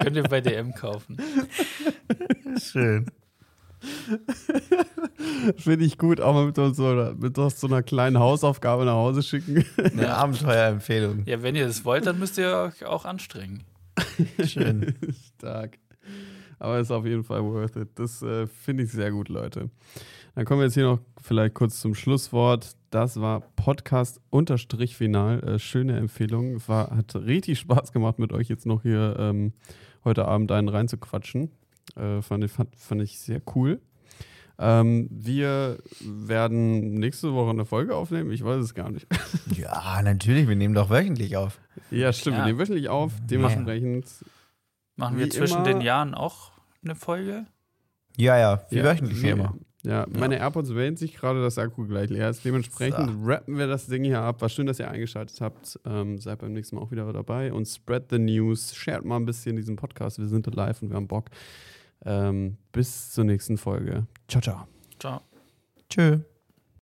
Könnt ihr bei DM kaufen. Schön. Finde ich gut, auch mal mit so, einer, mit so einer kleinen Hausaufgabe nach Hause schicken. Eine Abenteuerempfehlung. Ja, wenn ihr das wollt, dann müsst ihr euch auch anstrengen. Schön. Stark. Aber ist auf jeden Fall worth it. Das äh, finde ich sehr gut, Leute. Dann kommen wir jetzt hier noch vielleicht kurz zum Schlusswort. Das war Podcast unterstrich final. Äh, schöne Empfehlung. War, hat richtig Spaß gemacht, mit euch jetzt noch hier ähm, heute Abend einen reinzuquatschen. Äh, fand, ich, fand, fand ich sehr cool. Ähm, wir werden nächste Woche eine Folge aufnehmen. Ich weiß es gar nicht. Ja, natürlich, wir nehmen doch wöchentlich auf. ja, stimmt. Ja. Wir nehmen wöchentlich auf. Dementsprechend Machen wir zwischen immer- den Jahren auch eine Folge? Ja, ja, wie Ja, wöchentlich wie immer. Ja, meine AirPods wählen sich gerade, dass der Akku gleich leer ist. Dementsprechend rappen wir das Ding hier ab. War schön, dass ihr eingeschaltet habt. Ähm, seid beim nächsten Mal auch wieder dabei und spread the news. Shared mal ein bisschen diesen Podcast. Wir sind live und wir haben Bock. Ähm, bis zur nächsten Folge. Ciao, ciao. Ciao. Tschö.